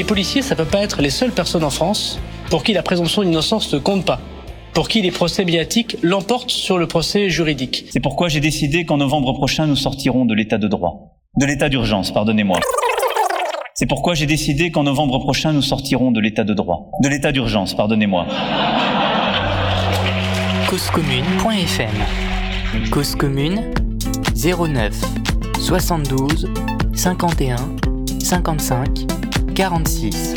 les policiers, ça peut pas être les seules personnes en France pour qui la présomption d'innocence ne compte pas. Pour qui les procès médiatiques l'emportent sur le procès juridique. C'est pourquoi j'ai décidé qu'en novembre prochain, nous sortirons de l'état de droit. De l'état d'urgence, pardonnez-moi. C'est pourquoi j'ai décidé qu'en novembre prochain, nous sortirons de l'état de droit. De l'état d'urgence, pardonnez-moi. causecommune.fm Cause commune 09 72 51 55 46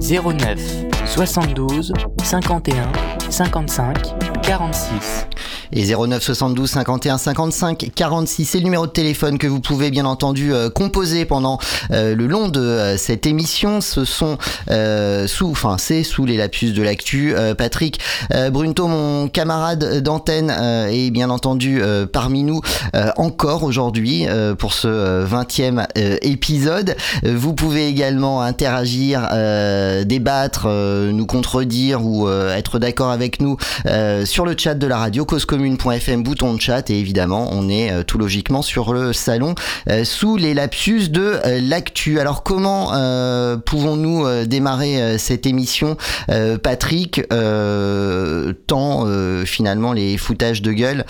09 72 51 55 46 Et 09 72 51 55 46, c'est le numéro de téléphone que vous pouvez bien entendu euh, composer pendant euh, le long de euh, cette émission. Ce sont sous, enfin c'est sous les lapsus de l'actu. Patrick Brunto, mon camarade d'antenne, est bien entendu parmi nous encore aujourd'hui pour ce euh, 20e euh, épisode. Vous pouvez également interagir, débattre, nous contredire ou être d'accord avec nous sur le chat de la radio causecommune.fm bouton de chat et évidemment on est euh, tout logiquement sur le salon euh, sous les lapsus de euh, l'actu. Alors comment pouvons-nous démarrer cette émission Patrick tant finalement les foutages de gueule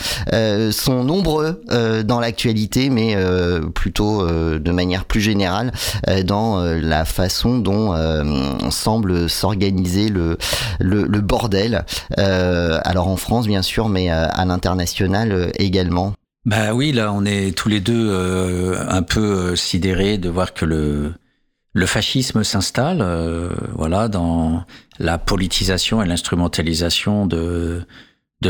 sont nombreux dans l'actualité mais plutôt de manière plus générale dans la façon dont semble s'organiser le, le, le bordel. Alors en France bien sûr, mais à l'international euh, également. Bah oui, là, on est tous les deux euh, un peu euh, sidérés de voir que le fascisme s'installe, voilà, dans la politisation et l'instrumentalisation de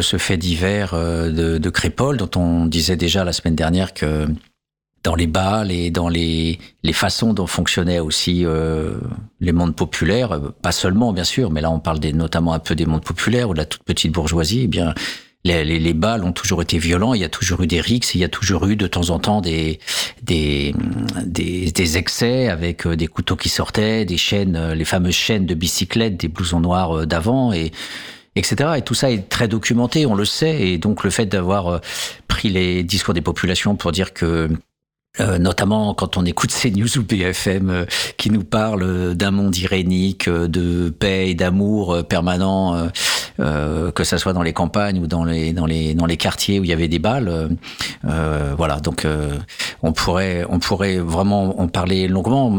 ce fait divers de, de dont on disait déjà la semaine dernière que dans les balles et dans les, façons dont fonctionnaient aussi les mondes populaires, pas seulement bien sûr, mais là on parle notamment un peu des mondes populaires ou de la toute petite bourgeoisie, eh bien les, les, les balles ont toujours été violents, il y a toujours eu des rixes, il y a toujours eu de temps en temps des, des, des, des excès avec euh, des couteaux qui sortaient, des chaînes, euh, les fameuses chaînes de bicyclettes, des blousons noirs euh, d'avant et etc. Et tout ça est très documenté, on le sait. Et donc le fait d'avoir pris les discours des populations pour dire que Euh, notamment quand on écoute ces news ou BFM euh, qui nous parlent d'un monde irénique, euh, de paix et d'amour permanent, que ça soit dans les campagnes ou dans les dans les dans les quartiers où il y avait des balles. voilà, donc on pourrait on pourrait vraiment en parler longuement.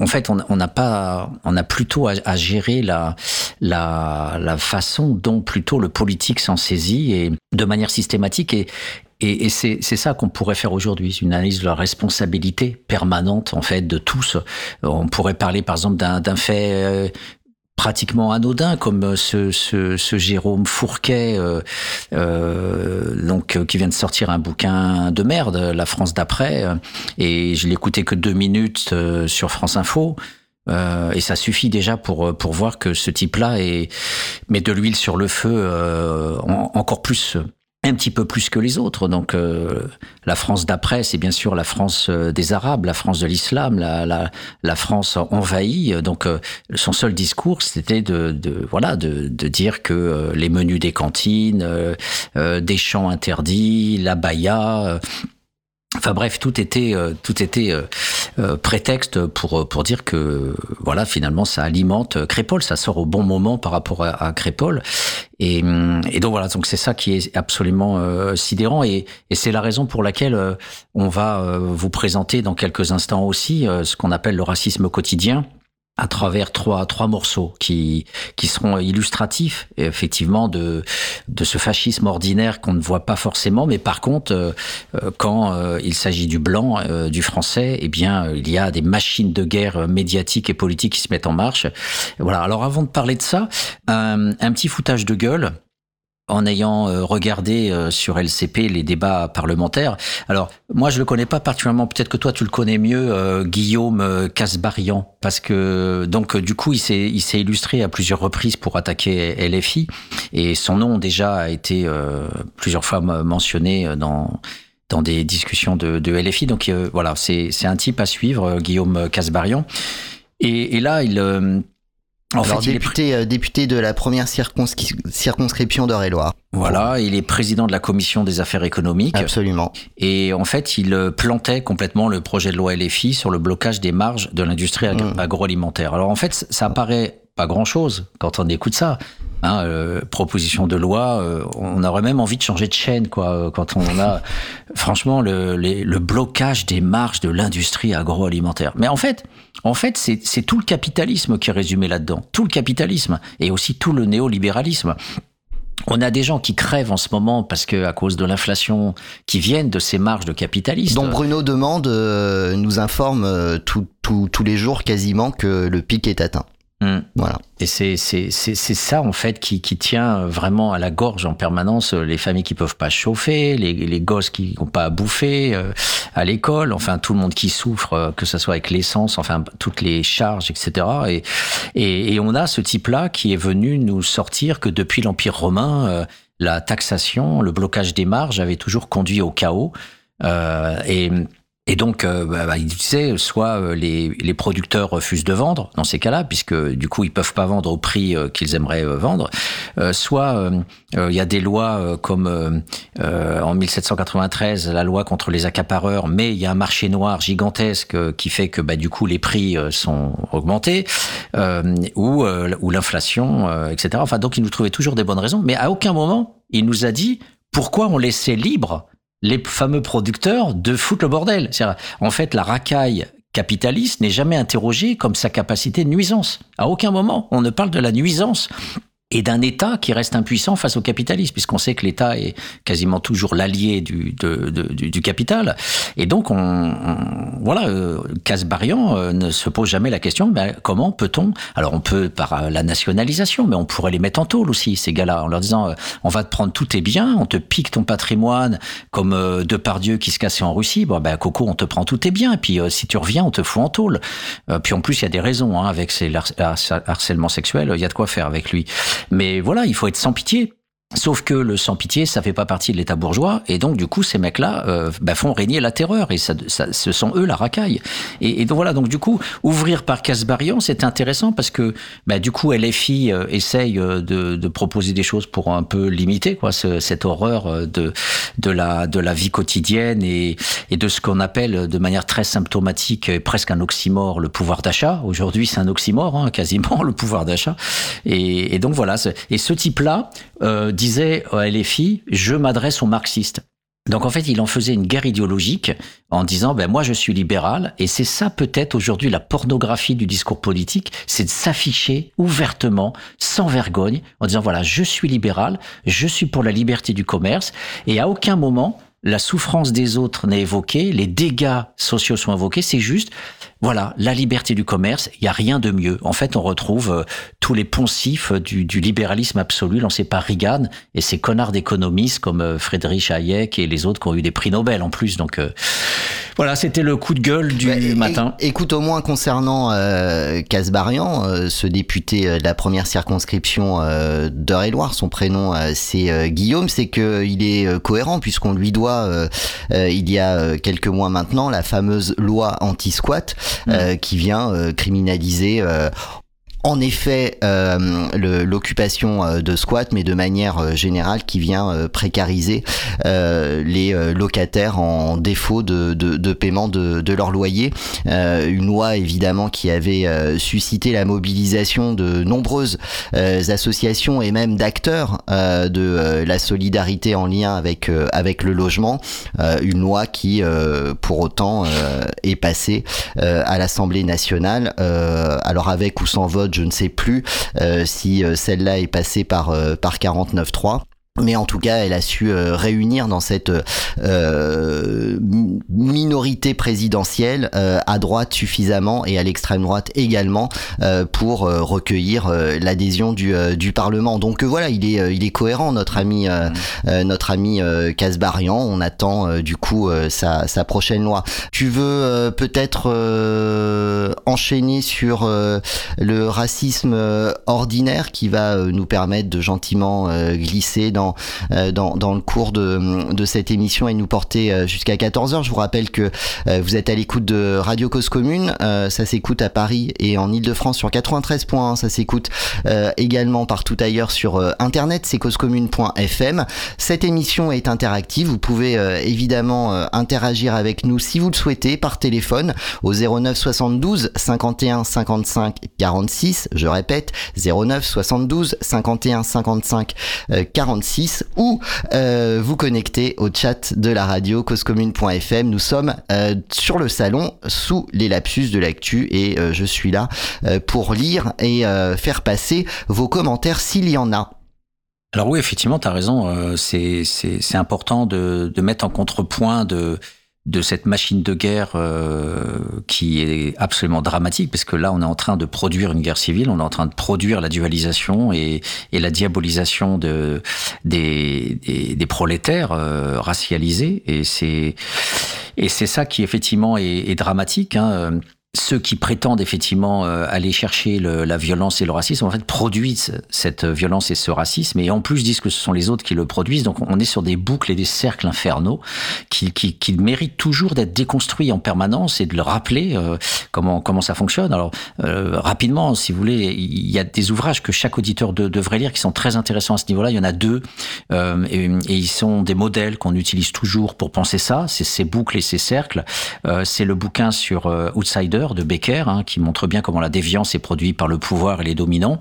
En fait, on n'a pas on a plutôt à, à, gérer la la la façon dont plutôt le politique s'en saisit et de manière systématique et et, c'est ça qu'on pourrait faire aujourd'hui, une analyse de la responsabilité permanente en fait de tous. On pourrait parler par exemple d'un fait euh, pratiquement anodin comme ce, Jérôme Fourquet euh, euh, donc qui vient de sortir un bouquin de merde La France d'après et je écouté que deux minutes sur France Info et ça suffit déjà pour voir que ce type-là est met de l'huile sur le feu encore plus un petit peu plus que les autres. Donc euh, la France d'après, c'est bien sûr la France euh, des Arabes, la France de l'islam, la, la, France envahie. Donc euh, son seul discours, c'était de, de, voilà de, de dire que les menus des cantines, des champs interdits, la baya Enfin bref, tout était euh, tout était euh, euh, prétexte pour pour dire que voilà finalement ça alimente Crépole, ça sort au bon moment par rapport à, Crépole. Et, et, donc voilà donc c'est ça qui est absolument sidérant. Et, et c'est la raison pour laquelle on va vous présenter dans quelques instants aussi ce qu'on appelle le racisme quotidien à travers trois trois morceaux qui qui seront illustratifs effectivement de de ce fascisme ordinaire qu'on ne voit pas forcément. Mais par contre euh, euh, quand euh, il s'agit du blanc du français eh bien il y a des machines de guerre médiatiques et politiques qui se mettent en marche. Voilà. Alors avant de parler de ça un, un petit foutage de gueule en ayant euh, regardé euh, sur LCP les débats parlementaires. Alors, moi, je le connais pas particulièrement. Peut-être que toi, tu le connais mieux, euh, Guillaume Casbarian, parce que donc du coup, il s'est il s'est illustré à plusieurs reprises pour attaquer LFI, et son nom déjà a été plusieurs fois mentionné dans dans des discussions de, LFI. Donc voilà, c'est un type à suivre, Guillaume Casbarian. Et là, il en fait, député, est... Euh, député de la première circonscription d'Eure-et-Loire. Voilà, il est président de la commission des affaires économiques. Absolument. Et en fait, il euh, plantait complètement le projet de loi LFI sur le blocage des marges de l'industrie mmh. agroalimentaire. Alors en fait, ça apparaît pas grand-chose quand on écoute ça. Hein, euh, proposition de loi, euh, on aurait même envie de changer de chaîne, quoi. Quand on a, franchement, le, le, blocage des marges de l'industrie agroalimentaire. Mais en fait, en fait, c'est tout le capitalisme qui est résumé là-dedans, tout le capitalisme et aussi tout le néolibéralisme. On a des gens qui crèvent en ce moment parce que à cause de l'inflation, qui viennent de ces marges de capitalistes. Dont Bruno demande, euh, nous informe tous les jours quasiment que le pic est atteint. Mm. Voilà. Et c'est c'est c'est ça en fait qui qui tient vraiment à la gorge en permanence les familles qui peuvent pas chauffer, les les gosses qui n'ont pas à bouffer euh, à l'école, enfin tout le monde qui souffre, euh, que ce soit avec l'essence, enfin toutes les charges, etc. Et, et, et on a ce type-là qui est venu nous sortir que depuis l'Empire romain, euh, la taxation, le blocage des marges avait toujours conduit au chaos. Euh, et et donc, euh, bah, bah, il disait, soit euh, les, les, producteurs refusent de vendre dans ces cas-là, puisque du coup, ils peuvent pas vendre au prix euh, qu'ils aimeraient vendre, soit il y a des lois comme en 1793, la loi contre les accapareurs, mais il y a un marché noir gigantesque qui fait que bah, du coup, les prix sont augmentés, ou, ou l'inflation, etc. Enfin, donc, il nous trouvait toujours des bonnes raisons, mais à aucun moment, il nous a dit pourquoi on laissait libre les fameux producteurs de foutre le bordel. En fait, la racaille capitaliste n'est jamais interrogée comme sa capacité de nuisance. À aucun moment, on ne parle de la nuisance et d'un État qui reste impuissant face au capitalisme, puisqu'on sait que l'État est quasiment toujours l'allié du, du, du, capital. Et donc, on, voilà, euh, Casbarian euh, ne se pose jamais la question, ben, comment peut-on Alors, on peut par euh, la nationalisation, mais on pourrait les mettre en tôle aussi, ces gars-là, en leur disant, euh, on va te prendre tous tes biens, on te pique ton patrimoine, comme Depardieu qui se cassait en Russie, bon, ben, Coco, on te prend tous tes biens, et puis si tu reviens, on te fout en tôle. puis en plus, il y a des raisons, hein, avec ces harcèlements sexuels, il y a de quoi faire avec lui. Mais voilà, il faut être sans pitié. Sauf que le sans-pitié, ça fait pas partie de l'État bourgeois, et donc du coup, ces mecs-là euh, bah, font régner la terreur, et ça, ça, ce sont eux la racaille. Et, et, donc voilà, donc du coup, ouvrir par Casbarian, c'est intéressant parce que bah, du coup, LFI euh, essaye euh, de, de, proposer des choses pour un peu limiter quoi, ce, cette horreur euh, de, de, la, de la vie quotidienne et, et de ce qu'on appelle de manière très symptomatique, presque un oxymore, le pouvoir d'achat. Aujourd'hui, c'est un oxymore, hein, quasiment, le pouvoir d'achat. Et, et, donc voilà, et ce type-là, disait à LFI, je m'adresse aux marxistes. Donc en fait, il en faisait une guerre idéologique en disant, ben moi je suis libéral, et c'est ça peut-être aujourd'hui la pornographie du discours politique, c'est de s'afficher ouvertement, sans vergogne, en disant, voilà, je suis libéral, je suis pour la liberté du commerce, et à aucun moment la souffrance des autres n'est évoquée, les dégâts sociaux sont évoqués, c'est juste, voilà, la liberté du commerce, il n'y a rien de mieux. En fait, on retrouve euh, tous les poncifs du, du, libéralisme absolu lancé par Reagan et ces connards d'économistes comme euh, Friedrich Hayek et les autres qui ont eu des prix Nobel en plus. Donc euh, voilà, c'était le coup de gueule du bah, matin. Écoute, au moins concernant euh, Casbarian, euh, ce député de la première circonscription euh, d'Eure-et-Loire, son prénom c'est Guillaume, c'est qu'il est cohérent puisqu'on lui doit, il y a quelques mois maintenant, la fameuse loi anti-squat mmh. qui vient criminaliser en effet euh, l'occupation euh, de squat, mais de manière euh, générale qui vient euh, précariser euh, les locataires en défaut de, de, de paiement de, de, leur loyer. une loi évidemment qui avait suscité la mobilisation de nombreuses associations et même d'acteurs de la solidarité en lien avec avec le logement. une loi qui, pour autant, est passée à l'Assemblée nationale. alors avec ou sans vote je ne sais plus euh, si euh, celle-là est passée par, euh, par 49.3. Mais en tout cas, elle a su euh, réunir dans cette euh, minorité présidentielle euh, à droite suffisamment et à l'extrême droite également euh, pour recueillir l'adhésion du, du Parlement. Donc voilà, il est, il est cohérent, notre ami, notre ami Casbarian. On attend du coup sa, sa prochaine loi. Tu veux peut-être enchaîner sur le racisme ordinaire qui va nous permettre de gentiment glisser dans euh, dans, dans, le cours de, de, cette émission et nous porter euh, jusqu'à 14h. Je vous rappelle que euh, vous êtes à l'écoute de Radio Cause Commune. ça s'écoute à Paris et en Ile-de-France sur 93.1. Ça s'écoute également partout ailleurs sur Internet, c'est causecommune.fm. Cette émission est interactive. Vous pouvez évidemment interagir avec nous si vous le souhaitez par téléphone au 09 72 51 55 46. Je répète, 09 72 51 55 46 ou euh, vous connecter au chat de la radio causecommune.fm. Nous sommes euh, sur le salon sous les lapsus de l'actu et euh, je suis là pour lire et faire passer vos commentaires s'il y en a. Alors oui, effectivement, tu as raison. c'est important de mettre en contrepoint de de cette machine de guerre euh, qui est absolument dramatique, parce que là, on est en train de produire une guerre civile, on est en train de produire la dualisation et, et la diabolisation de, des, des, des prolétaires euh, racialisés, et c'est et c'est ça qui effectivement est, est dramatique. Hein ceux qui prétendent effectivement euh, aller chercher le, la violence et le racisme, en fait, produisent cette violence et ce racisme, et en plus disent que ce sont les autres qui le produisent. Donc, on est sur des boucles et des cercles infernaux qui, qui, qui méritent toujours d'être déconstruits en permanence et de le rappeler euh, comment comment ça fonctionne. Alors, euh, rapidement, si vous voulez, il y a des ouvrages que chaque auditeur de, devrait lire qui sont très intéressants à ce niveau-là. Il y en a deux, euh, et, ils sont des modèles qu'on utilise toujours pour penser ça. C'est ces boucles et ces cercles. c'est le bouquin sur Outsider de Becker, hein, qui montre bien comment la déviance est produite par le pouvoir et les dominants.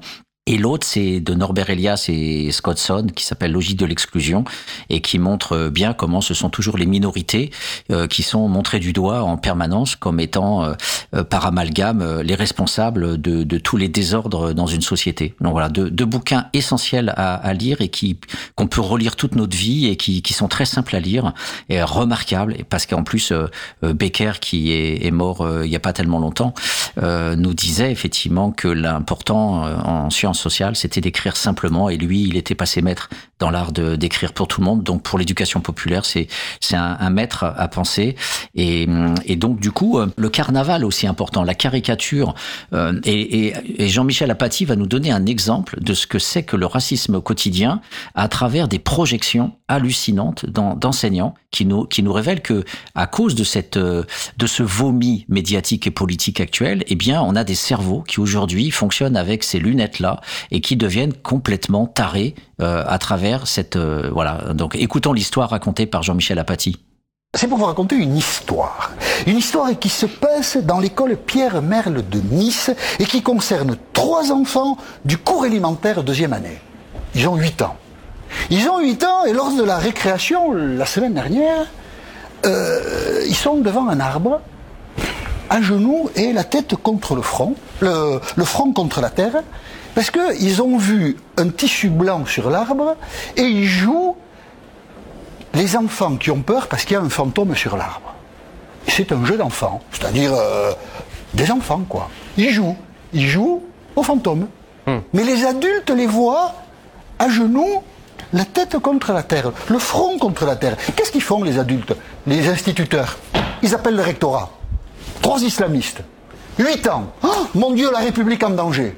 Et l'autre, c'est de Norbert Elias et Scottson, qui s'appelle Logique de l'exclusion, et qui montre bien comment ce sont toujours les minorités euh, qui sont montrées du doigt en permanence comme étant, euh, euh par amalgame, euh, les responsables de, de, tous les désordres dans une société. Donc voilà, deux, deux bouquins essentiels à, à, lire et qui qu'on peut relire toute notre vie et qui, qui sont très simples à lire et remarquables, parce qu'en plus, euh, Becker, qui est, est mort il n'y a pas tellement longtemps, nous disait effectivement que l'important en sciences sociale, c'était d'écrire simplement, et lui, il était passé maître dans l'art d'écrire pour tout le monde. Donc pour l'éducation populaire, c'est un, maître à penser. Et, donc du coup, euh, le carnaval aussi important, la caricature. Euh, et, Jean-Michel Apathy va nous donner un exemple de ce que c'est que le racisme quotidien à travers des projections hallucinantes d'enseignants qui nous révèlent que à cause de euh, de ce vomi médiatique et politique actuel, eh bien on a des cerveaux qui aujourd'hui fonctionnent avec ces lunettes là et qui deviennent complètement tarés euh, à travers cette euh, voilà. Donc écoutons l'histoire racontée par Jean-Michel Apathy. C'est pour vous raconter une histoire. Une histoire qui se passe dans l'école Pierre Merle de Nice et qui concerne trois enfants du cours élémentaire deuxième année. Ils ont 8 ans. Ils ont 8 ans et lors de la récréation, la semaine dernière, euh, ils sont devant un arbre, à genoux et la tête contre le front, le, le front contre la terre, parce qu'ils ont vu un tissu blanc sur l'arbre et ils jouent les enfants qui ont peur parce qu'il y a un fantôme sur l'arbre. C'est un jeu d'enfants, c'est-à-dire euh, des enfants, quoi. Ils jouent, ils jouent au fantôme. Hmm. Mais les adultes les voient à genoux, la tête contre la terre, le front contre la terre. Qu'est-ce qu'ils font les adultes, les instituteurs? Ils appellent le rectorat. Trois islamistes. Huit ans. Oh, mon Dieu, la République en danger.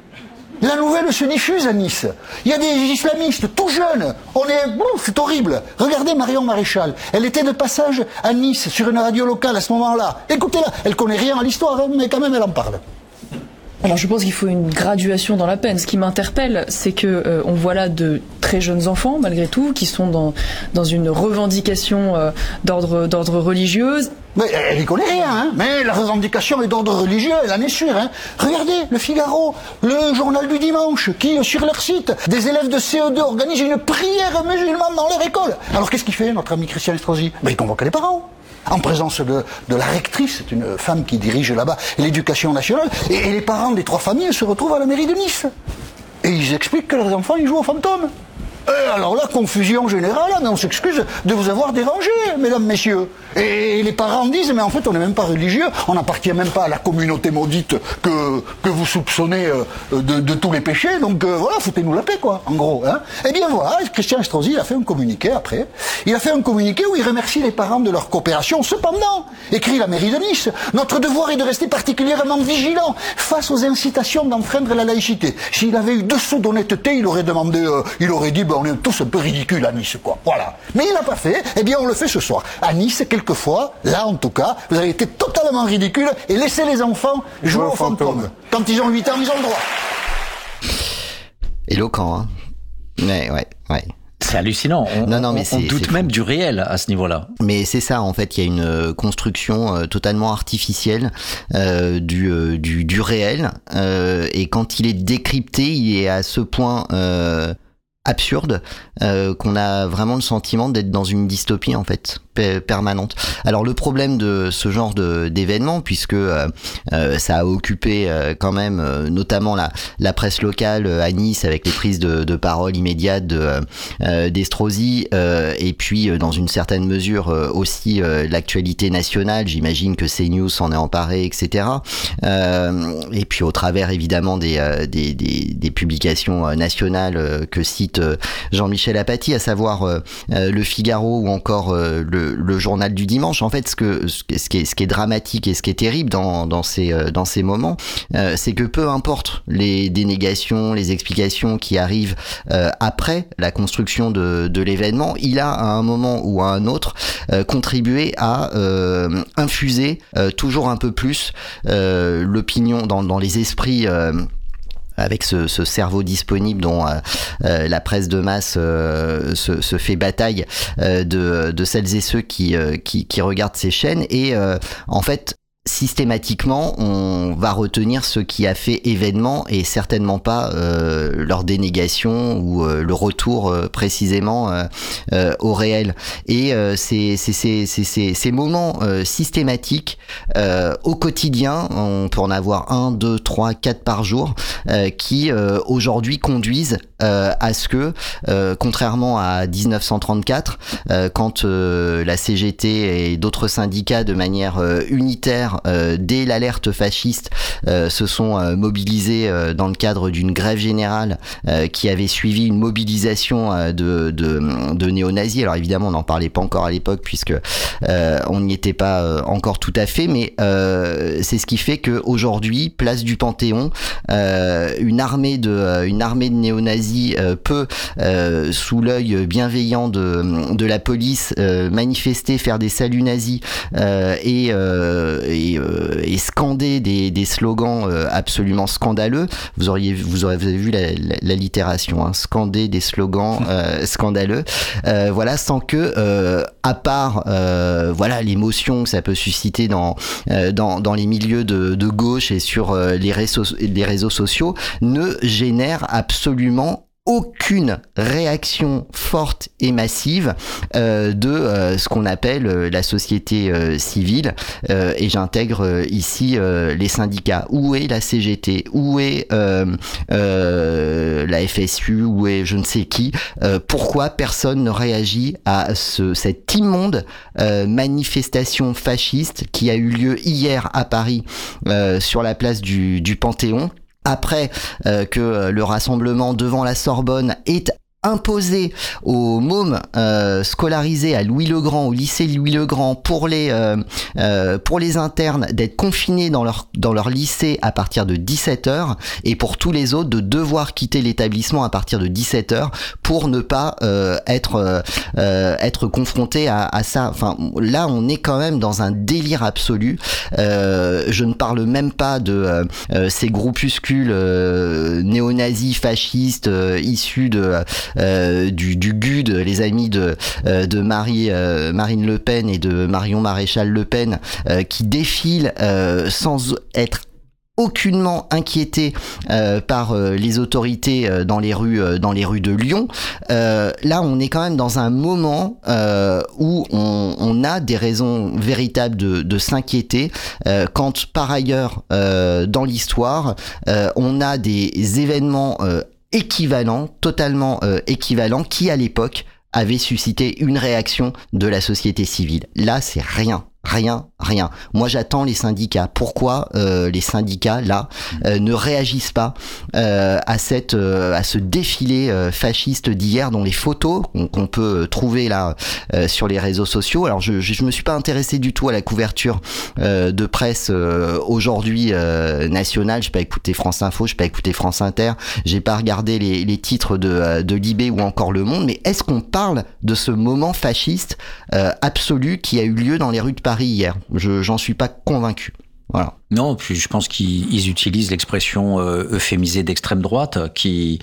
La nouvelle se diffuse à Nice. Il y a des islamistes tout jeunes. On est, c'est horrible. Regardez Marion Maréchal. Elle était de passage à Nice sur une radio locale à ce moment-là. Écoutez-la. Elle connaît rien à l'histoire, hein, mais quand même elle en parle. Alors je pense qu'il faut une graduation dans la peine. Ce qui m'interpelle, c'est que euh, on voit là de très jeunes enfants, malgré tout, qui sont dans, dans une revendication euh, d'ordre d'ordre religieux. Mais elle n'y connaît rien, hein mais la revendication est d'ordre religieux, elle en est sûre. Hein Regardez, le Figaro, le journal du dimanche, qui, sur leur site, des élèves de CE2 organisent une prière musulmane dans leur école. Alors qu'est-ce qu'il fait, notre ami Christian Estrosi? Ben, Il convoque les parents en présence de, la rectrice, c'est une femme qui dirige là-bas l'éducation nationale, et, et, les parents des trois familles se retrouvent à la mairie de Nice. Et ils expliquent que leurs enfants, ils jouent au fantôme. Et alors là, confusion générale, on s'excuse de vous avoir dérangé, mesdames, messieurs. Et les parents disent, mais en fait, on n'est même pas religieux, on n'appartient même pas à la communauté maudite que, que vous soupçonnez de, de tous les péchés, donc euh, voilà, foutez-nous la paix, quoi, en gros. Hein. Eh bien voilà, Christian Estrosi, il a fait un communiqué après. Il a fait un communiqué où il remercie les parents de leur coopération. Cependant, écrit la mairie de Nice, notre devoir est de rester particulièrement vigilant face aux incitations d'enfreindre la laïcité. S'il avait eu deux sauts d'honnêteté, il aurait demandé, euh, il aurait dit, on est tous un peu ridicules à Nice, quoi. Voilà. Mais il n'a pas fait, eh bien on le fait ce soir. À Nice, quelquefois, là en tout cas, vous avez été totalement ridicule et laissez les enfants jouer au fantôme. Quand ils ont 8 ans, ils ont le droit. Éloquent, hein. Mais ouais, ouais. C'est hallucinant. On, non, non, mais on, on doute même du réel à ce niveau-là. Mais c'est ça, en fait, il y a une construction euh, totalement artificielle euh, du, euh, du, du, réel. Euh, et quand il est décrypté, il est à ce point absurde euh, qu'on a vraiment le sentiment d'être dans une dystopie en fait permanente. Alors le problème de ce genre de d'événement puisque euh, euh, ça a occupé euh, quand même euh, notamment la, la presse locale à Nice avec les prises de, de parole immédiates de d'Estrosi et puis dans une certaine mesure aussi l'actualité nationale. J'imagine que CNews s'en est emparé, etc. et puis au travers évidemment des, des, des, des publications nationales que cite Jean-Michel Apathy, à savoir Le Figaro ou encore le journal du dimanche. En fait, ce, qui, est, dramatique et ce qui est terrible dans, ces, euh, moments, euh, c'est que peu importe les dénégations, les explications qui arrivent euh, après la construction de, l'événement, il a à un moment ou à un autre euh, contribué à euh, infuser toujours un peu plus l'opinion dans les esprits avec ce, ce, cerveau disponible dont euh, euh, la presse de masse euh, se, fait bataille de, de, celles et ceux qui, qui, qui regardent ces chaînes. Et en fait systématiquement, on va retenir ce qui a fait événement et certainement pas euh, leur dénégation ou euh, le retour euh, précisément au réel. Et ces moments systématiques au quotidien, on peut en avoir un, deux, trois, quatre par jour, qui aujourd'hui conduisent à ce que, contrairement à 1934, quand la CGT et d'autres syndicats de manière unitaire dès l'alerte fasciste, se sont mobilisés dans le cadre d'une grève générale qui avait suivi une mobilisation de, de, de néo-nazis. Alors évidemment, on n'en parlait pas encore à l'époque puisque on n'y était pas encore tout à fait, mais c'est ce qui fait qu'aujourd'hui, place du Panthéon, une armée de une armée de néo-nazis peut, sous l'œil bienveillant de, de la police, manifester, faire des saluts nazis et, et, et, scander des, des slogans absolument scandaleux. Vous auriez vous aurez vu la, hein, scander des slogans scandaleux. voilà, sans que, à part voilà l'émotion que ça peut susciter dans dans, dans les milieux de, de gauche et sur les réseaux les réseaux sociaux, ne génère absolument aucune réaction forte et massive euh, de euh, ce qu'on appelle euh, la société euh, civile. Euh, et j'intègre ici les syndicats. Où est la CGT où est la FSU où est je ne sais qui? Pourquoi personne ne réagit à ce, cette immonde manifestation fasciste qui a eu lieu hier à Paris sur la place du, du Panthéon? Après euh, que le rassemblement devant la Sorbonne est imposé aux mômes euh, scolarisés à Louis le Grand, au lycée Louis le Grand, pour les euh, euh, pour les internes d'être confinés dans leur dans leur lycée à partir de 17 h et pour tous les autres de devoir quitter l'établissement à partir de 17 h pour ne pas euh, être euh, être confrontés à, à, ça. Enfin là, on est quand même dans un délire absolu. je ne parle même pas de ces groupuscules néo-nazis fascistes issus de euh, du, du GUD, les amis de, euh, euh, Marine Le Pen et de Marion Maréchal Le Pen, qui défilent sans être aucunement inquiété euh, par euh, les autorités euh, dans les rues de Lyon. là, on est quand même dans un moment où on, on, a des raisons véritables de, de s'inquiéter quand par ailleurs dans l'histoire on a des événements équivalent, totalement euh, équivalent, qui à l'époque avait suscité une réaction de la société civile. Là, c'est rien. Rien, rien. Moi, j'attends les syndicats. Pourquoi euh, les syndicats là euh, ne réagissent pas euh, à cette, euh, à ce défilé euh, fasciste d'hier, dont les photos qu'on peut trouver là euh, sur les réseaux sociaux? Alors, je, je, je, me suis pas intéressé du tout à la couverture de presse aujourd'hui nationale. J'ai pas écouté France Info, j'ai pas écouté France Inter, j'ai pas regardé les, les titres de, de Libé ou encore Le Monde. Mais est-ce qu'on parle de ce moment fasciste absolu qui a eu lieu dans les rues de Paris? Hier. Je j'en suis pas convaincu. Voilà. Non, puis je pense qu'ils utilisent l'expression euh, euphémisée d'extrême droite qui.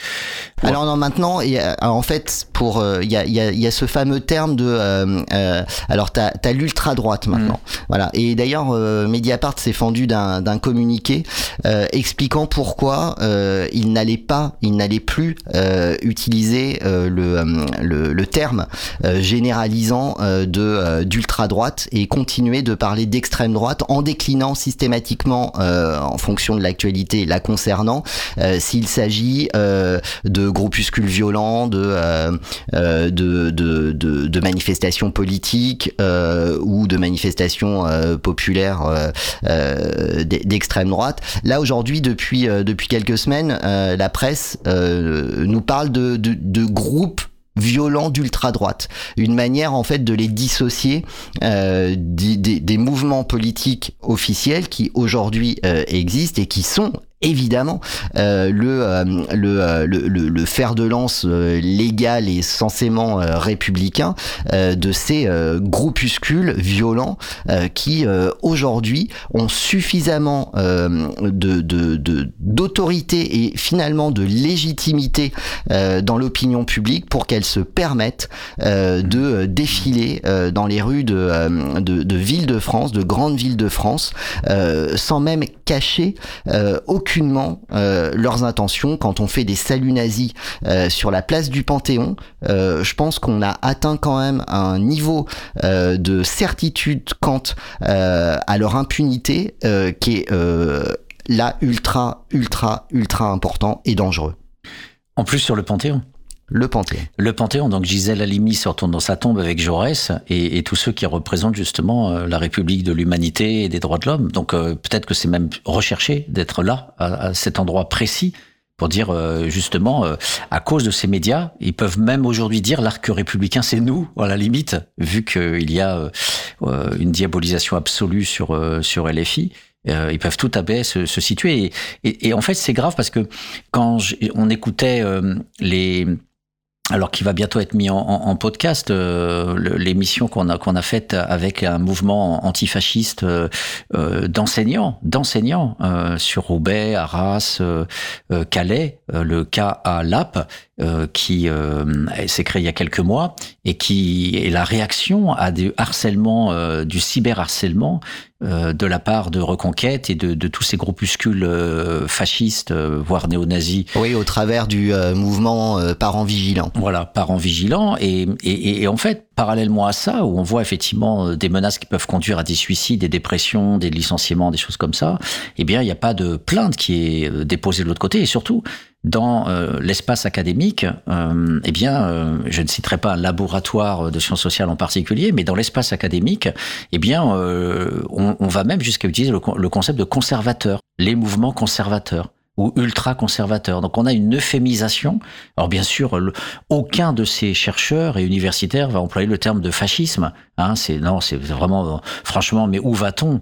Alors non, maintenant, y a, en fait, pour il euh, y, a, y, a, y, a, ce fameux terme de. Euh, euh alors, t'as as, l'ultra droite maintenant. Mmh. Voilà. Et d'ailleurs, Mediapart s'est fendu d'un communiqué expliquant pourquoi il n'allait pas, il n'allait plus utiliser le, le, le, terme généralisant de d'ultra droite et continuer de parler d'extrême droite en déclinant systématiquement euh, en fonction de l'actualité la concernant, euh, s'il s'agit euh, de groupuscules violents, de, manifestations politiques ou de manifestations populaires d'extrême droite. Là aujourd'hui, depuis, depuis quelques semaines, la presse nous parle de groupes violents d'ultra-droite. Une manière en fait de les dissocier euh, des, des, mouvements politiques officiels qui aujourd'hui euh, existent et qui sont évidemment euh, le, euh, le, le, le, fer de lance euh, légal et censément républicain de ces groupuscules violents qui aujourd'hui ont suffisamment de d'autorité de, et finalement de légitimité dans l'opinion publique pour qu'elles se permettent de défiler dans les rues de, de, de villes de France, de grandes villes de France, sans même cacher aucune aucunement euh, leurs intentions. Quand on fait des saluts nazis euh, sur la place du Panthéon, euh, je pense qu'on a atteint quand même un niveau de certitude quant à leur impunité qui est là ultra, ultra, ultra important et dangereux. En plus sur le Panthéon Le Panthéon. Le Panthéon, donc Gisèle Halimi se dans sa tombe avec Jaurès et, et tous ceux qui représentent justement euh, la République de l'humanité et des droits de l'homme. Donc euh, peut-être que c'est même recherché d'être là, à, à, cet endroit précis, pour dire euh, justement, à cause de ces médias, ils peuvent même aujourd'hui dire l'arc républicain, c'est nous, à la limite, vu qu'il y a une diabolisation absolue sur, sur LFI. ils peuvent tout à fait se, situer. Et, et, et, en fait, c'est grave parce que quand on écoutait les alors qui va bientôt être mis en, podcast, euh, l'émission qu'on a qu'on a faite avec un mouvement antifasciste euh, euh d'enseignants, d'enseignants euh, sur Roubaix, Arras, Calais, le cas à Lap, qui s'est créé il y a quelques mois et qui est la réaction à du harcèlement, du cyberharcèlement euh, de la part de Reconquête et de, de tous ces groupuscules euh, fascistes, euh, voire néo-nazis. Oui, au travers du mouvement Parents Vigilants. Voilà, Parents Vigilants. Et, et, et, en fait, parallèlement à ça, où on voit effectivement des menaces qui peuvent conduire à des suicides, des dépressions, des licenciements, des choses comme ça, eh bien, il n'y a pas de plainte qui est déposée de l'autre côté. Et surtout, dans euh, l'espace académique, euh, eh bien, euh, je ne citerai pas un laboratoire de sciences sociales en particulier, mais dans l'espace académique, eh bien, on, on, va même jusqu'à utiliser le, le, concept de conservateur, les mouvements conservateurs ou ultra conservateurs. Donc on a une euphémisation. Alors bien sûr, le, aucun de ces chercheurs et universitaires va employer le terme de fascisme. Hein, c'est non, c'est vraiment, franchement, mais où va-t-on?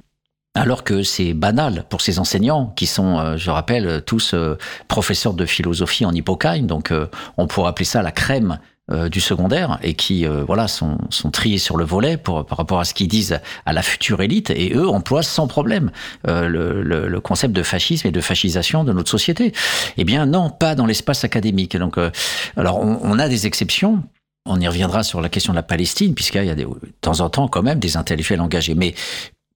Alors que c'est banal pour ces enseignants qui sont, euh, je rappelle, tous euh, professeurs de philosophie en hippocampe, donc euh, on pourrait appeler ça la crème du secondaire et qui voilà sont, triés sur le volet par rapport à ce qu'ils disent à la future élite et eux emploient sans problème le, concept de fascisme et de fascisation de notre société. Eh bien non, pas dans l'espace académique. Donc alors on, a des exceptions. On y reviendra sur la question de la Palestine, puisqu'il y a de temps en temps quand même des intellectuels engagés. Mais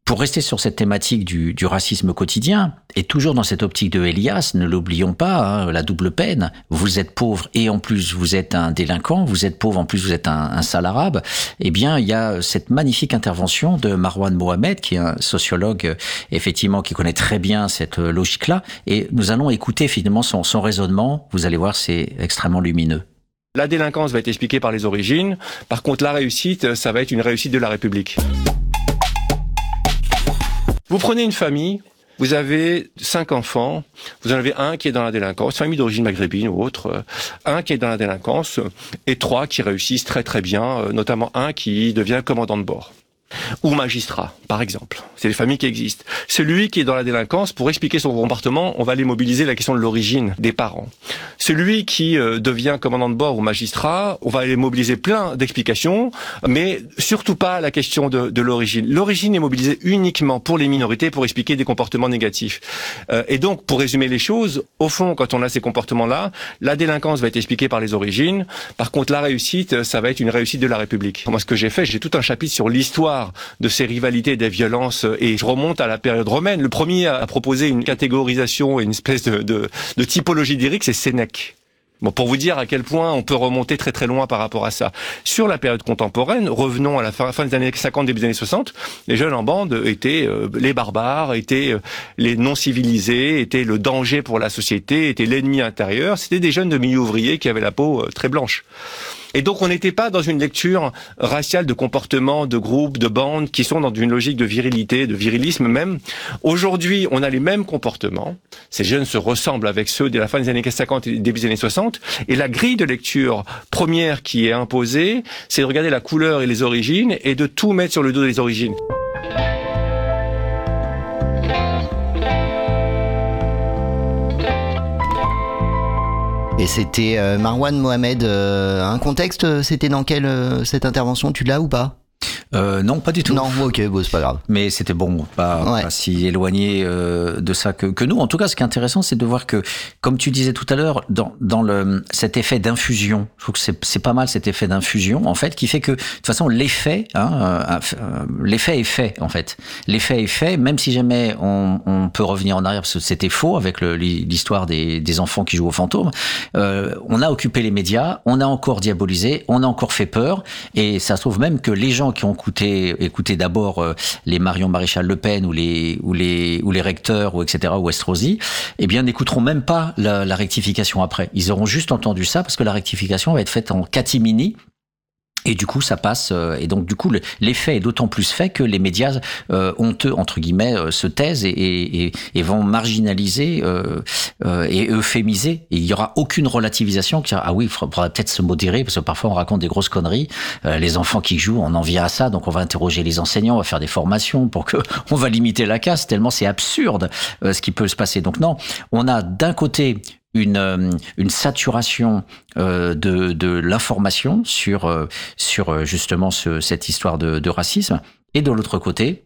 pour rester sur cette thématique du, racisme quotidien, et toujours dans cette optique de Elias, ne l'oublions pas, hein, la double peine, vous êtes pauvre et en plus vous êtes un délinquant, vous êtes pauvre, en plus vous êtes un, sale arabe, eh bien il y a cette magnifique intervention de Marwan Mohamed, qui est un sociologue effectivement qui connaît très bien cette logique-là, et nous allons écouter finalement son raisonnement, vous allez voir c'est extrêmement lumineux. La délinquance va être expliquée par les origines, par contre la réussite, ça va être une réussite de la République. Vous prenez une famille, vous avez cinq enfants, vous en avez un qui est dans la délinquance, famille d'origine maghrébine ou autre, euh, un qui est dans la délinquance et trois qui réussissent très très bien, euh, notamment un qui devient commandant de bord ou magistrat, par exemple. C'est des familles qui existent. Celui qui est dans la délinquance, pour expliquer son comportement, on va aller mobiliser la question de l'origine des parents. Celui qui euh, devient commandant de bord ou magistrat, on va aller mobiliser plein d'explications, mais surtout pas la question de, de l'origine. L'origine est mobilisée uniquement pour les minorités, pour expliquer des comportements négatifs. Euh, et donc, pour résumer les choses, au fond, quand on a ces comportements-là, la délinquance va être expliquée par les origines. Par contre, la réussite, ça va être une réussite de la République. Moi, ce que j'ai fait, j'ai tout un chapitre sur l'histoire de ces rivalités et des violences. Et je remonte à la période romaine. Le premier à proposer une catégorisation et une espèce de, typologie lyrique, c'est Sénèque. Bon, pour vous dire à quel point on peut remonter très très loin par rapport à ça. Sur la période contemporaine, revenons à la fin, des années 50, début des années 60, les jeunes en bande étaient euh, les barbares, étaient euh, les non civilisés, étaient le danger pour la société, étaient l'ennemi intérieur. C'était des jeunes de milieu ouvrier qui avaient la peau euh, très blanche. Et donc on n'était pas dans une lecture raciale de comportement, de groupes, de bandes qui sont dans une logique de virilité, de virilisme même. Aujourd'hui, on a les mêmes comportements. Ces jeunes se ressemblent avec ceux de la fin des années 50 et début des années 60. Et la grille de lecture première qui est imposée, c'est de regarder la couleur et les origines et de tout mettre sur le dos des origines. Et c'était euh, Marwan Mohamed. Euh, un contexte, c'était dans quelle euh, cette intervention? Tu l'as ou pas? Euh, non, pas du tout. Non, ok, bon, c'est pas grave. Mais c'était bon, pas, ouais. pas si éloigné euh, de ça que, que nous. En tout cas, ce qui est intéressant, c'est de voir que, comme tu disais tout à l'heure, dans, dans le, cet effet d'infusion, je trouve que c'est, c'est pas mal cet effet d'infusion, en fait, qui fait que, de toute façon, l'effet, hein, euh, l'effet est fait, en fait. L'effet est fait, même si jamais on, on peut revenir en arrière, parce que c'était faux avec l'histoire des, des enfants qui jouent aux fantômes. Euh, on a occupé les médias, on a encore diabolisé, on a encore fait peur, et ça se trouve même que les gens qui ont écouter, écouter d'abord les Marion Maréchal Le Pen ou les ou les ou les recteurs ou etc. ou Estrosi, eh bien n'écouteront même pas la, la rectification après. Ils auront juste entendu ça parce que la rectification va être faite en catimini et du coup, ça passe. euh, Et donc, du coup, le- l'effet est d'autant plus fait que les médias euh, honteux entre guillemets euh, se taisent et, et, et- vont marginaliser euh, euh, et euphémiser. Et il y aura aucune relativisation. Qui ah oui, il faudra peut-être se modérer parce que parfois on raconte des grosses conneries. Euh, les enfants qui jouent, on en vient à ça. Donc, on va interroger les enseignants, on va faire des formations pour que on va limiter la casse. Tellement c'est absurde ce qui peut se passer. Donc non, on a d'un côté une, euh, une saturation euh, de, de l'information sur, euh, sur euh, justement ce, cette histoire de, de racisme. Et de l'autre côté,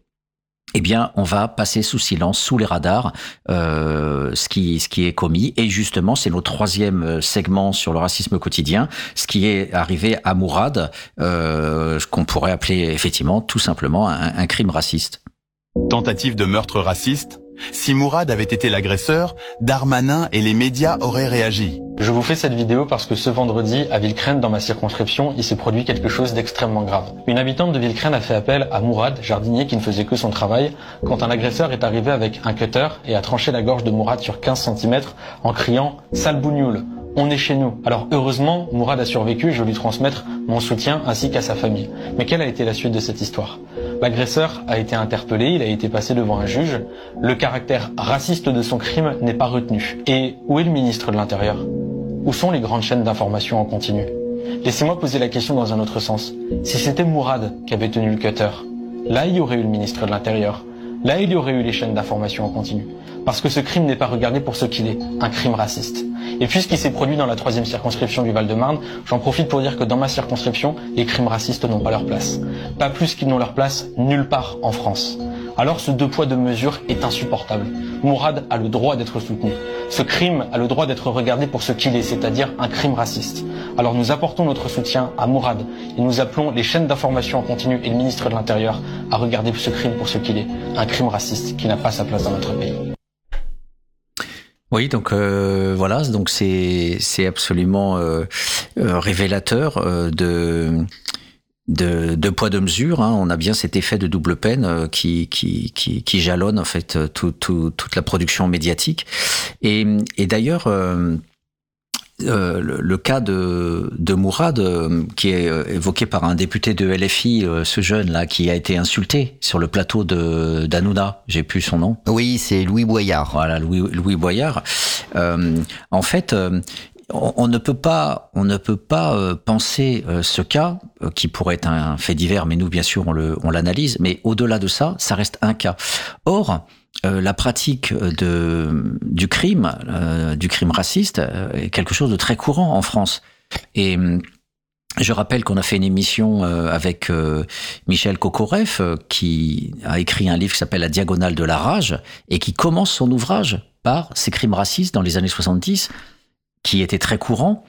eh bien, on va passer sous silence, sous les radars, euh, ce qui ce qui est commis. Et justement, c'est notre troisième segment sur le racisme quotidien, ce qui est arrivé à Mourad, euh, ce qu'on pourrait appeler effectivement tout simplement un, un crime raciste. Tentative de meurtre raciste Si Mourad avait été l'agresseur, Darmanin et les médias auraient réagi. Je vous fais cette vidéo parce que ce vendredi, à Villecrène, dans ma circonscription, il s'est produit quelque chose d'extrêmement grave. Une habitante de Villecrène a fait appel à Mourad, jardinier qui ne faisait que son travail, quand un agresseur est arrivé avec un cutter et a tranché la gorge de Mourad sur 15 cm en criant « Sale bougnoule !» On est chez nous. Alors heureusement, Mourad a survécu je vais lui transmettre mon soutien ainsi qu'à sa famille. Mais quelle a été la suite de cette histoire? L'agresseur a été interpellé, il a été passé devant un juge. Le caractère raciste de son crime n'est pas retenu. Et où est le ministre de l'Intérieur? Où sont les grandes chaînes d'information en continu? Laissez-moi poser la question dans un autre sens. Si c'était Mourad qui avait tenu le cutter, là il y aurait eu le ministre de l'Intérieur. Là il y aurait eu les chaînes d'information en continu. Parce que ce crime n'est pas regardé pour ce qu'il est, un crime raciste. Et puisqu'il s'est produit dans la troisième circonscription du Val-de-Marne, j'en profite pour dire que dans ma circonscription, les crimes racistes n'ont pas leur place. Pas plus qu'ils n'ont leur place nulle part en France. Alors ce deux poids deux mesures est insupportable. Mourad a le droit d'être soutenu. Ce crime a le droit d'être regardé pour ce qu'il est, c'est-à-dire un crime raciste. Alors nous apportons notre soutien à Mourad et nous appelons les chaînes d'information en continu et le ministre de l'Intérieur à regarder ce crime pour ce qu'il est, un crime raciste qui n'a pas sa place dans notre pays. Oui, donc euh, voilà, c'est absolument euh, euh, révélateur de de, de poids de mesure. Hein. On a bien cet effet de double peine euh, qui, qui, qui, qui jalonne en fait euh, tout, tout, toute la production médiatique. Et, et d'ailleurs. Euh, euh, le, le, cas de, de Mourad, euh, qui est évoqué par un député de LFI, ce jeune là, qui a été insulté sur le plateau de d'Anouna, j'ai plus son nom. Oui, c'est Louis Boyard. Voilà, Louis, Louis Boyard. En fait, on, ne peut pas, on ne peut pas penser ce cas qui pourrait être un fait divers, mais nous bien sûr on on l'analyse. Mais au-delà de ça, ça reste un cas. Or, euh, la pratique de, du crime, euh, du crime raciste, euh, est quelque chose de très courant en France. Et je rappelle qu'on a fait une émission avec Michel Kokoreff, qui a écrit un livre qui s'appelle La diagonale de la rage, et qui commence son ouvrage par ces crimes racistes dans les années 70, qui étaient très courants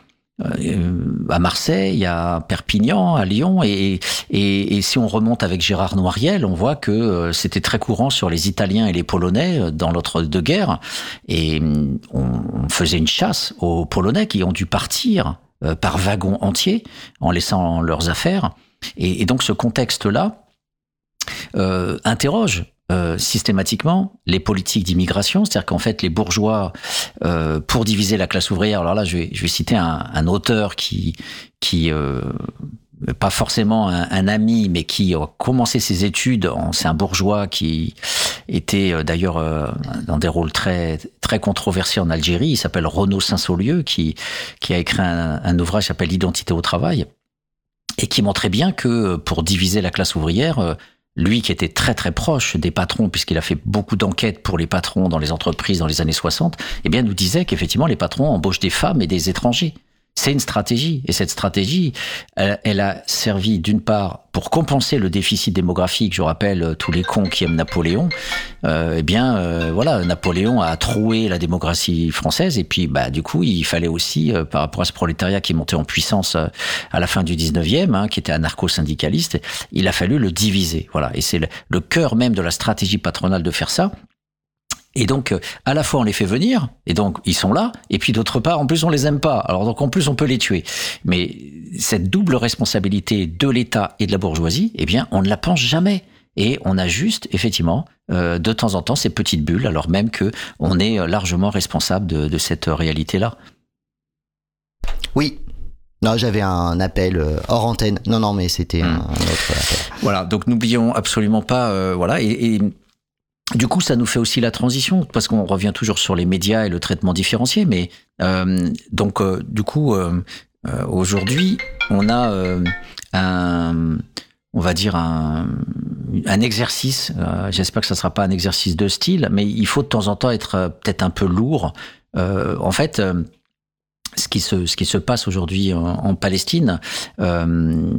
à Marseille, à Perpignan, à Lyon, et, si on remonte avec Gérard Noiriel, on voit que c'était très courant sur les Italiens et les Polonais dans l'entre-deux-guerres, et on faisait une chasse aux Polonais qui ont dû partir par wagons entiers en laissant leurs affaires, et, donc ce contexte-là euh, interroge euh, systématiquement les politiques d'immigration, c'est-à-dire qu'en fait les bourgeois, euh, pour diviser la classe ouvrière, alors là je vais, je vais citer un, un auteur qui, qui euh, pas forcément un, un, ami, mais qui a commencé ses études, c'est un bourgeois qui était euh, d'ailleurs dans des rôles très très controversés en Algérie, il s'appelle Renaud Saint-Saulieu, qui, qui a écrit un, un ouvrage qui s'appelle L'identité au travail, et qui montrait bien que pour diviser la classe ouvrière, lui qui était très très proche des patrons, puisqu'il a fait beaucoup d'enquêtes pour les patrons dans les entreprises dans les années 60, eh bien nous disait qu'effectivement les patrons embauchent des femmes et des étrangers. C'est une stratégie. Et cette stratégie, elle, elle a servi d'une part pour compenser le déficit démographique. Je rappelle tous les cons qui aiment Napoléon. Euh, eh bien, euh, voilà, Napoléon a troué la démographie française. Et puis, bah, du coup, il fallait aussi, euh, par rapport à ce prolétariat qui monté en puissance euh, à la fin du 19e, hein, qui était anarcho-syndicaliste, il a fallu le diviser. Voilà. Et c'est le, le cœur même de la stratégie patronale de faire ça. Et donc, à la fois, on les fait venir, et donc, ils sont là, et puis d'autre part, en plus, on les aime pas. Alors, donc, en plus, on peut les tuer. Mais cette double responsabilité de l'État et de la bourgeoisie, eh bien, on ne la pense jamais. Et on a juste, effectivement, euh, de temps en temps, ces petites bulles, alors même que on est largement responsable de, de cette réalité-là. Oui. Non, j'avais un appel euh, hors antenne. Non, non, mais c'était Hmm. un, un autre appel. Voilà, donc n'oublions absolument pas, euh, voilà, et, et du coup, ça nous fait aussi la transition, parce qu'on revient toujours sur les médias et le traitement différencié, mais euh, donc, euh, du coup, euh, aujourd'hui, on a un, on va dire un, un exercice, j'espère que ça sera pas un exercice de style, mais il faut de temps en temps être peut-être un peu lourd. En fait, ce qui se, ce qui se passe aujourd'hui en, Palestine euh,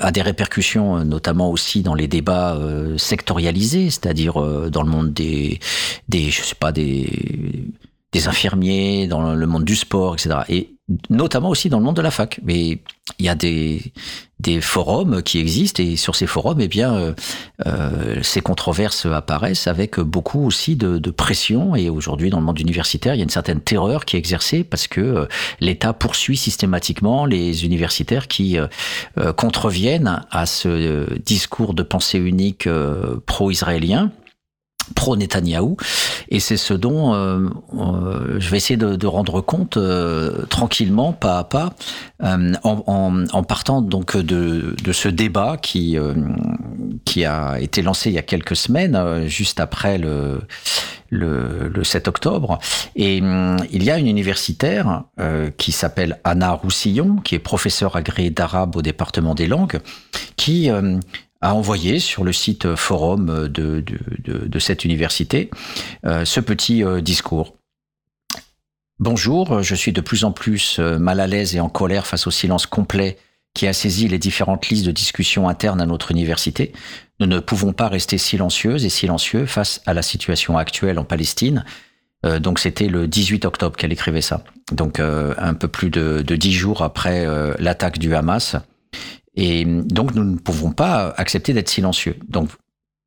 a des répercussions, euh, notamment aussi dans les débats euh, sectorialisés, c'est-à-dire euh, dans le monde des, des, je sais pas, des, des infirmiers, dans le monde du sport, etc. Et notamment aussi dans le monde de la fac. Mais il y a des, forums qui existent et sur ces forums, eh bien, euh, euh, ces controverses apparaissent avec beaucoup aussi de, pression. Et aujourd'hui, dans le monde universitaire, il y a une certaine terreur qui est exercée parce que euh, l'État poursuit systématiquement les universitaires qui euh, contreviennent à ce discours de pensée unique pro-israélien pro-Netanyahou, et c'est ce dont euh, euh, je vais essayer de, rendre compte euh, tranquillement, pas à pas, en, partant donc de, ce débat qui a été lancé il y a quelques semaines, juste après le le, le 7 octobre. Et il y a une universitaire qui s'appelle Anna Roussillon, qui est professeure agréée d'arabe au département des langues, qui euh, a envoyé sur le site forum de, de, de, de cette université euh, ce petit euh, discours. Bonjour, je suis de plus en plus euh, mal à l'aise et en colère face au silence complet qui a saisi les différentes listes de discussions internes à notre université. Nous ne pouvons pas rester silencieuses et silencieux face à la situation actuelle en Palestine. Euh, donc c'était le 18 octobre qu'elle écrivait ça. Donc euh, un peu plus de, dix jours après euh, l'attaque du Hamas. Et donc nous ne pouvons pas accepter d'être silencieux. Donc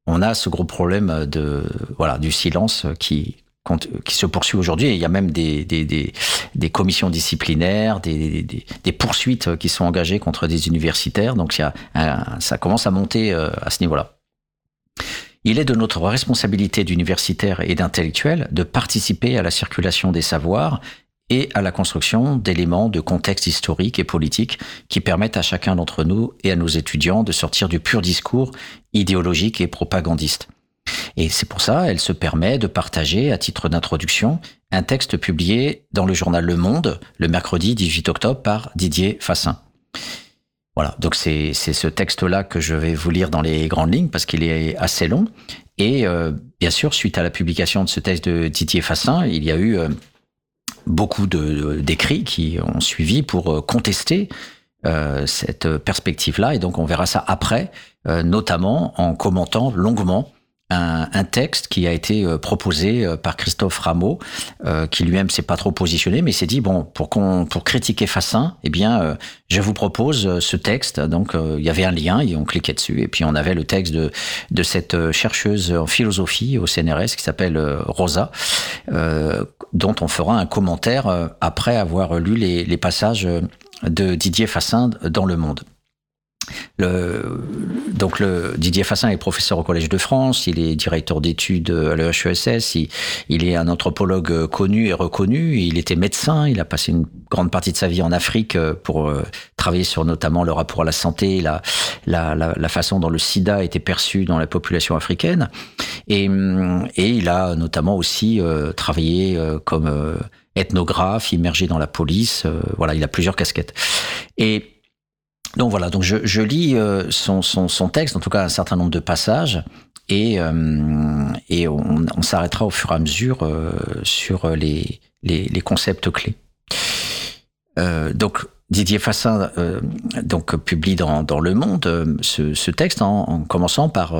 on a ce gros problème de voilà du silence qui qui se poursuit aujourd'hui. Il y a même des, des, des, commissions disciplinaires, des, poursuites qui sont engagées contre des universitaires. Donc il y a ça commence à monter euh, à ce niveau-là. Il est de notre responsabilité d'universitaires et d'intellectuels de participer à la circulation des savoirs et à la construction d'éléments de contexte historique et politique qui permettent à chacun d'entre nous et à nos étudiants de sortir du pur discours idéologique et propagandiste. Et c'est pour ça, elle se permet de partager, à titre d'introduction, un texte publié dans le journal Le Monde le mercredi 18 octobre par Didier Fassin. Voilà, donc c'est ce texte-là que je vais vous lire dans les grandes lignes parce qu'il est assez long. Et euh, bien sûr, suite à la publication de ce texte de Didier Fassin, il y a eu euh, beaucoup d'écrits qui ont suivi pour contester euh, cette perspective-là. Et donc on verra ça après, euh, notamment en commentant longuement un, texte qui a été proposé par Christophe Rameau, euh, qui lui-même s'est pas trop positionné, mais s'est dit bon pour pour critiquer Fassin, eh bien euh, je vous propose ce texte. Donc euh, il y avait un lien et on cliquait dessus et puis on avait le texte de de cette chercheuse en philosophie au CNRS qui s'appelle Rosa, euh, dont on fera un commentaire après avoir lu les, passages de Didier Fassin dans Le Monde. Le, donc le, Didier Fassin est professeur au Collège de France, il est directeur d'études à l'EHESS, il, est un anthropologue connu et reconnu, il était médecin, il a passé une grande partie de sa vie en Afrique pour euh, travailler sur notamment le rapport à la santé, la, la, la, façon dont le sida était perçu dans la population africaine. Et, et il a notamment aussi euh, travaillé euh, comme ethnographe, immergé dans la police, voilà, il a plusieurs casquettes. Et donc voilà, donc je, lis euh, son, texte, en tout cas un certain nombre de passages, et, euh, on, s'arrêtera au fur et à mesure euh, sur les, concepts clés. donc Didier Fassin donc publie dans, Le Monde ce, texte en, en, commençant par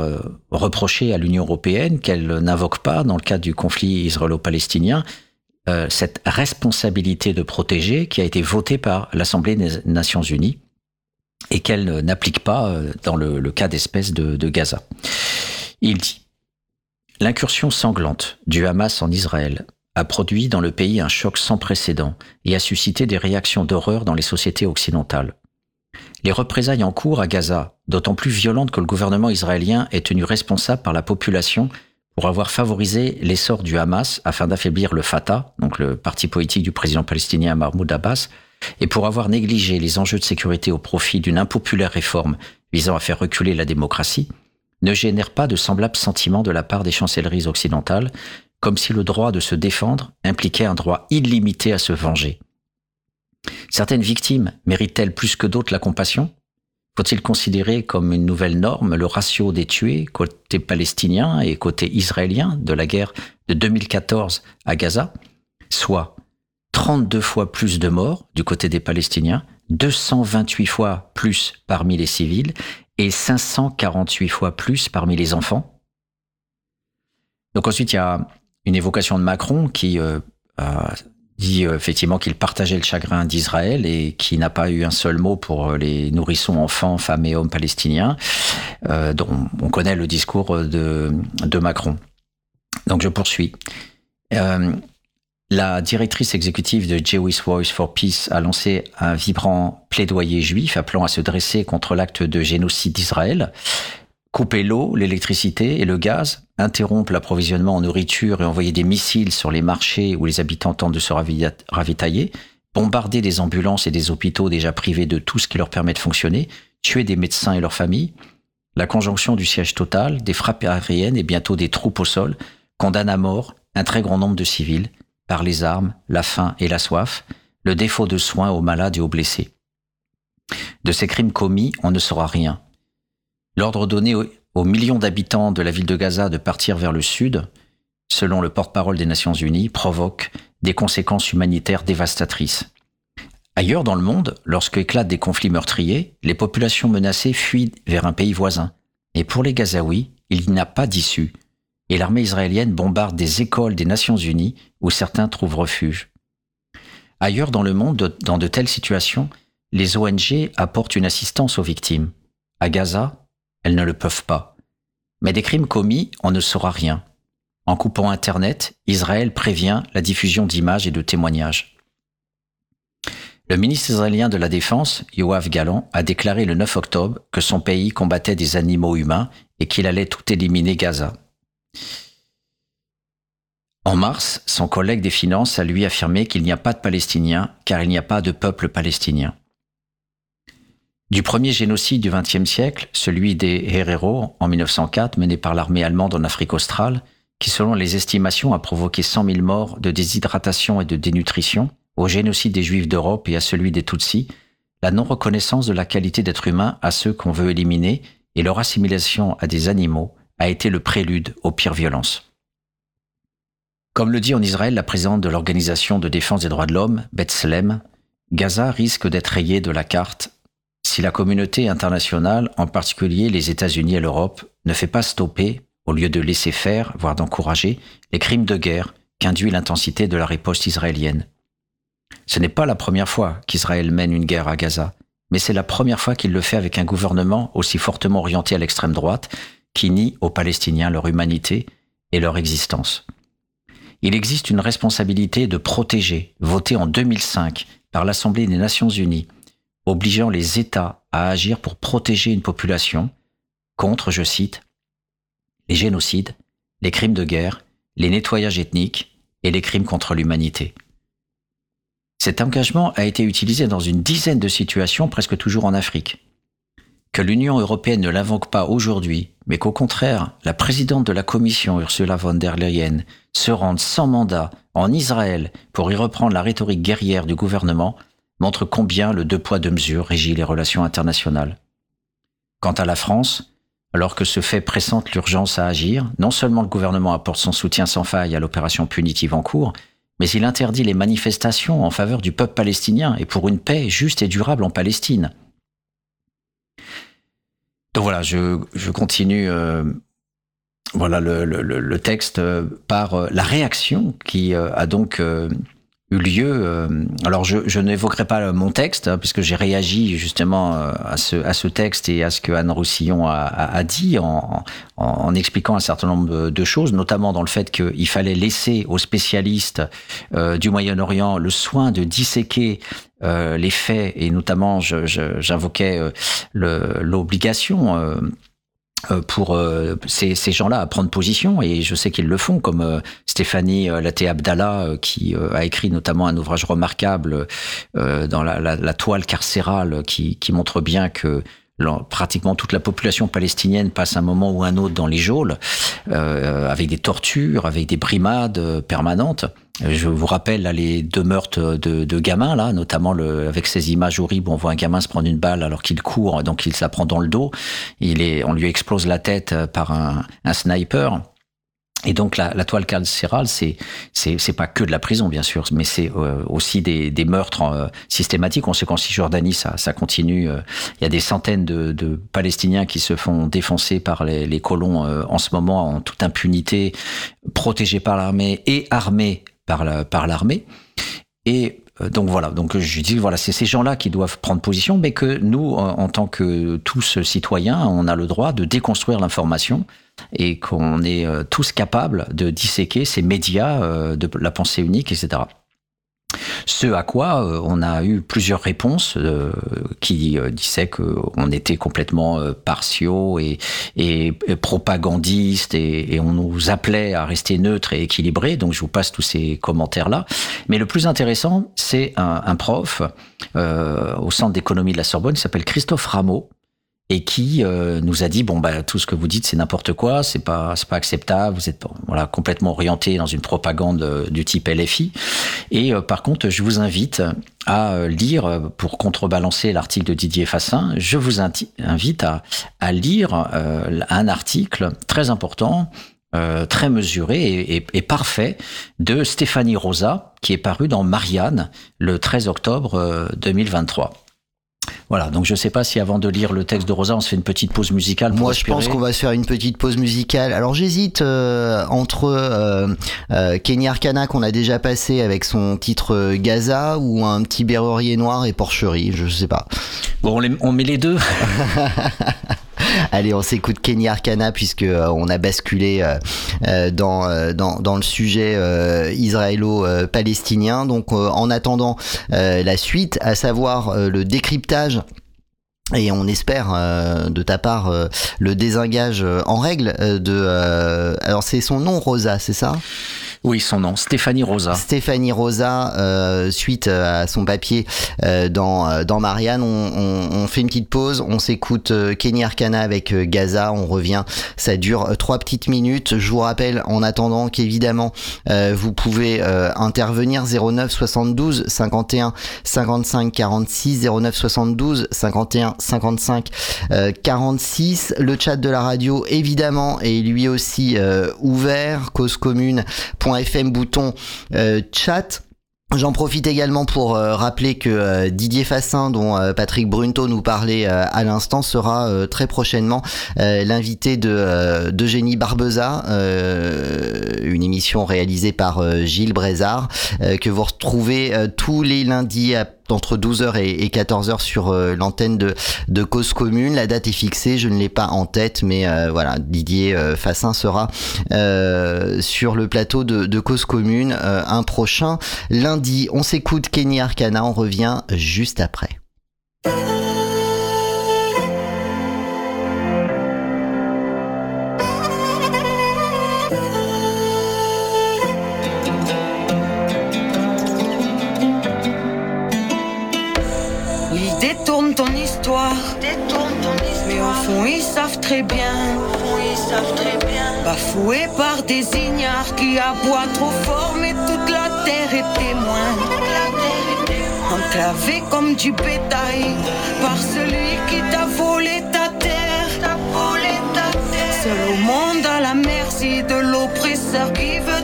reprocher à l'Union européenne qu'elle n'invoque pas, dans le cadre du conflit israélo-palestinien, cette responsabilité de protéger qui a été votée par l'Assemblée des Nations Unies et qu'elle n'applique pas dans le, le cas d'espèce de, de, Gaza. Il dit L'incursion sanglante du Hamas en Israël a produit dans le pays un choc sans précédent et a suscité des réactions d'horreur dans les sociétés occidentales. Les représailles en cours à Gaza, d'autant plus violentes que le gouvernement israélien est tenu responsable par la population pour avoir favorisé l'essor du Hamas afin d'affaiblir le Fatah, donc le parti politique du président palestinien Mahmoud Abbas, et pour avoir négligé les enjeux de sécurité au profit d'une impopulaire réforme visant à faire reculer la démocratie, ne génère pas de semblables sentiments de la part des chancelleries occidentales, comme si le droit de se défendre impliquait un droit illimité à se venger. Certaines victimes méritent-elles plus que d'autres la compassion? Faut-il considérer comme une nouvelle norme le ratio des tués côté palestinien et côté israélien de la guerre de 2014 à Gaza, soit 32 fois plus de morts du côté des Palestiniens, 228 fois plus parmi les civils et 548 fois plus parmi les enfants. Donc ensuite, il y a une évocation de Macron qui euh, a dit euh, effectivement qu'il partageait le chagrin d'Israël et qui n'a pas eu un seul mot pour les nourrissons, enfants, femmes et hommes palestiniens, euh, dont on connaît le discours de, Macron. Donc je poursuis. Euh, la directrice exécutive de Jewish Voice for Peace a lancé un vibrant plaidoyer juif appelant à se dresser contre l'acte de génocide d'Israël. Couper l'eau, l'électricité et le gaz, interrompre l'approvisionnement en nourriture et envoyer des missiles sur les marchés où les habitants tentent de se ravitailler, bombarder des ambulances et des hôpitaux déjà privés de tout ce qui leur permet de fonctionner, tuer des médecins et leurs familles, la conjonction du siège total, des frappes aériennes et bientôt des troupes au sol condamne à mort un très grand nombre de civils par les armes, la faim et la soif, le défaut de soins aux malades et aux blessés. De ces crimes commis, on ne saura rien. L'ordre donné aux millions d'habitants de la ville de Gaza de partir vers le sud, selon le porte-parole des Nations Unies, provoque des conséquences humanitaires dévastatrices. Ailleurs dans le monde, lorsque éclatent des conflits meurtriers, les populations menacées fuient vers un pays voisin. Et pour les Gazaouis, il n'y a pas d'issue, et l'armée israélienne bombarde des écoles des Nations Unies où certains trouvent refuge. Ailleurs dans le monde, dans de telles situations, les ONG apportent une assistance aux victimes. À Gaza, elles ne le peuvent pas. Mais des crimes commis, on ne saura rien. En coupant Internet, Israël prévient la diffusion d'images et de témoignages. Le ministre israélien de la Défense, Yoav Gallant, a déclaré le 9 octobre que son pays combattait des animaux humains et qu'il allait tout éliminer Gaza. En mars, son collègue des Finances a lui affirmé qu'il n'y a pas de Palestiniens car il n'y a pas de peuple palestinien. Du premier génocide du XXe siècle, celui des Herero en 1904 mené par l'armée allemande en Afrique australe, qui selon les estimations a provoqué 100 000 morts de déshydratation et de dénutrition, au génocide des Juifs d'Europe et à celui des Tutsis, la non-reconnaissance de la qualité d'être humain à ceux qu'on veut éliminer et leur assimilation à des animaux a été le prélude aux pires violences. Comme le dit en Israël la présidente de l'Organisation de défense des droits de l'homme, Bethlehem, Gaza risque d'être rayé de la carte si la communauté internationale, en particulier les États-Unis et l'Europe, ne fait pas stopper, au lieu de laisser faire, voire d'encourager, les crimes de guerre qu'induit l'intensité de la riposte israélienne. Ce n'est pas la première fois qu'Israël mène une guerre à Gaza, mais c'est la première fois qu'il le fait avec un gouvernement aussi fortement orienté à l'extrême droite qui nie aux Palestiniens leur humanité et leur existence. Il existe une responsabilité de protéger, votée en 2005 par l'Assemblée des Nations Unies, obligeant les États à agir pour protéger une population contre, je cite, les génocides, les crimes de guerre, les nettoyages ethniques et les crimes contre l'humanité. Cet engagement a été utilisé dans une dizaine de situations, presque toujours en Afrique. Que l'Union européenne ne l'invoque pas aujourd'hui, mais qu'au contraire, la présidente de la Commission, Ursula von der Leyen, se rende sans mandat en Israël pour y reprendre la rhétorique guerrière du gouvernement, montre combien le deux poids deux mesures régit les relations internationales. Quant à la France, alors que ce fait pressente l'urgence à agir, non seulement le gouvernement apporte son soutien sans faille à l'opération punitive en cours, mais il interdit les manifestations en faveur du peuple palestinien et pour une paix juste et durable en Palestine. Donc voilà, je, continue euh, voilà le, texte par euh, la réaction qui euh, a donc eu lieu. euh, alors, je, je n'évoquerai pas mon texte, hein, puisque j'ai réagi justement euh, à ce, à ce texte et à ce que Anne Roussillon a, a, dit en, en, expliquant un certain nombre de choses, notamment dans le fait qu'il fallait laisser aux spécialistes euh, du Moyen-Orient le soin de disséquer les faits, et notamment j'invoquais euh, l'obligation. Euh, pour euh, ces, gens-là à prendre position et je sais qu'ils le font comme euh, Stéphanie Laté Abdallah qui a écrit notamment un ouvrage remarquable dans la, toile carcérale qui, qui montre bien que pratiquement toute la population palestinienne passe un moment ou un autre dans les geôles avec des tortures, avec des brimades permanentes. Je vous rappelle là, les deux meurtres de, de gamins, là, notamment le, avec ces images horribles on voit un gamin se prendre une balle alors qu'il court, donc il se la prend dans le dos. Il est, on lui explose la tête euh, par un, un sniper. Et donc la, la toile carcérale, c'est c'est pas que de la prison bien sûr, mais c'est euh, aussi des, des meurtres euh, systématiques. On sait qu'en Cisjordanie ça ça continue. euh, Il y a des centaines de, de Palestiniens qui se font défoncer par les, les colons euh, en ce moment en toute impunité, protégés par l'armée et armés par la, par l'armée. Et euh, donc voilà, donc je dis voilà, c'est ces gens-là qui doivent prendre position, mais que nous, en, en tant que tous citoyens, on a le droit de déconstruire l'information et qu'on est euh, tous capables de disséquer ces médias euh, de la pensée unique, etc. Ce à quoi euh, on a eu plusieurs réponses euh, qui euh, disaient qu'on était complètement euh, partiaux et, et, propagandistes et, et on nous appelait à rester neutres et équilibrés. Donc je vous passe tous ces commentaires-là. Mais le plus intéressant, c'est un, un prof euh, au centre d'économie de la Sorbonne qui s'appelle Christophe Rameau et qui euh, nous a dit bon bah tout ce que vous dites c'est n'importe quoi, c'est pas c'est pas acceptable, vous êtes voilà complètement orienté dans une propagande euh, du type LFI. Et euh, par contre, je vous invite à lire pour contrebalancer l'article de Didier Fassin, je vous invite à, à lire un article très important. très mesuré et, et- parfait de Stéphanie Rosa qui est paru dans Marianne le 13 octobre euh, 2023. Voilà, donc je sais pas si avant de lire le texte de Rosa, on se fait une petite pause musicale. Pour Moi, je pense qu'on va se faire une petite pause musicale. Alors, j'hésite euh, entre euh, euh, Kenny Arcana qu'on a déjà passé avec son titre euh, Gaza ou un petit Berrurier Noir et Porcherie, je sais pas. Bon, on, les- on met les deux. Allez, on s'écoute Kenny Arcana puisque euh, on a basculé euh, euh, dans, dans le sujet israélo-palestinien. Donc, en attendant la suite, à savoir le décryptage. Et on espère de ta part le désengage en règle de. alors c'est son nom Rosa, c'est ça? Oui, son nom, Stéphanie Rosa. Stéphanie Rosa, euh, suite à son papier euh, dans, euh, dans Marianne, on, fait une petite pause, on s'écoute euh, Kenny Arcana avec euh, Gaza, on revient, ça dure euh, trois petites minutes. Je vous rappelle en attendant qu'évidemment euh, vous pouvez euh, intervenir 09 72 51 55 46 09 72 51 55 euh, 46. Le chat de la radio évidemment est lui aussi euh, ouvert, causecommune.fm bouton euh, chat. J'en profite également pour euh, rappeler que euh, Didier Fassin, dont Patrick Brunto nous parlait à l'instant, sera très prochainement l'invité de d'Eugénie Barbeza, une émission réalisée par Gilles Brézard, que vous retrouvez tous les lundis à entre 12h et, et 14h sur euh, l'antenne de, de Cause Commune. La date est fixée, je ne l'ai pas en tête, mais euh, voilà, Didier euh, Fassin sera sur le plateau de, Cause Commune un prochain lundi. On s'écoute Kenny Arcana, on revient juste après. Ils savent très bien, bafoués par des ignares qui aboient trop fort, mais toute la terre est témoin. Enclavé comme du bétail par celui qui t'a volé ta terre. Seul au monde à la merci de l'oppresseur qui veut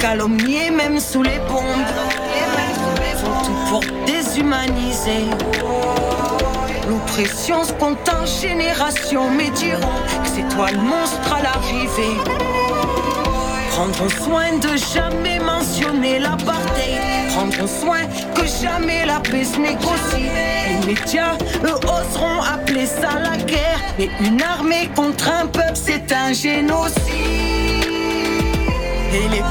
Calomnié même sous les bombes, font tout pour déshumaniser. L'oppression se compte en génération, mais diront que c'est toi le monstre à l'arrivée. Prendront soin de jamais mentionner l'apartheid. Prendront soin que jamais la paix se négocie. Les médias, eux, oseront appeler ça la guerre. Mais une armée contre un peuple, c'est un génocide. Et les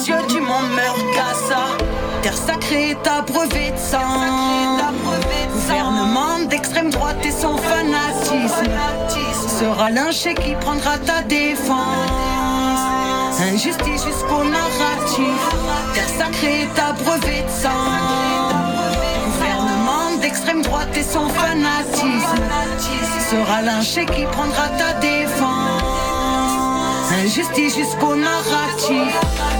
les yeux du monde meurt Gaza. Terre sacrée est abreuvée de sang. Gouvernement d'extrême droite et son fanatisme sera lynché qui prendra ta défense. Injustice jusqu'au narratif. Terre sacrée est abreuvée de sang. Gouvernement d'extrême droite et son fanatisme sera lynché qui prendra ta défense. Injustice jusqu'au narratif.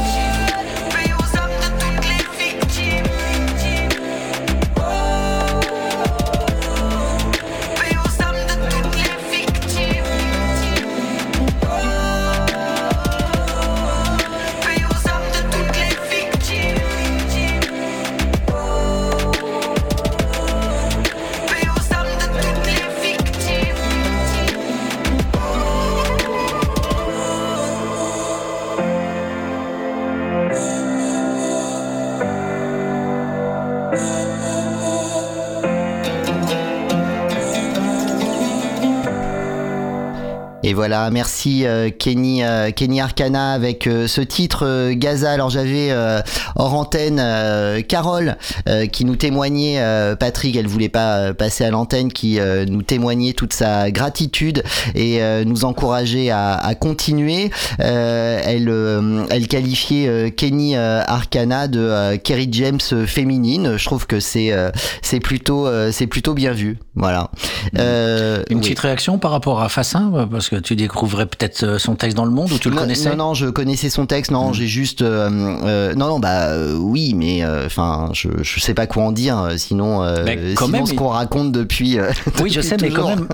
Voilà, merci euh, Kenny, euh, Kenny Arcana avec euh, ce titre euh, Gaza. Alors j'avais euh, hors antenne euh, Carole euh, qui nous témoignait, euh, Patrick, elle voulait pas euh, passer à l'antenne, qui euh, nous témoignait toute sa gratitude et euh, nous encourageait à, à continuer. Euh, elle, euh, elle qualifiait euh, Kenny euh, Arcana de euh, Kerry James féminine. Je trouve que c'est euh, c'est plutôt euh, c'est plutôt bien vu. Voilà. Euh, Une oui. petite réaction par rapport à Fassin, parce que tu découvrais peut-être euh, son texte dans le monde ou tu le non, connaissais Non, non, je connaissais son texte. Non, j'ai juste. euh, euh, non, non, bah euh, oui, mais enfin, je, je sais pas quoi en dire. Sinon, euh, Mais quand sinon même, ce il- qu'on raconte depuis. euh, Oui, je sais, mais quand même,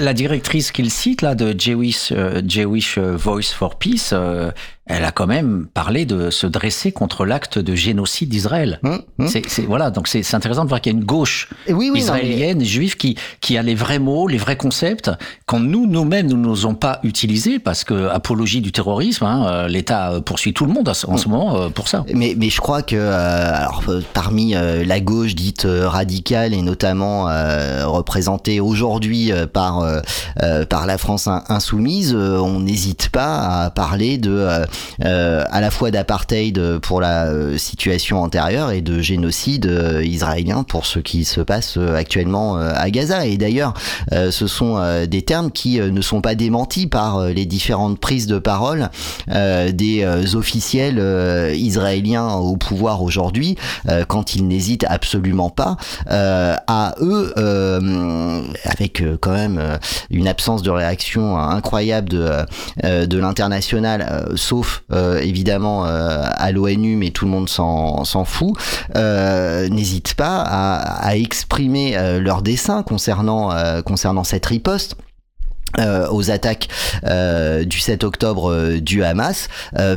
la directrice qu'il cite là de Jewish, euh, Jewish Voice for Peace, euh, elle a quand même parlé de se dresser contre l'acte de génocide d'Israël. C'est, c'est- voilà, donc c'est, c'est intéressant de voir qu'il y a une gauche oui, oui, non, israélienne, juive, qui, qui a les vrais mots, les vrais concepts, quand nous, nous-mêmes, nous n'osons pas utiliser, parce que apologie du terrorisme, hein, euh, l'État euh, poursuit tout le monde en ce- ce moment euh, pour ça. Mais, mais je crois que euh, alors parmi euh, la gauche dite radicale et notamment euh, représentée aujourd'hui par par la France in- insoumise, on n'hésite pas à parler de à la fois d'apartheid pour la euh, situation antérieure et de génocide euh, israélien pour ce qui se passe euh, actuellement euh, à Gaza. Et d'ailleurs, euh, ce sont euh, des termes qui euh, ne sont pas démentis par euh, les différentes prises de parole euh, des euh, officiels euh, israéliens au pouvoir aujourd'hui, euh, quand ils n'hésitent absolument pas euh, à eux, euh, avec euh, quand même euh, une absence de réaction incroyable de, euh, de l'international, euh, sauf euh, évidemment euh, à l'ONU, mais tout le monde s'en fout, euh, n'hésitent pas à, exprimer leur dessein concernant, cette riposte. aux attaques du 7 octobre du Hamas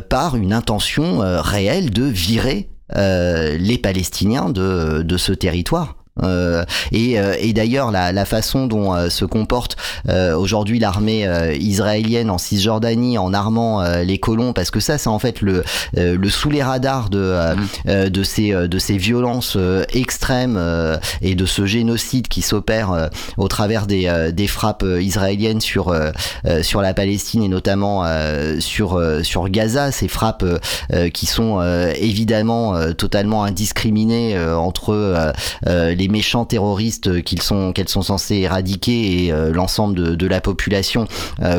par une intention réelle de virer les Palestiniens de ce territoire. Euh, et, euh, et d'ailleurs la, la façon dont euh, se comporte euh, aujourd'hui l'armée euh, israélienne en Cisjordanie en armant euh, les colons parce que ça c'est en fait le, euh, le sous les radars de, euh, euh, de ces de ces violences euh, extrêmes euh, et de ce génocide qui s'opère euh, au travers des, euh, des frappes israéliennes sur sur la Palestine et notamment euh, sur euh, sur Gaza ces frappes qui sont euh, évidemment euh, totalement indiscriminées euh, entre les les méchants terroristes qu'ils sont qu'elles sont censées éradiquer et l'ensemble de, de, la population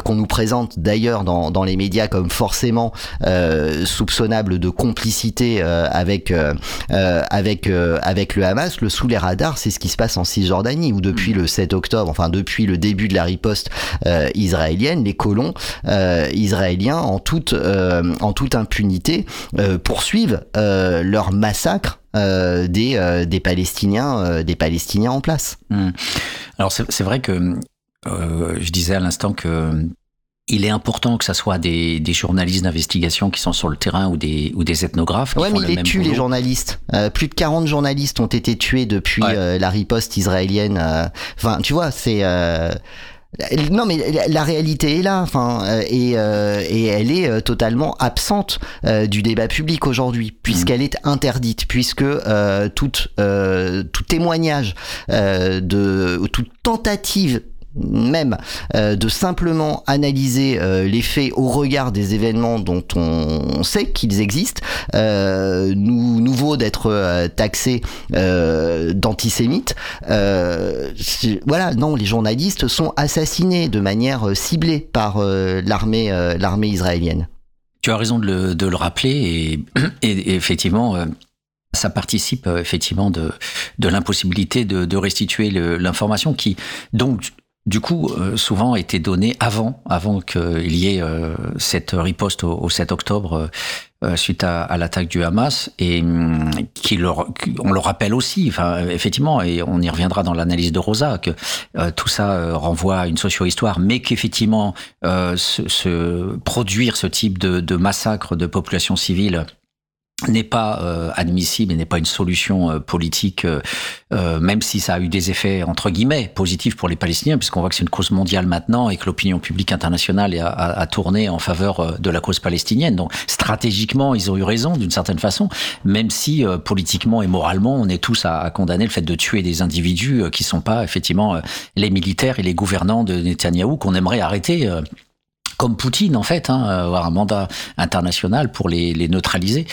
qu'on nous présente d'ailleurs dans, dans les médias comme forcément soupçonnable de complicité avec avec avec le Hamas, le sous les radars, c'est ce qui se passe en Cisjordanie où depuis le 7 octobre, enfin depuis le début de la riposte israélienne, les colons israéliens en toute en toute impunité poursuivent leur massacre euh, des, euh, des Palestiniens, euh, des Palestiniens en place. Hmm. Alors c'est vrai que je disais à l'instant que il est important que ça soit des, des journalistes d'investigation qui sont sur le terrain ou des, ou des ethnographes. Qui ouais, font mais ils les tuent, les journalistes. plus de 40 journalistes ont été tués depuis la riposte israélienne. Enfin, tu vois, c'est non, mais la réalité est là, enfin, euh, et, euh, et elle est euh, totalement absente du débat public aujourd'hui, puisqu'elle est interdite, puisque tout, tout témoignage de toute tentative même euh, de simplement analyser euh, les faits au regard des événements dont on sait qu'ils existent, euh, nous, vaut d'être taxé d'antisémites. voilà, non, les journalistes sont assassinés de manière ciblée par l'armée israélienne. Tu as raison de le, rappeler et, effectivement ça participe effectivement de, de l'impossibilité de, de restituer l'information qui donc du coup, euh, souvent été donné avant, avant qu'il y ait euh, cette riposte au, 7 octobre euh, suite à, l'attaque du Hamas, et hum, qui on le rappelle aussi, enfin, effectivement, et on y reviendra dans l'analyse de Rosa, que tout ça renvoie à une socio-histoire, mais qu'effectivement, se, produire ce type de, de massacre de populations civiles n'est pas euh, admissible et n'est pas une solution euh, politique, euh, même si ça a eu des effets entre guillemets positifs pour les Palestiniens, puisqu'on voit que c'est une cause mondiale maintenant et que l'opinion publique internationale a, a, tourné en faveur de la cause palestinienne. Donc stratégiquement, ils ont eu raison d'une certaine façon, même si politiquement et moralement, on est tous à, à, condamner le fait de tuer des individus qui sont pas effectivement les militaires et les gouvernants de Netanyahou qu'on aimerait arrêter comme Poutine en fait, hein, avoir un mandat international pour les, les neutraliser.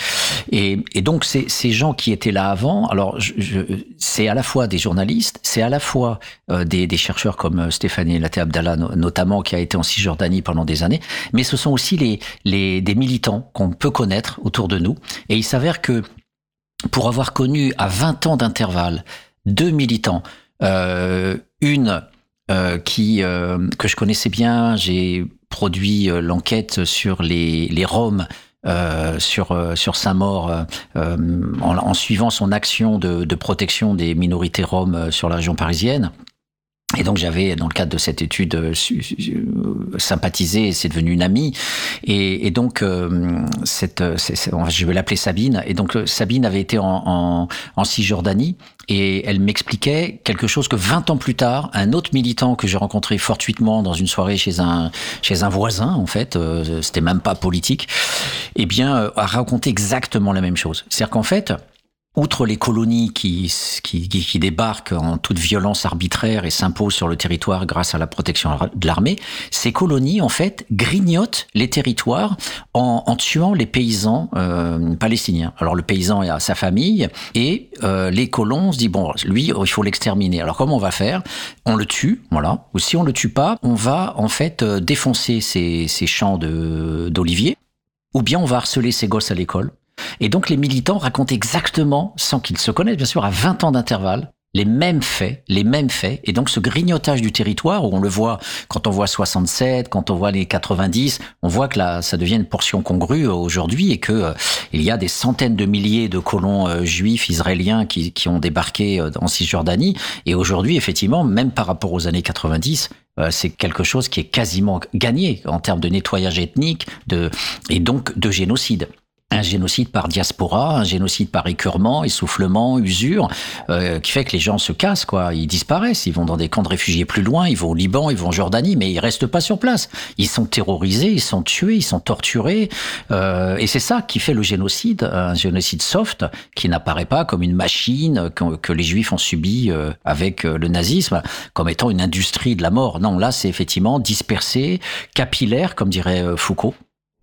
Et, et donc ces, ces, gens qui étaient là avant, alors je, je, c'est à la fois des journalistes, c'est à la fois euh, des, des, chercheurs comme euh, Stéphanie Laté Abdallah notamment qui a été en Cisjordanie pendant des années, mais ce sont aussi les, les des militants qu'on peut connaître autour de nous. Et il s'avère que pour avoir connu à 20 ans d'intervalle deux militants, euh, une euh, qui euh, que je connaissais bien. J'ai produit euh, l'enquête sur les, Roms euh, sur sur Saint-Maur euh, en, suivant son action de protection des minorités roms sur la région parisienne. Et donc j'avais, dans le cadre de cette étude, euh, sympathisé, et c'est devenu une amie. Et, donc, euh, cette, je vais l'appeler Sabine. Et donc Sabine avait été en, en, en Cisjordanie et elle m'expliquait quelque chose que 20 ans plus tard, un autre militant que j'ai rencontré fortuitement dans une soirée chez un, chez un voisin, en fait, euh, c'était même pas politique, eh bien, a raconté exactement la même chose. C'est-à-dire qu'en fait, Outre les colonies qui, qui, qui, débarquent en toute violence arbitraire et s'imposent sur le territoire grâce à la protection de l'armée, ces colonies, en fait, grignotent les territoires en, en tuant les paysans euh, palestiniens. Alors le paysan a sa famille et euh, les colons se disent, bon, lui, il faut l'exterminer. Alors comment on va faire? On le tue, voilà. Ou si on le tue pas, on va en fait euh, défoncer ces, ces champs d'oliviers. Ou bien on va harceler ses gosses à l'école et donc les militants racontent exactement, sans qu'ils se connaissent bien sûr, à 20 ans d'intervalle, les mêmes faits, les mêmes faits, et donc ce grignotage du territoire, où on le voit quand on voit 67, quand on voit les 90, on voit que là, ça devient une portion congrue aujourd'hui, et que euh, il y a des centaines de milliers de colons euh, juifs israéliens qui, ont débarqué euh, en Cisjordanie, et aujourd'hui, effectivement, même par rapport aux années 90, c'est quelque chose qui est quasiment gagné en termes de nettoyage ethnique, de, et donc de génocide un génocide par diaspora, un génocide par écurement, essoufflement, usure, euh, qui fait que les gens se cassent, quoi. Ils disparaissent, ils vont dans des camps de réfugiés plus loin, ils vont au Liban, ils vont en Jordanie, mais ils restent pas sur place. Ils sont terrorisés, ils sont tués, ils sont torturés, euh, et c'est ça qui fait le génocide, un génocide soft qui n'apparaît pas comme une machine que, que les Juifs ont subi euh, avec euh, le nazisme, comme étant une industrie de la mort. Non, là, c'est effectivement dispersé, capillaire, comme dirait euh, Foucault.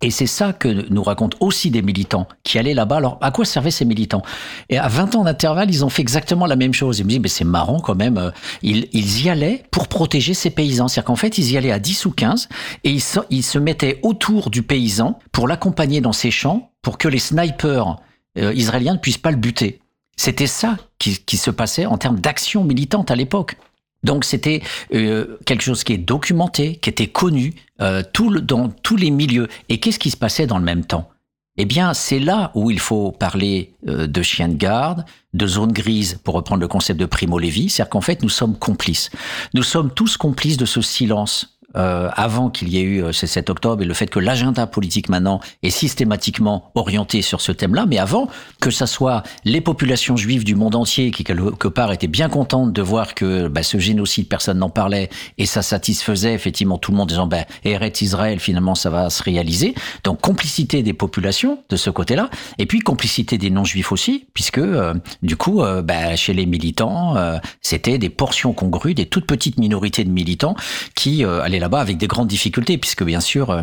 Et c'est ça que nous racontent aussi des militants qui allaient là-bas. Alors, à quoi servaient ces militants? Et à 20 ans d'intervalle, ils ont fait exactement la même chose. Ils me disent, mais c'est marrant quand même. euh, Ils, y allaient pour protéger ces paysans. C'est-à-dire qu'en fait, ils y allaient à 10 ou 15 et ils se, mettaient autour du paysan pour l'accompagner dans ses champs pour que les snipers euh, israéliens ne puissent pas le buter. C'était ça qui, qui se passait en termes d'action militante à l'époque. Donc c'était euh, quelque chose qui est documenté, qui était connu euh, tout le- dans tous les milieux. Et qu'est-ce qui se passait dans le même temps? Eh bien, c'est là où il faut parler euh, de chien de garde, de zone grise, pour reprendre le concept de Primo Levi. C'est-à-dire qu'en fait, nous sommes complices. Nous sommes tous complices de ce silence. Euh, avant qu'il y ait eu euh, ce 7 octobre et le fait que l'agenda politique maintenant est systématiquement orienté sur ce thème-là, mais avant que ça soit les populations juives du monde entier qui quelque part étaient bien contentes de voir que bah, ce génocide personne n'en parlait et ça satisfaisait effectivement tout le monde en disant bah, Eretz Israël finalement ça va se réaliser. Donc complicité des populations de ce côté-là et puis complicité des non-juifs aussi puisque euh, du coup euh, bah, chez les militants euh, c'était des portions congrues des toutes petites minorités de militants qui allaient là-bas avec des grandes difficultés puisque bien sûr euh,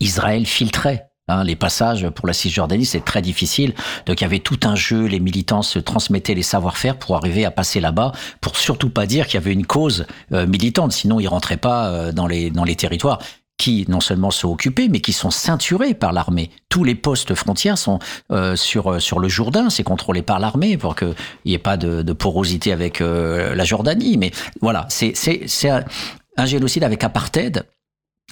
Israël filtrait Hein, les passages pour la Cisjordanie, c'est très difficile. Donc il y avait tout un jeu, les militants se transmettaient les savoir-faire pour arriver à passer là-bas, pour surtout pas dire qu'il y avait une cause euh, militante, sinon ils rentraient pas euh, dans les dans les territoires qui non seulement sont occupés, mais qui sont ceinturés par l'armée. Tous les postes frontières sont sur sur le Jourdain, c'est contrôlé par l'armée pour qu'il n'y ait pas de, porosité avec la Jordanie. Mais voilà, c'est un, génocide avec apartheid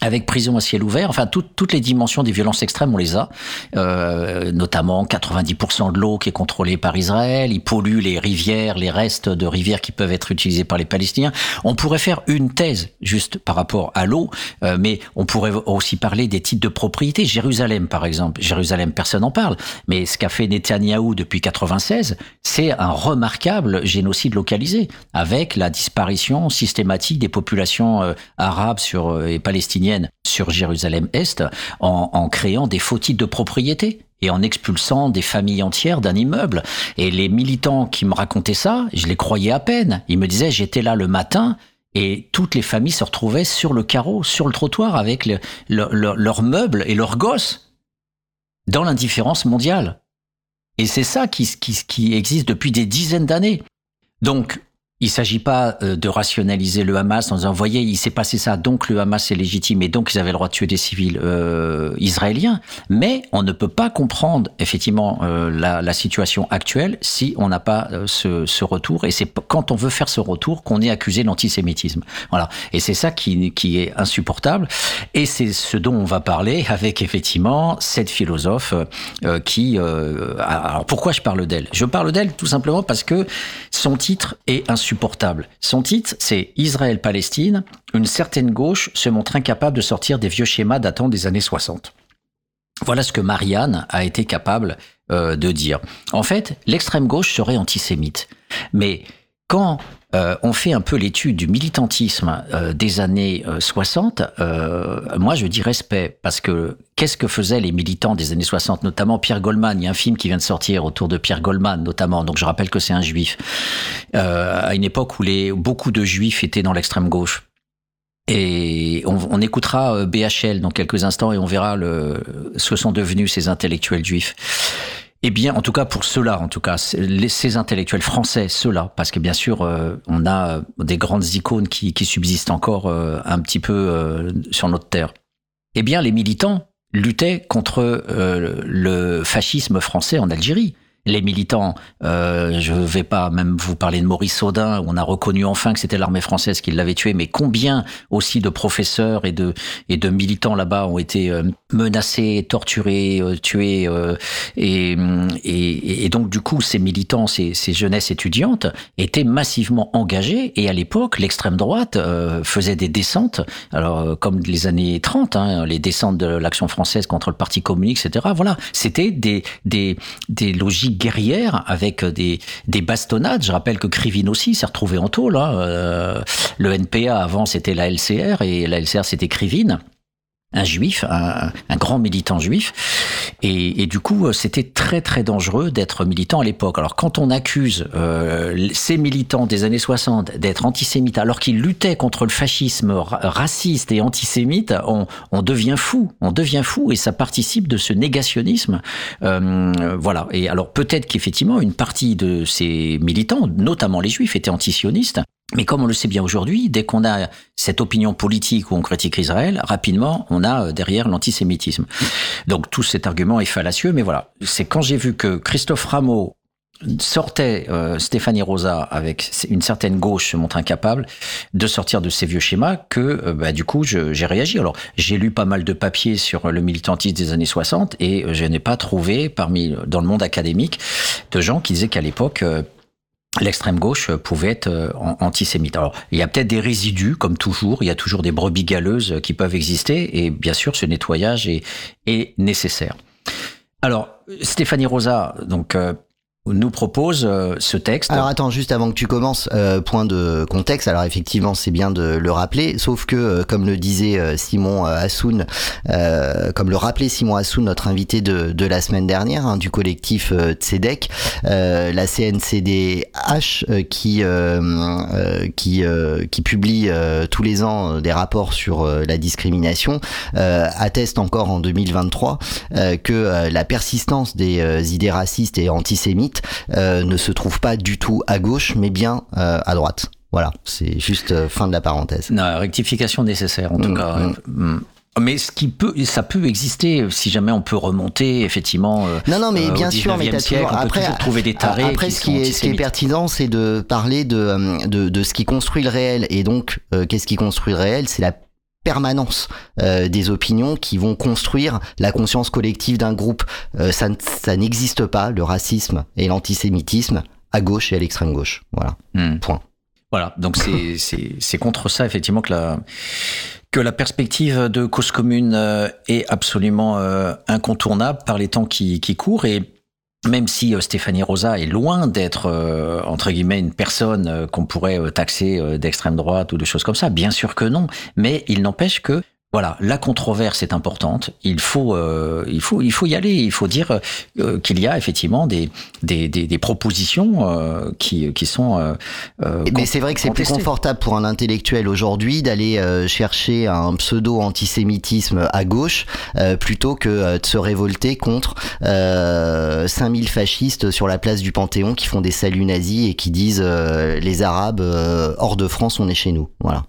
avec prison à ciel ouvert, enfin tout- toutes les dimensions des violences extrêmes, on les a, euh, notamment 90% de l'eau qui est contrôlée par Israël, ils polluent les rivières, les restes de rivières qui peuvent être utilisés par les Palestiniens. On pourrait faire une thèse juste par rapport à l'eau, euh, mais on pourrait aussi parler des titres de propriété. Jérusalem, par exemple, Jérusalem, personne n'en parle, mais ce qu'a fait Netanyahou depuis 96, c'est un remarquable génocide localisé, avec la disparition systématique des populations euh, arabes sur, euh, et palestiniennes sur Jérusalem-Est, en, en créant des faux de propriété et en expulsant des familles entières d'un immeuble. Et les militants qui me racontaient ça, je les croyais à peine. Ils me disaient, j'étais là le matin, et toutes les familles se retrouvaient sur le carreau, sur le trottoir, avec le- le- le- leurs meubles et leurs gosses, dans l'indifférence mondiale. Et c'est ça qui, qui existe depuis des dizaines d'années. Donc, il s'agit pas euh, de rationaliser le Hamas en disant, voyez, il s'est passé ça, donc le Hamas est légitime et donc ils avaient le droit de tuer des civils euh, israéliens. Mais on ne peut pas comprendre effectivement euh, la, situation actuelle si on n'a pas ce, retour. Et c'est quand on veut faire ce retour qu'on est accusé d'antisémitisme. Voilà. Et c'est ça qui, qui est insupportable. Et c'est ce dont on va parler avec effectivement cette philosophe qui. alors pourquoi je parle d'elle? Je parle d'elle tout simplement parce que son titre est insupportable. Son titre, c'est Israël-Palestine. Une certaine gauche se montre incapable de sortir des vieux schémas datant des années 60. Voilà ce que Marianne a été capable euh, de dire. En fait, l'extrême gauche serait antisémite. Mais quand euh, on fait un peu l'étude du militantisme euh, des années euh, 60, euh, moi je dis respect, parce que qu'est-ce que faisaient les militants des années 60, notamment Pierre Goldman? Il y a un film qui vient de sortir autour de Pierre Goldman, notamment, donc je rappelle que c'est un juif, à une époque où les, beaucoup de juifs étaient dans l'extrême gauche. Et on, écoutera BHL dans quelques instants et on verra ce sont devenus ces intellectuels juifs. Eh bien, en tout cas pour ceux-là, en tout cas, ces intellectuels français, ceux-là, parce que bien sûr, euh, on a euh, des grandes icônes qui, subsistent encore euh, un petit peu sur notre terre. Eh bien, les militants luttaient contre le fascisme français en Algérie. Les militants, euh, je ne vais pas même vous parler de Maurice Audin, on a reconnu enfin que c'était l'armée française qui l'avait tué, mais combien aussi de professeurs et de, et de militants là-bas ont été euh, menacés, torturés, euh, tués, euh, et, et, et donc du coup ces militants, ces, ces jeunesses étudiantes étaient massivement engagés, et à l'époque l'extrême droite faisait des descentes, alors comme les années 30, hein, les descentes de l'action française contre le Parti communiste, etc. Voilà, c'était des, des, des logiques guerrières avec des, des bastonnades. Je rappelle que Krivine aussi s'est retrouvé en tôle. Hein. Euh, le NPA avant c'était la LCR et la LCR c'était Krivine. Un juif, un, grand militant juif. Et, et du coup, c'était très très dangereux d'être militant à l'époque. Alors quand on accuse euh, ces militants des années 60 d'être antisémites alors qu'ils luttaient contre le fascisme raciste et antisémite, on, on, devient fou, on devient fou et ça participe de ce négationnisme. Euh, voilà. Et alors peut-être qu'effectivement une partie de ces militants, notamment les juifs, étaient antisionistes. Mais comme on le sait bien aujourd'hui, dès qu'on a cette opinion politique où on critique Israël, rapidement, on a euh, derrière l'antisémitisme. Donc tout cet argument est fallacieux, mais voilà. C'est quand j'ai vu que Christophe Rameau sortait euh, Stéphanie Rosa avec une certaine gauche se montre incapable de sortir de ces vieux schémas que euh, bah, du coup j'ai réagi. Alors j'ai lu pas mal de papiers sur le militantisme des années 60 et je n'ai pas trouvé parmi dans le monde académique de gens qui disaient qu'à l'époque l'extrême gauche pouvait être euh, antisémite. Alors, il y a peut-être des résidus, comme toujours, il y a toujours des brebis galeuses qui peuvent exister, et bien sûr, ce nettoyage est, est nécessaire. Alors, Stéphanie Rosa, donc, euh, nous propose euh, ce texte. Alors attends, juste avant que tu commences, euh, point de contexte. Alors effectivement, c'est bien de le rappeler, sauf que, euh, comme le disait Simon Assoun, comme le rappelait Simon Assoun, notre invité de, de la semaine dernière hein, du collectif Tzedek, la CNCDH qui qui qui publie tous les ans des rapports sur la discrimination atteste encore en 2023 que la persistance des idées racistes et antisémites euh, ne se trouve pas du tout à gauche, mais bien euh, à droite. Voilà, c'est juste euh, fin de la parenthèse. Non, rectification nécessaire en tout mm, cas. Mm. Mm. Mais ce qui peut, ça peut exister si jamais on peut remonter effectivement. non, non, mais bien sûr, mais siècle, on après, trouver des tarés. Après, ce, qui est, ce qui est pertinent, c'est de parler de, de, de ce qui construit le réel. Et donc, qu'est-ce qui construit le réel? C'est la permanence euh, des opinions qui vont construire la conscience collective d'un groupe. Euh, ça, ça n'existe pas, le racisme et l'antisémitisme, à gauche et à l'extrême gauche. Voilà. Hmm. Point. Voilà, donc c'est contre ça effectivement que la, que la perspective de cause commune euh, est absolument incontournable par les temps qui, qui courent et même si euh, Stéphanie Rosa est loin d'être euh, entre guillemets une personne euh, qu'on pourrait taxer d'extrême droite ou de choses comme ça, bien sûr que non, mais il n'empêche que voilà, la controverse est importante. Il faut, euh, il faut, il faut y aller. Il faut dire euh, qu'il y a effectivement des des, des, des propositions euh, qui qui sont. Mais c'est vrai que c'est plus confortable pour un intellectuel aujourd'hui d'aller chercher un pseudo antisémitisme à gauche plutôt que de se révolter contre 5000 fascistes sur la place du Panthéon qui font des saluts nazis et qui disent les Arabes hors de France on est chez nous. Voilà.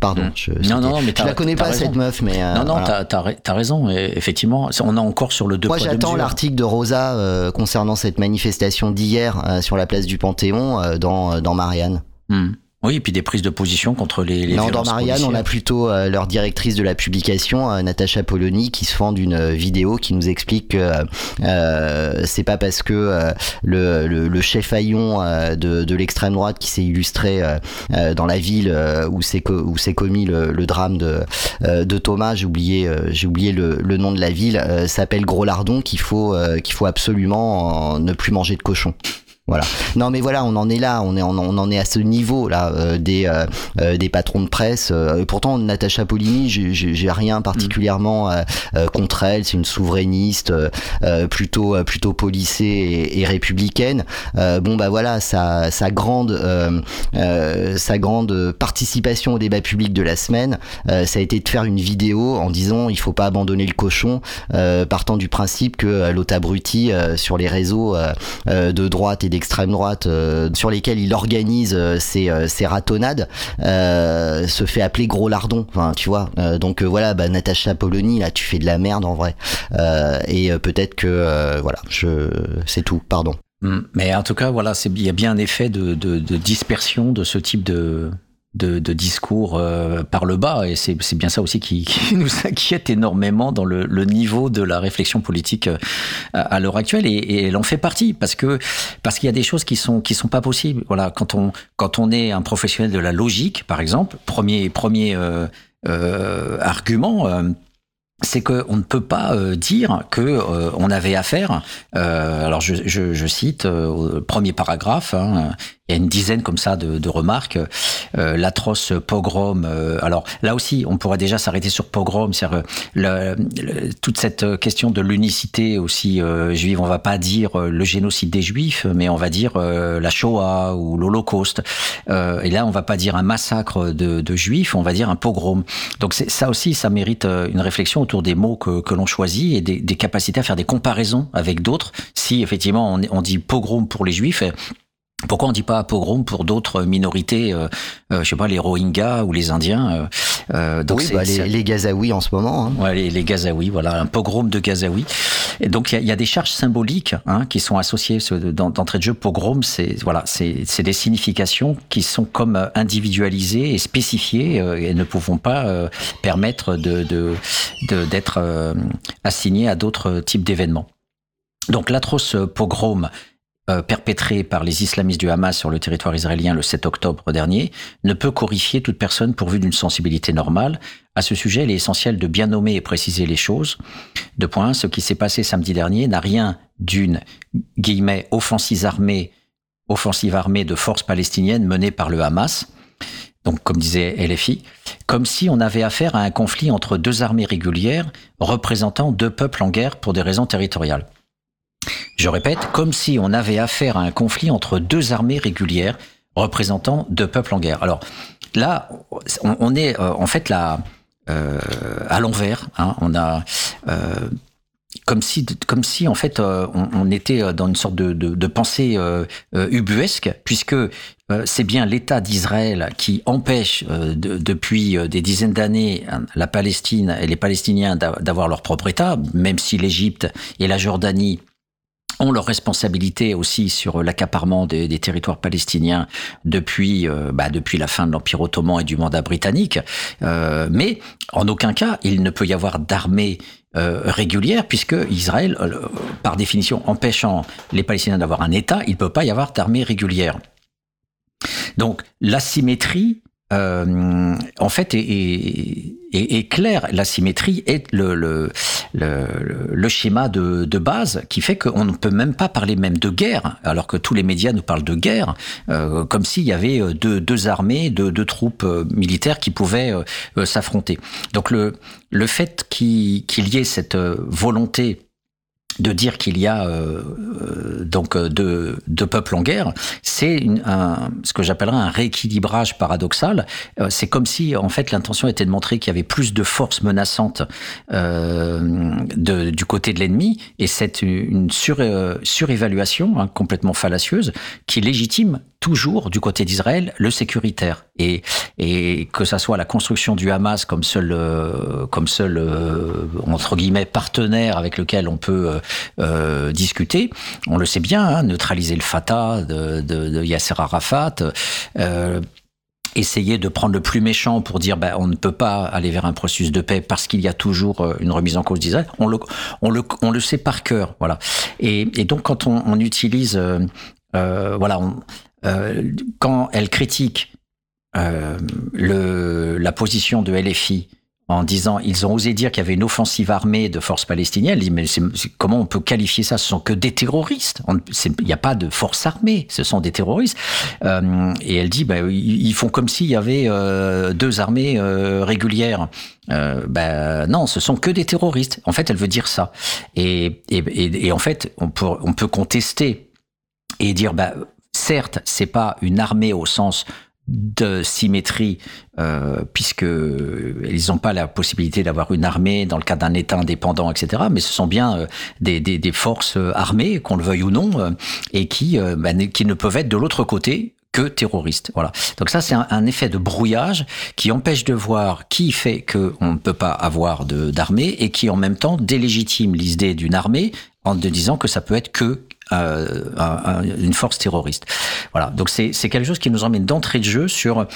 Pardon, hmm. je, non, non, mais je la connais pas cette meuf, mais euh, non, non, t'as as, raison. effectivement, on est encore sur le deux Moi, j'attends l'article de Rosa euh, concernant cette manifestation d'hier euh, sur la place du Panthéon dans dans Marianne. Hmm. Oui, et puis des prises de position contre les, les Non, dans Marianne, on a plutôt euh, leur directrice de la publication, euh, Natacha Polony, qui se fend d'une euh, vidéo qui nous explique que euh, c'est pas parce que le, le, le, chef haillon de, de l'extrême droite qui s'est illustré dans la ville où s'est où s'est commis le, le, drame de, de Thomas, j'ai oublié j'ai oublié le, le, nom de la ville, s'appelle Gros Lardon qu'il faut qu'il faut absolument ne plus manger de cochon. Voilà. Non, mais voilà, on en est là, on, est, on, en est à ce niveau là euh, des euh, euh, des patrons de presse. pourtant, Natacha Polini, j'ai rien particulièrement contre elle. C'est une souverainiste plutôt plutôt policée et, et républicaine. bon bah voilà, sa sa grande sa grande participation au débat public de la semaine, ça a été de faire une vidéo en disant il faut pas abandonner le cochon, partant du principe que l'autre abruti sur les réseaux de droite et des extrême droite euh, sur lesquels il organise euh, ses, euh, ses, ratonnades se fait appeler gros lardon. Tu vois. donc voilà, bah, Natacha Polony, là, tu fais de la merde en vrai. et peut-être que voilà, je c'est tout. Pardon. Mm. Mais en tout cas, voilà, il y a bien un effet de dispersion de ce type de, de, discours euh, par le bas, et c'est bien ça aussi qui, nous inquiète énormément dans le, niveau de la réflexion politique euh, à, l'heure actuelle, et, elle en fait partie parce que parce qu'il y a des choses qui sont qui sont pas possibles. Voilà, quand on quand on est un professionnel de la logique, par exemple, premier premier euh argument c'est qu'on ne peut pas euh, dire que euh, on avait affaire. Euh, alors je, je, je cite euh, au premier paragraphe. Hein, il y a une dizaine comme ça de, de remarques. Euh, L'atroce pogrom. euh, alors là aussi, on pourrait déjà s'arrêter sur pogrom, c'est-à-dire toute cette question de l'unicité aussi juive. On va pas dire le génocide des juifs, mais on va dire la Shoah ou l'Holocauste. Et là, on va pas dire un massacre de, de juifs, on va dire un pogrom. Donc ça aussi, ça mérite une réflexion des mots que, l'on choisit et des, capacités à faire des comparaisons avec d'autres. Si effectivement on, on dit pogrom pour les juifs, pourquoi on dit pas pogrom pour d'autres minorités, euh, euh, je sais pas les Rohingyas ou les Indiens euh, euh, donc oui, bah, les, les Gazaouis en ce moment. hein. Ouais, les, les Gazaouis, voilà, un pogrom de Gazaouis. Et donc il y a, il y a des charges symboliques hein, qui sont associées d'entrée de jeu. Pogrom, c'est voilà, c'est des significations qui sont comme euh, individualisées et spécifiées euh, et ne pouvons pas euh, permettre de de- de- d'être euh, assignées à d'autres types d'événements. Donc l'atroce pogrom euh, perpétré par les islamistes du Hamas sur le territoire israélien le 7 octobre dernier ne peut corrifier toute personne pourvue d'une sensibilité normale. À ce sujet, il est essentiel de bien nommer et préciser les choses. De point, ce qui s'est passé samedi dernier n'a rien d'une guillemets offensive armée, offensive armée de forces palestiniennes menée par le Hamas. Donc, comme disait LFI, comme si on avait affaire à un conflit entre deux armées régulières représentant deux peuples en guerre pour des raisons territoriales. Je répète, comme si on avait affaire à un conflit entre deux armées régulières représentant deux peuples en guerre. Alors là, on, est euh, en fait là euh, à l'envers. hein. On a euh, comme si, comme si en fait on, était dans une sorte de, de, pensée ubuesque, puisque c'est bien l'État d'Israël qui empêche de- depuis des dizaines d'années hein, la Palestine et les Palestiniens d'a- d'avoir leur propre État, même si l'Égypte et la Jordanie ont leur responsabilité aussi sur l'accaparement des, territoires palestiniens depuis euh, bah, depuis la fin de l'Empire ottoman et du mandat britannique. Euh, mais en aucun cas, il ne peut y avoir d'armée euh, régulière puisque Israël, par définition, empêchant les Palestiniens d'avoir un État, il ne peut pas y avoir d'armée régulière. Donc l'asymétrie, euh, en fait, est, est, est- claire. L'asymétrie est le, schéma de, base qui fait qu'on ne peut même pas parler même de guerre, alors que tous les médias nous parlent de guerre, euh, comme s'il y avait euh, deux, armées, deux, troupes militaires qui pouvaient s'affronter. Donc le, fait qu'il y ait cette volonté de dire qu'il y a euh, euh, donc euh, deux, deux peuples en guerre, c'est ce que j'appellerais un rééquilibrage paradoxal. Euh, c'est comme si en fait l'intention était de montrer qu'il y avait plus de forces menaçantes de- du côté de l'ennemi, et c'est une sur, surévaluation hein, complètement fallacieuse qui légitime toujours du côté d'Israël le sécuritaire et et que ça soit la construction du Hamas comme seul euh, comme seul euh, entre guillemets partenaire avec lequel on peut euh, euh, discuter on le sait bien hein, neutraliser le Fatah de, de, de Yasser Arafat euh, essayer de prendre le plus méchant pour dire ben, on ne peut pas aller vers un processus de paix parce qu'il y a toujours euh, une remise en cause d'Israël, on le, on, le, on le sait par cœur. Voilà. Et, et donc quand on, on utilise, euh, voilà, on, euh, quand elle critique euh, la position de LFI en disant ils ont osé dire qu'il y avait une offensive armée de forces palestiniennes. Elle dit mais comment on peut qualifier ça? Ce sont que des terroristes. Il n'y a pas de force armée, ce sont des terroristes. Euh, et elle dit bah, ils font comme s'il y avait deux armées régulières. Ben non, ce sont que des terroristes. En fait, elle veut dire ça. Et, en fait, on peut, on peut contester et dire bah certes, c'est pas une armée au sens de symétrie, euh, puisque ils n'ont pas la possibilité d'avoir une armée dans le cas d'un État indépendant, etc. Mais ce sont bien euh, des, forces armées, qu'on le veuille ou non, euh, et qui, euh, bah, ne- qui ne peuvent être de l'autre côté que terroristes. Voilà. Donc ça, c'est un, un effet de brouillage qui empêche de voir qui fait que on ne peut pas avoir d'armée et qui en même temps délégitime l'idée d'une armée en disant que ça peut être que euh, un- un- une force terroriste. Voilà. Donc c'est quelque chose qui nous emmène d'entrée de jeu sur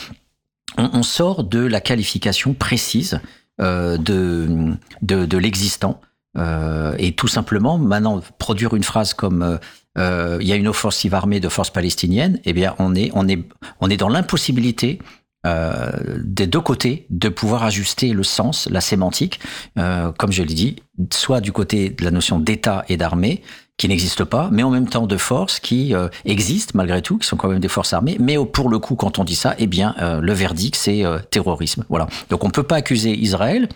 on, sort de la qualification précise euh, de, de, l'existant. Euh, et tout simplement, maintenant, produire une phrase comme il y a une offensive armée de forces palestiniennes, eh bien, on est, on est, on est dans l'impossibilité des deux côtés de pouvoir ajuster le sens, la sémantique, comme je l'ai dit, soit du côté de la notion d'État et d'armée, qui n'existe pas, mais en même temps de forces qui euh, existent malgré tout, qui sont quand même des forces armées. Mais au- pour le coup, quand on dit ça, eh bien, euh, le verdict, c'est euh, terrorisme. Voilà. Donc on ne peut pas accuser Israël.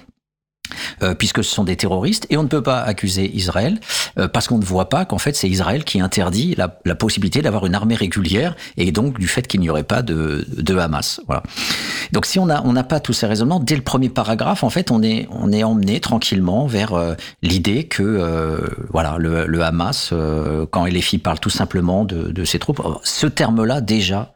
Euh, puisque ce sont des terroristes, et on ne peut pas accuser Israël euh, parce qu'on ne voit pas qu'en fait c'est Israël qui interdit la, la possibilité d'avoir une armée régulière et donc du fait qu'il n'y aurait pas de, de Hamas. Voilà. Donc si on n'a on n'a pas tous ces raisonnements dès le premier paragraphe, en fait on est on est emmené tranquillement vers euh, l'idée que euh, voilà le, le Hamas quand LFI parle tout simplement de, de ses troupes, ce terme-là déjà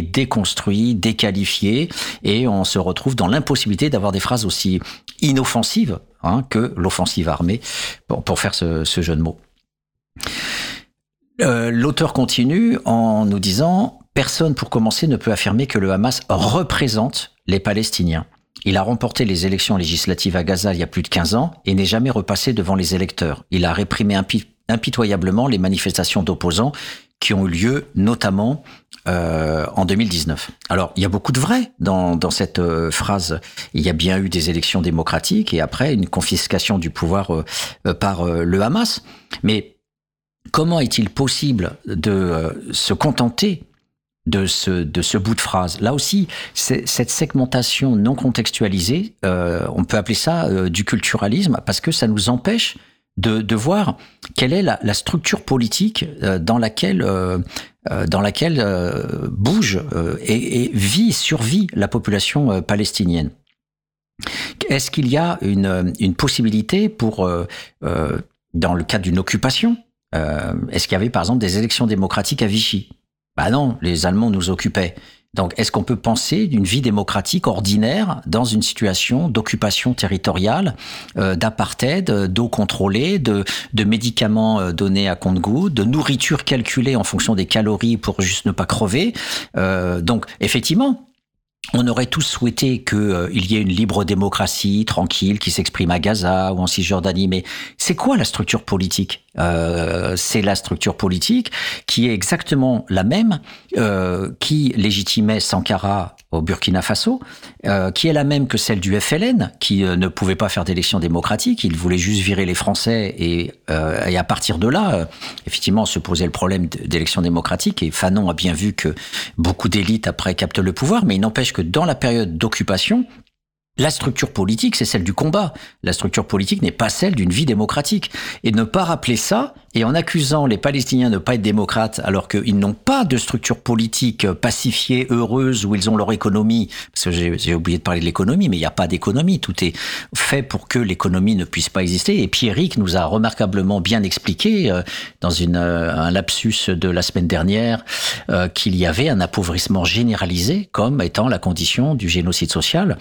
déconstruit, déqualifié, et on se retrouve dans l'impossibilité d'avoir des phrases aussi inoffensives hein, que l'offensive armée, pour, faire ce, jeu de mots. Euh, L'auteur continue en nous disant Personne, pour commencer, ne peut affirmer que le Hamas représente les Palestiniens. Il a remporté les élections législatives à Gaza il y a plus de 15 ans et n'est jamais repassé devant les électeurs. Il a réprimé impi- impitoyablement les manifestations d'opposants qui ont eu lieu notamment euh, en 2019. Alors, il y a beaucoup de vrai dans, cette euh, phrase. Il y a bien eu des élections démocratiques et après une confiscation du pouvoir euh, par le Hamas. Mais comment est-il possible de se contenter de ce, de ce bout de phrase? Là aussi, cette segmentation non contextualisée, on peut appeler ça du culturalisme, parce que ça nous empêche de, voir quelle est la, structure politique euh, dans laquelle, euh, euh, dans laquelle bouge et, et vit, survit la population palestinienne. Est-ce qu'il y a une, possibilité pour, dans le cadre d'une occupation, est-ce qu'il y avait par exemple des élections démocratiques à Vichy? Bah non, les Allemands nous occupaient. Donc, est-ce qu'on peut penser d'une vie démocratique ordinaire dans une situation d'occupation territoriale, euh, d'apartheid, euh, d'eau contrôlée, de, médicaments euh, donnés à compte-gouttes, de nourriture calculée en fonction des calories pour juste ne pas crever Donc, effectivement, on aurait tous souhaité qu'il y ait une libre démocratie tranquille qui s'exprime à Gaza ou en Cisjordanie, mais c'est quoi la structure politique? Euh, C'est la structure politique qui est exactement la même euh, qui légitimait Sankara au Burkina Faso, euh, qui est la même que celle du FLN, qui euh, ne pouvait pas faire d'élection démocratique, il voulait juste virer les Français, et, euh, et à partir de là, effectivement, se posait le problème d'élection démocratique, et Fanon a bien vu que beaucoup d'élites après captent le pouvoir, mais il n'empêche que dans la période d'occupation, la structure politique, c'est celle du combat. La structure politique n'est pas celle d'une vie démocratique. Et ne pas rappeler ça, et en accusant les Palestiniens de ne pas être démocrates, alors qu'ils n'ont pas de structure politique pacifiée, heureuse, où ils ont leur économie, parce que j'ai oublié de parler de l'économie, mais il n'y a pas d'économie. Tout est fait pour que l'économie ne puisse pas exister. Et Pierrick nous a remarquablement bien expliqué, euh, dans euh, un lapsus de la semaine dernière, euh, qu'il y avait un appauvrissement généralisé comme étant la condition du génocide social.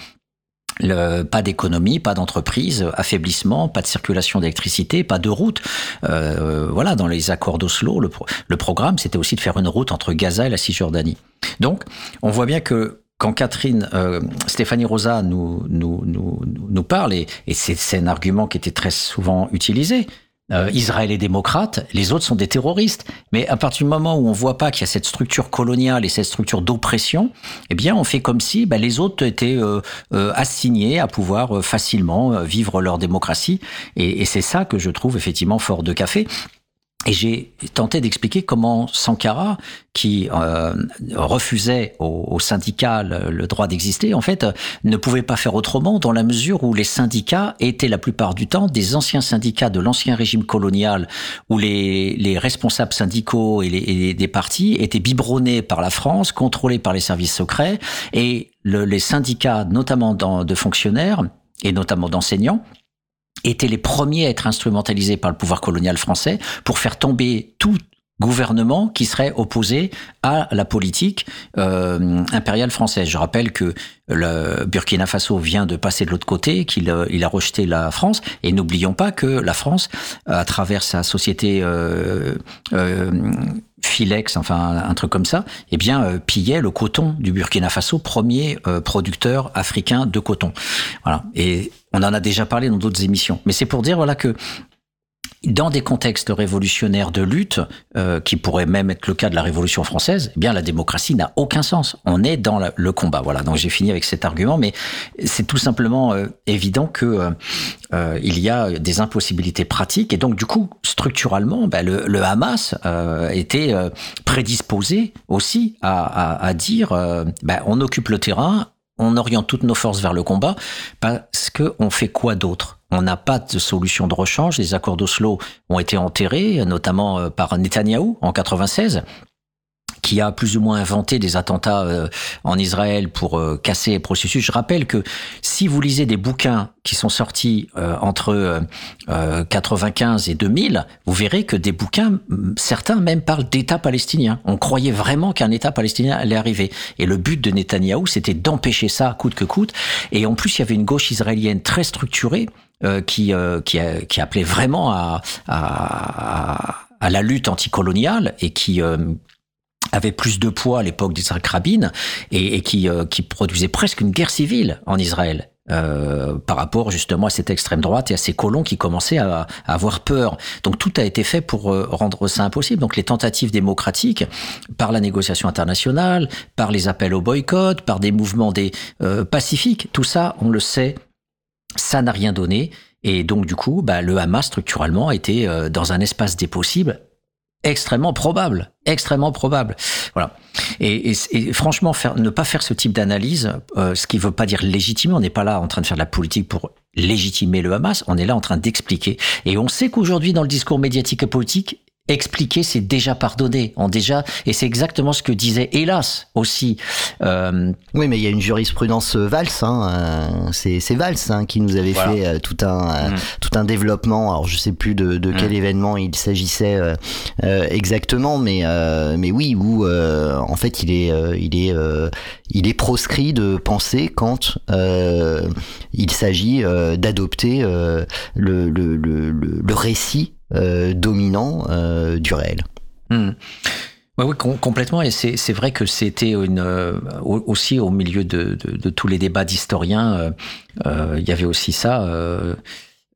Le- pas d'économie, pas d'entreprise, affaiblissement, pas de circulation d'électricité, pas de route. Euh, voilà, dans les accords d'Oslo, le, pro- le programme, c'était aussi de faire une route entre Gaza et la Cisjordanie. Donc, on voit bien que quand Catherine, euh, Stéphanie Rosa nous, nous, nous, nous parle, et, et c'est un argument qui était très souvent utilisé, euh, Israël est démocrate, les autres sont des terroristes. Mais à partir du moment où on voit pas qu'il y a cette structure coloniale et cette structure d'oppression, eh bien, on fait comme si bah, les autres étaient euh, euh, assignés à pouvoir euh, facilement euh, vivre leur démocratie. Et, et c'est ça que je trouve effectivement fort de café. Et j'ai tenté d'expliquer comment Sankara, qui euh, refusait aux, aux syndicats le, droit d'exister, en fait, ne pouvait pas faire autrement dans la mesure où les syndicats étaient la plupart du temps des anciens syndicats de l'ancien régime colonial, où les, les responsables syndicaux et, les, et des partis étaient biberonnés par la France, contrôlés par les services secrets, et le- les syndicats, notamment dans- de fonctionnaires et notamment d'enseignants, étaient les premiers à être instrumentalisés par le pouvoir colonial français pour faire tomber tout gouvernement qui serait opposé à la politique euh, impériale française. Je rappelle que le Burkina Faso vient de passer de l'autre côté, qu'il euh, il a rejeté la France, et n'oublions pas que la France, à travers sa société euh, euh, Filex, enfin un truc comme ça, eh bien euh, pillait le coton du Burkina Faso, premier euh, producteur africain de coton. Voilà. Et on en a déjà parlé dans d'autres émissions. Mais c'est pour dire voilà que dans des contextes révolutionnaires de lutte, euh, qui pourraient même être le cas de la Révolution française, eh bien la démocratie n'a aucun sens. On est dans le combat. Voilà. Donc j'ai fini avec cet argument, mais c'est tout simplement euh, évident que euh, euh, il y a des impossibilités pratiques et donc du coup structurellement, ben, le, le Hamas euh, était euh, prédisposé aussi à, à, à dire ben, on occupe le terrain, on oriente toutes nos forces vers le combat parce que on fait quoi d'autre? On n'a pas de solution de rechange. Les accords d'Oslo ont été enterrés, notamment euh, par Netanyahou en 96 qui a plus ou moins inventé des attentats euh, en Israël pour euh, casser les processus. Je rappelle que si vous lisez des bouquins qui sont sortis euh, entre euh, euh, 95 et 2000, vous verrez que des bouquins, certains même parlent d'État palestinien. On croyait vraiment qu'un État palestinien allait arriver. Et le but de Netanyahou, c'était d'empêcher ça coûte que coûte. Et en plus, il y avait une gauche israélienne très structurée euh, qui, euh, qui, qui appelait vraiment à, à, à la lutte anticoloniale et qui euh, avait plus de poids à l'époque d'Israël Rabin et, et qui, euh, qui produisait presque une guerre civile en Israël. euh, par rapport justement à cette extrême droite et à ces colons qui commençaient à, avoir peur. Donc tout a été fait pour euh, rendre ça impossible. Donc les tentatives démocratiques, par la négociation internationale, par les appels au boycott, par des mouvements des euh, pacifiques, tout ça, on le sait, ça n'a rien donné. Et donc du coup, bah, le Hamas structurellement été euh, dans un espace des possibles extrêmement probable, extrêmement probable. Voilà. Et, franchement, faire, ne pas faire ce type d'analyse, euh, ce qui ne veut pas dire légitimer, on n'est pas là en train de faire de la politique pour légitimer le Hamas, on est là en train d'expliquer. Et on sait qu'aujourd'hui, dans le discours médiatique et politique, expliquer, c'est déjà pardonner. On déjà, et c'est exactement ce que disait, hélas, aussi. euh, Oui, mais il y a une jurisprudence euh, Valls, hein, euh, c'est Valls hein, qui nous avait Voilà. fait euh, tout un Mm. tout un développement. Alors je sais plus de, de quel Mm. événement il s'agissait euh, exactement, mais euh, mais oui, où euh, en fait il est euh, il est euh, il est proscrit de penser quand euh, il s'agit euh, d'adopter euh, le, le, le, le récit dominant euh, du réel. Hmm. Oui, com- complètement. Et c'est vrai que c'était euh, au- aussi au milieu de, tous les débats d'historiens, euh, euh, il y avait aussi ça, euh,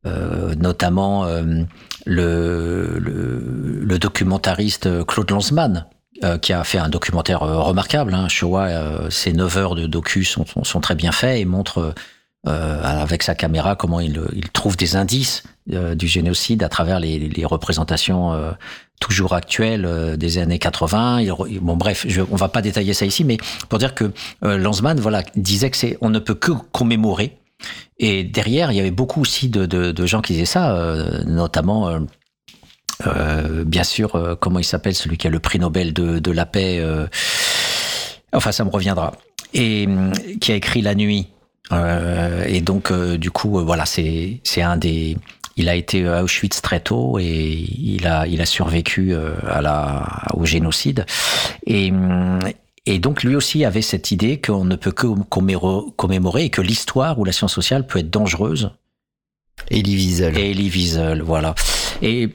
euh, notamment euh, le, documentariste Claude Lanzmann. euh, qui a fait un documentaire euh, remarquable, hein, Shoah, euh, ces 9 heures de docu sont, sont très bien faits et montrent euh, avec sa caméra comment il, trouve des indices euh, du génocide à travers les, représentations euh, toujours actuelles des années 80. Il re- bon, bref, je, on va pas détailler ça ici, mais pour dire que Lanzmann, voilà, disait que c'est, on ne peut que commémorer. Et derrière, il y avait beaucoup aussi de, gens qui disaient ça, notamment. bien sûr, comment il s'appelle celui qui a le prix Nobel de, la paix Enfin, ça me reviendra. Et hum, qui a écrit La Nuit. Euh, et donc, euh, du coup, euh, voilà, c'est un des. Il a été à Auschwitz très tôt et il a il a survécu à la au génocide. Et hum, et donc lui aussi avait cette idée qu'on ne peut que commémo- commémorer et que l'histoire ou la science sociale peut être dangereuse. Elie Wiesel. Et Elie Wiesel, voilà. Et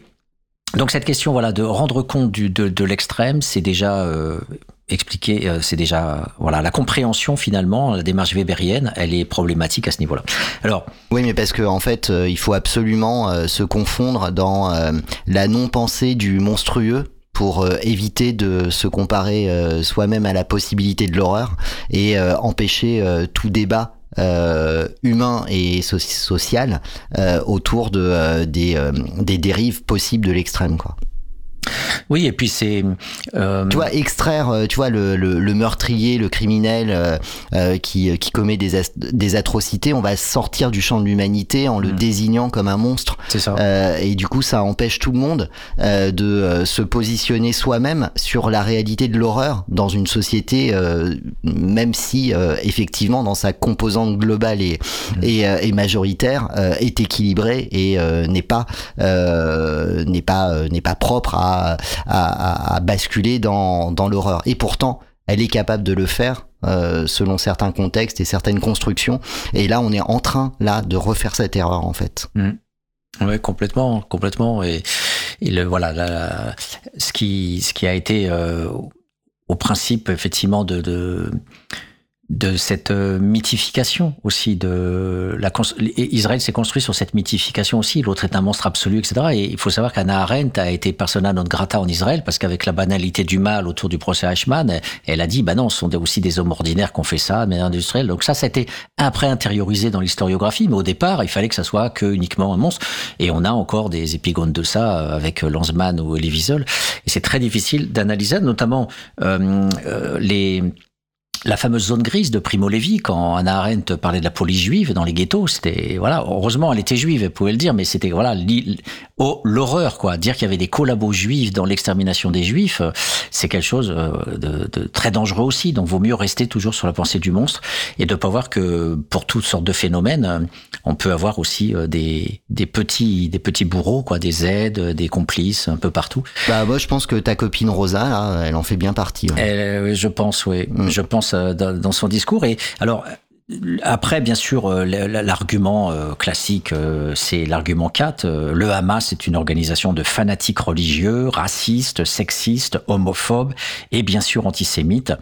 donc cette question, voilà, de rendre compte du, de, de l'extrême, c'est déjà euh, expliqué, euh, c'est déjà voilà la compréhension finalement, la démarche weberienne, elle est problématique à ce niveau-là. Alors Oui, mais parce que en fait, euh, il faut absolument euh, se confondre dans euh, la non-pensée du monstrueux pour euh, éviter de se comparer euh, soi-même à la possibilité de l'horreur et euh, empêcher euh, tout débat euh, humain et so- social euh, autour de euh, des, euh, des dérives possibles de l'extrême quoi. Oui, et puis c'est euh, Tu vois, extraire, euh, tu vois, le, le, le meurtrier, le criminel euh, qui, qui commet des, atrocités, on va sortir du champ de l'humanité en le désignant comme un monstre. c'est ça. Euh, et du coup, ça empêche tout le monde de se positionner soi-même sur la réalité de l'horreur dans une société, même si effectivement dans sa composante globale et, et, euh, et majoritaire est équilibrée et n'est pas n'est pas n'est pas propre à, à, basculer dans, dans l'horreur. Et pourtant, elle est capable de le faire euh, selon certains contextes et certaines constructions. Et là, on est en train là de refaire cette erreur en fait. Ouais, complètement, complètement. Et, et le, voilà, ce qui, ce qui a été euh, au principe effectivement de de cette euh, mythification aussi de la Israël s'est construit sur cette mythification aussi. L'autre est un monstre absolu etc et il faut savoir qu'Anna Arendt a été persona non grata en Israël parce qu'avec la banalité du mal autour du procès Eichmann elle- a dit bah non ce sont aussi des hommes ordinaires qui ont fait ça mais industriels. Donc ça ça a été après intériorisé dans l'historiographie mais au départ il fallait que ça soit que uniquement un monstre. Et on a encore des épigones de ça euh, avec Lanzmann ou Elie Wiesel. Et c'est très difficile d'analyser notamment euh, euh, les la fameuse zone grise de Primo Levi, quand Anna Arendt parlait de la police juive dans les ghettos, c'était voilà. Heureusement, elle était juive, elle pouvait le dire, mais c'était voilà oh, l'horreur quoi. Dire qu'il y avait des collabos juifs dans l'extermination des juifs, euh, c'est quelque chose euh, de, de très dangereux aussi. Donc, vaut mieux rester toujours sur la pensée du monstre et de pas voir que pour toutes sortes de phénomènes, euh, on peut avoir aussi des des petits des petits bourreaux quoi, des aides, des complices un peu partout. Bah moi je pense que ta copine Rosa, là, elle en fait bien partie. ouais. Je pense, oui. Je pense euh, dans, son discours. Et alors. Après, bien sûr, euh, l'argument euh, classique, c'est l'argument 4. Euh, Le Hamas est une organisation de fanatiques religieux, racistes, sexistes, homophobes et bien sûr antisémites,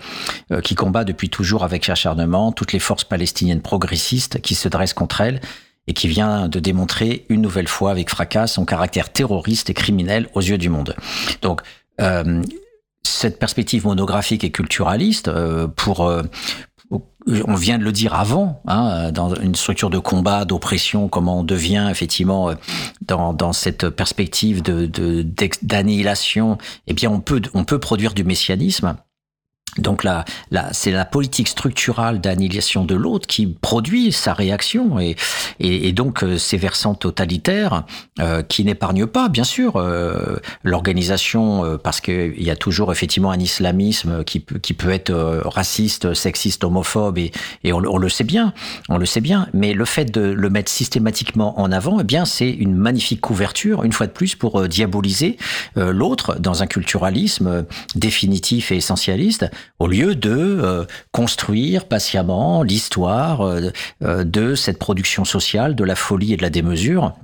qui combat depuis toujours avec acharnement toutes les forces palestiniennes progressistes qui se dressent contre elle et qui vient de démontrer une nouvelle fois avec fracas son caractère terroriste et criminel aux yeux du monde. Donc, cette perspective monographique et culturaliste euh, pour euh, on vient de le dire avant, hein, dans une structure de combat, d'oppression, comment on devient effectivement euh, dans, dans cette perspective de de- d'annihilation, eh bien on peut on peut produire du messianisme. Donc là, là c'est la politique structurale d'annihilation de l'autre qui produit sa réaction et, et, et donc euh, ces versants totalitaires euh, qui n'épargnent pas, bien sûr, euh, l'organisation euh, parce qu'il y a toujours effectivement un islamisme qui qui peut être euh, raciste, sexiste, homophobe et, et on, on le sait bien, on le sait bien. Mais le fait de le mettre systématiquement en avant, eh bien c'est une magnifique couverture, une fois de plus, pour euh, diaboliser l'autre dans un culturalisme définitif et essentialiste, au lieu de euh, construire patiemment l'histoire euh, euh, de cette production sociale, de la folie et de la démesure,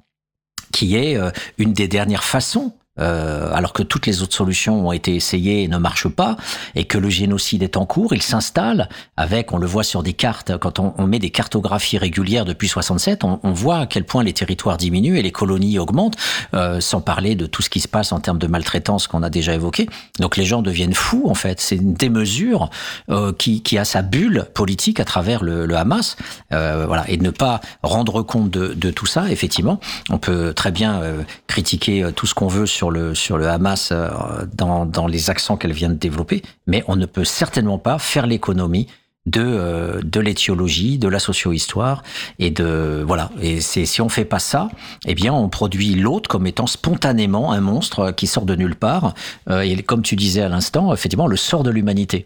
qui est une des dernières façons. Euh, alors que toutes les autres solutions ont été essayées et ne marchent pas, et que le génocide est en cours, il s'installe avec, on le voit sur des cartes, quand on, met des cartographies régulières depuis 67, on, on voit à quel point les territoires diminuent et les colonies augmentent, euh, sans parler de tout ce qui se passe en termes de maltraitance qu'on a déjà évoqué. Donc les gens deviennent fous en fait. C'est une démesure euh, qui, a sa bulle politique à travers le, Hamas, voilà, et de ne pas rendre compte de, de tout ça. Effectivement, on peut très bien critiquer tout ce qu'on veut sur le sur le Hamas euh, dans, dans les accents qu'elle vient de développer, mais on ne peut certainement pas faire l'économie de euh, de l'étiologie, de la socio-histoire et de voilà. Et c'est si on fait pas ça, eh bien on produit l'autre comme étant spontanément un monstre qui sort de nulle part. Euh, et comme tu disais à l'instant, effectivement, le sort de l'humanité.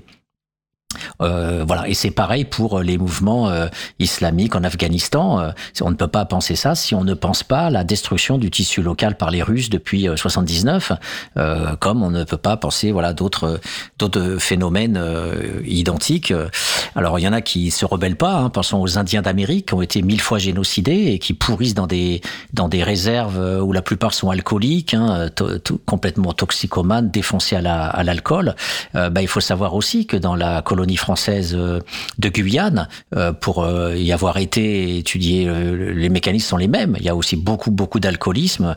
Euh, voilà, et c'est pareil pour les mouvements euh, islamiques en Afghanistan. Euh, on ne peut pas penser ça si on ne pense pas à la destruction du tissu local par les Russes depuis euh, 79, euh, comme on ne peut pas penser voilà d'autres d'autres phénomènes euh, identiques. Alors il y en a qui se rebellent pas. Hein, pensons aux Indiens d'Amérique qui ont été mille fois génocidés et qui pourrissent dans des dans des réserves euh, où la plupart sont alcooliques, hein, complètement toxicomanes, défoncés à la l'alcool. Euh, bah, il faut savoir aussi que dans la colonie française euh, de Guyane, euh, pour euh, y avoir été étudié, les mécanismes sont les mêmes. Il y a aussi beaucoup, beaucoup d'alcoolisme.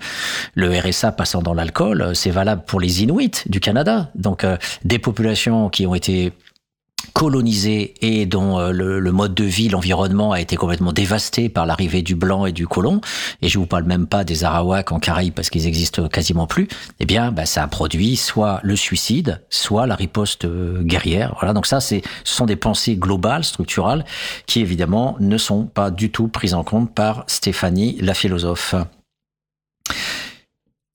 Le RSA passant dans l'alcool, c'est valable pour les Inuits du Canada. Donc, des populations qui ont été colonisées et dont euh, le, le mode de vie, l'environnement a été complètement dévasté par l'arrivée du blanc et du colon, et je vous parle même pas des Arawaks en Caraïbes parce qu'ils existent quasiment plus, eh bien, bah, ça a produit soit le suicide, soit la riposte euh, guerrière. Voilà, donc ça, ce sont des pensées globales, structurales, qui évidemment ne sont pas du tout prises en compte par Stéphanie, la philosophe.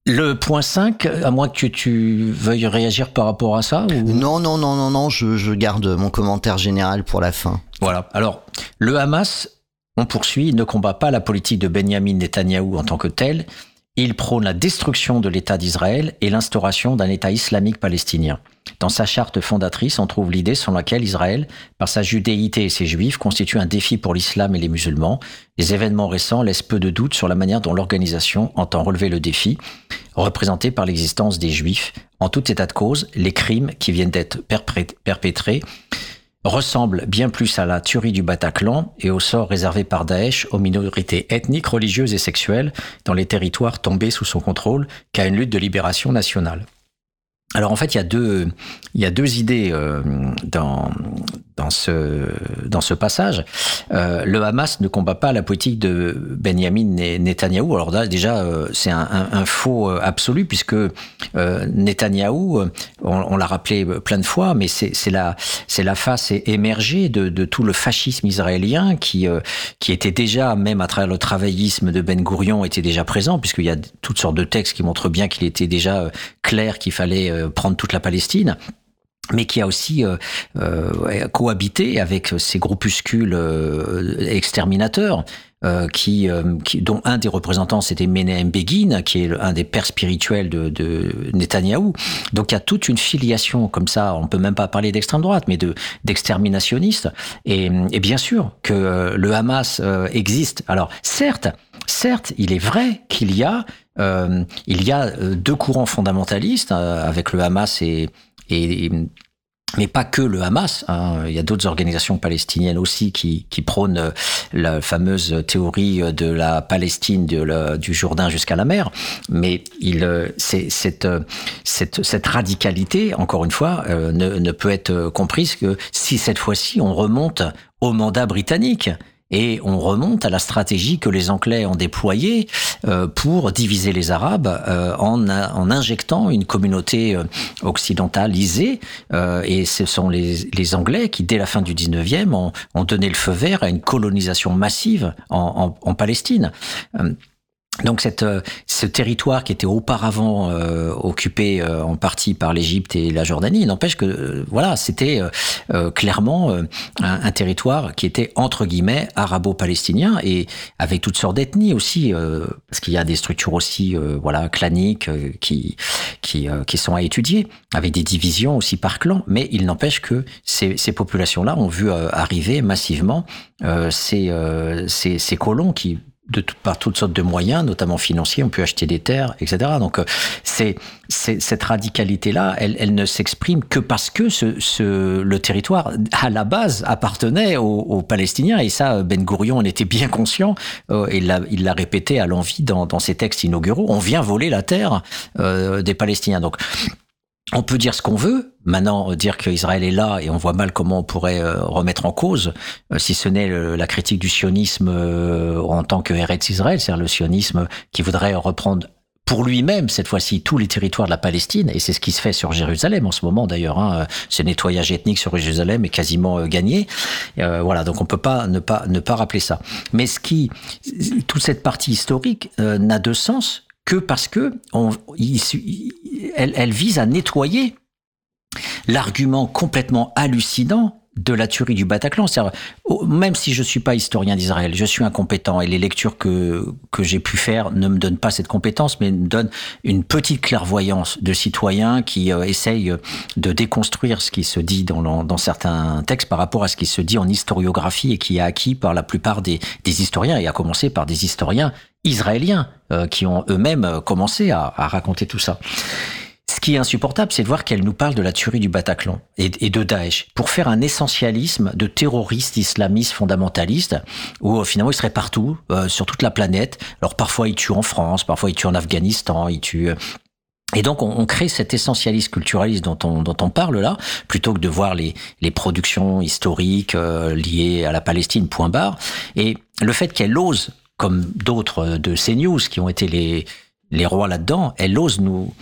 Le point 5, à moins que tu veuilles réagir par rapport à ça ou... Non, non, non, non, non, je, je garde mon commentaire général pour la fin. Voilà. Alors, le Hamas, on poursuit, il ne combat pas la politique de Benjamin Netanyahou en tant que tel. Il prône la destruction de l'État d'Israël et l'instauration d'un État islamique palestinien. Dans sa charte fondatrice, on trouve l'idée selon laquelle Israël, par sa judéité et ses juifs, constitue un défi pour l'islam et les musulmans. Les événements récents laissent peu de doute sur la manière dont l'organisation entend relever le défi, représenté par l'existence des juifs. En tout état de cause, les crimes qui viennent d'être perpétrés ressemble bien plus à la tuerie du Bataclan et au sort réservé par Daesh aux minorités ethniques, religieuses et sexuelles dans les territoires tombés sous son contrôle qu'à une lutte de libération nationale. Alors en fait, il y a deux, idées euh, dans, ce, passage. Euh, le Hamas ne combat pas la politique de Benjamin Netanyahou. Alors là, déjà, euh, c'est un, faux absolu, puisque Netanyahou, on, l'a rappelé plein de fois, mais c'est la, face émergée de, tout le fascisme israélien qui, qui était déjà, même à travers le travaillisme de Ben Gourion, était déjà présent, puisqu'il y a toutes sortes de textes qui montrent bien qu'il était déjà clair qu'il fallait prendre toute la Palestine mais qui a aussi euh, euh, cohabité avec ces groupuscules euh, exterminateurs. Qui, dont un des représentants c'était Menahem Begin, qui est un des pères spirituels de, Netanyahou. Donc il y a toute une filiation comme ça. On peut même pas parler d'extrême droite, mais de d'exterminationnistes. Et, et, bien sûr que le Hamas existe. Alors certes, certes, il est vrai qu'il y a euh, il y a deux courants fondamentalistes avec le Hamas et, mais pas que le Hamas. Hein. Il y a d'autres organisations palestiniennes aussi qui, prônent euh, la fameuse théorie de la Palestine du Jourdain jusqu'à la mer. Mais euh, cette, euh, radicalité, encore une fois, ne peut être comprise que si cette fois-ci on remonte au mandat britannique. Et on remonte à la stratégie que les Anglais ont déployée euh, pour diviser les Arabes euh, en, en, injectant une communauté euh, occidentalisée. Et ce sont les, Anglais qui, dès la fin du 19e, ont, donné le feu vert à une colonisation massive en Palestine. Donc cette, euh, ce territoire qui était auparavant euh, occupé euh, en partie par l'Égypte et la Jordanie, n'empêche que euh, voilà, c'était euh, clairement un, un, territoire qui était entre guillemets arabo-palestinien et avec toutes sortes d'ethnies aussi, parce qu'il y a des structures aussi voilà claniques qui qui, qui sont à étudier, avec des divisions aussi par clan. Mais il n'empêche que ces, ces populations-là ont vu arriver massivement ces, ces, ces colons qui de par toutes sortes de moyens, notamment financiers, on peut acheter des terres, etc. Donc euh, c'est cette radicalité-là, elle, elle, ne s'exprime que parce que ce, ce, le territoire, à la base, appartenait aux, aux, Palestiniens. Et ça, Ben Gourion en était bien conscient. Euh, il l'a répété à l'envie dans, dans, ses textes inauguraux. On vient voler la terre euh, des Palestiniens. Donc on peut dire ce qu'on veut. Maintenant, dire qu'Israël est là et on voit mal comment on pourrait euh, remettre en cause, euh, si ce n'est la critique du sionisme euh, en tant que Eretz Israël, c'est-à-dire le sionisme qui voudrait reprendre pour lui-même, cette fois-ci, tous les territoires de la Palestine, et c'est ce qui se fait sur Jérusalem en ce moment d'ailleurs. Hein, ce nettoyage ethnique sur Jérusalem est quasiment euh, gagné. Euh, voilà, donc on peut pas ne pas ne pas rappeler ça. Mais ce qui, toute cette partie historique euh, n'a de sens que parce que on, il, elle, elle vise à nettoyer l'argument complètement hallucinant de la tuerie du Bataclan. Même si je suis pas historien d'Israël, je suis incompétent et les lectures que, que j'ai pu faire ne me donnent pas cette compétence, mais me donnent une petite clairvoyance de citoyen qui euh, essaye de déconstruire ce qui se dit dans, dans certains textes par rapport à ce qui se dit en historiographie et qui est acquis par la plupart des, des historiens, et à commencer par des historiens israéliens euh, qui ont eux-mêmes commencé à, raconter tout ça. Ce qui est insupportable, c'est de voir qu'elle nous parle de la tuerie du Bataclan et, de Daesh pour faire un essentialisme de terroristes islamistes fondamentalistes où euh, finalement ils seraient partout, euh, sur toute la planète. Alors parfois ils tuent en France, parfois ils tuent en Afghanistan, ils tuent... Euh, et donc, on, crée cet essentialisme culturaliste dont on, dont on parle là, plutôt que de voir les, productions historiques euh, liées à la Palestine, point barre. Et le fait qu'elle ose, comme d'autres de ces news qui ont été les, rois là-dedans, elle ose nous,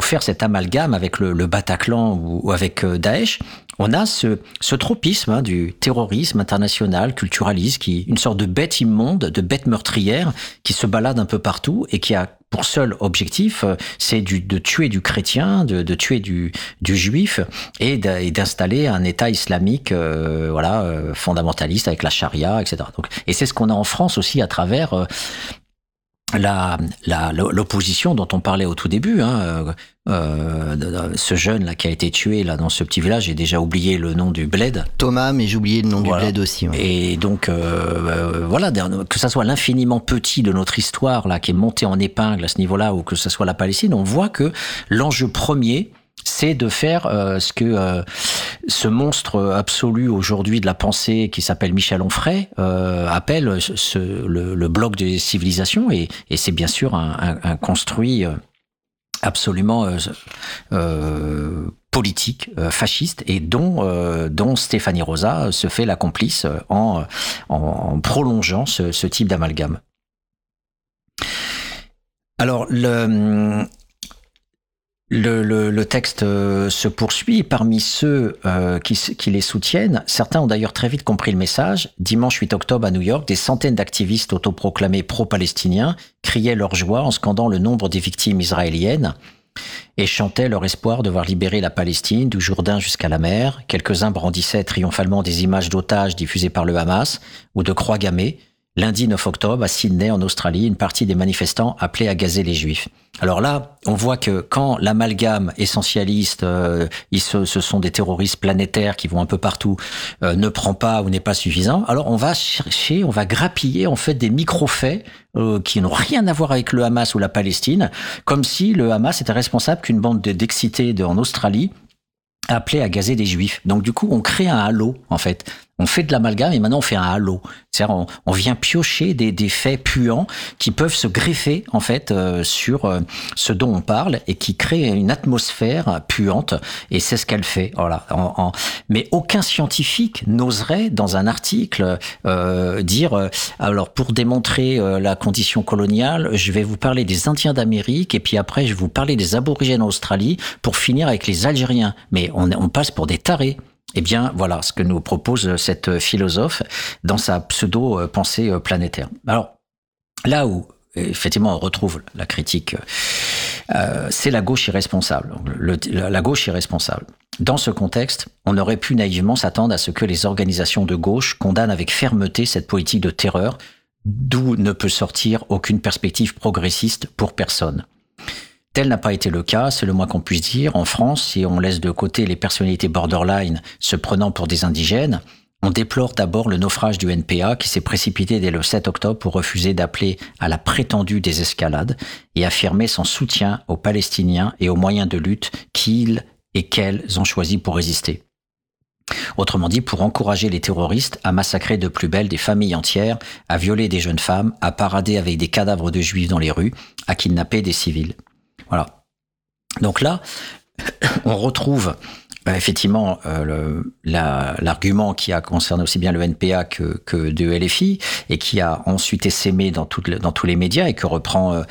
faire cet amalgame avec le, Bataclan ou, ou avec euh, Daesh. On a ce, ce tropisme hein, du terrorisme international, culturaliste, qui une sorte de bête immonde, de bête meurtrière, qui se balade un peu partout et qui a pour seul objectif, euh, c'est de tuer du chrétien, de, de tuer du, du juif et d'installer un État islamique, euh, voilà, euh, fondamentaliste avec la charia, etc. Donc, et c'est ce qu'on a en France aussi à travers euh, la, la, l'opposition dont on parlait au tout début, hein, euh, ce jeune là qui a été tué là dans ce petit village, j'ai déjà oublié le nom du bled. Thomas, mais j'ai oublié le nom voilà. du bled aussi. Ouais. Et donc euh, euh, voilà, que ça soit l'infiniment petit de notre histoire là qui est monté en épingle à ce niveau-là, ou que ce soit la Palestine, on voit que l'enjeu premier c'est de faire euh, ce que euh, ce monstre absolu aujourd'hui de la pensée qui s'appelle Michel Onfray euh, appelle le, bloc des civilisations et, c'est bien sûr un, construit absolument politique, fasciste, et dont, Stéphanie Rosa se fait la complice en, en prolongeant ce, ce type d'amalgame. Alors, le, le, texte euh, se poursuit. Parmi ceux euh, qui, qui, les soutiennent, certains ont d'ailleurs très vite compris le message. Dimanche 8 octobre à New York, des centaines d'activistes autoproclamés pro-palestiniens criaient leur joie en scandant le nombre des victimes israéliennes et chantaient leur espoir de voir libérer la Palestine du Jourdain jusqu'à la mer. Quelques-uns brandissaient triomphalement des images d'otages diffusées par le Hamas ou de croix gammées Lundi 9 octobre, à Sydney, en Australie, une partie des manifestants appelaient à gazer les juifs. Alors là, on voit que quand l'amalgame essentialiste, euh, ils ce, ce, sont des terroristes planétaires qui vont un peu partout, euh, ne prend pas ou n'est pas suffisant, alors on va chercher, on va grappiller en fait des micro-faits euh, qui n'ont rien à voir avec le Hamas ou la Palestine, comme si le Hamas était responsable qu'une bande d'excités en Australie appelait à gazer des juifs. Donc du coup, on crée un halo en fait on fait de l'amalgame et maintenant on fait un halo. C'est-à-dire on, vient piocher des, faits puants qui peuvent se greffer en fait euh, sur euh, ce dont on parle et qui crée une atmosphère puante et c'est ce qu'elle fait. Voilà. Mais aucun scientifique n'oserait dans un article euh, dire euh, alors pour démontrer euh, la condition coloniale, je vais vous parler des Indiens d'Amérique et puis après je vais vous parler des aborigènes en Australie pour finir avec les Algériens. Mais on passe pour des tarés. Eh bien, voilà ce que nous propose cette philosophe dans sa pseudo-pensée planétaire. Alors, là où effectivement on retrouve la critique, euh, c'est la gauche irresponsable. Le, la gauche irresponsable. Dans ce contexte, on aurait pu naïvement s'attendre à ce que les organisations de gauche condamnent avec fermeté cette politique de terreur, d'où ne peut sortir aucune perspective progressiste pour personne. Tel n'a pas été le cas, c'est le moins qu'on puisse dire. En France, si on laisse de côté les personnalités borderline se prenant pour des indigènes, on déplore d'abord le naufrage du NPA qui s'est précipité dès le 7 octobre pour refuser d'appeler à la prétendue désescalade et affirmer son soutien aux Palestiniens et aux moyens de lutte qu'ils et qu'elles ont choisi pour résister. Autrement dit, pour encourager les terroristes à massacrer de plus belle des familles entières, à violer des jeunes femmes, à parader avec des cadavres de juifs dans les rues, à kidnapper des civils. Voilà. Donc là, on retrouve bah, effectivement euh, l'argument la, qui a concerné aussi bien le NPA que, de LFI et qui a ensuite essaimé dans, dans tous les médias et que reprend euh,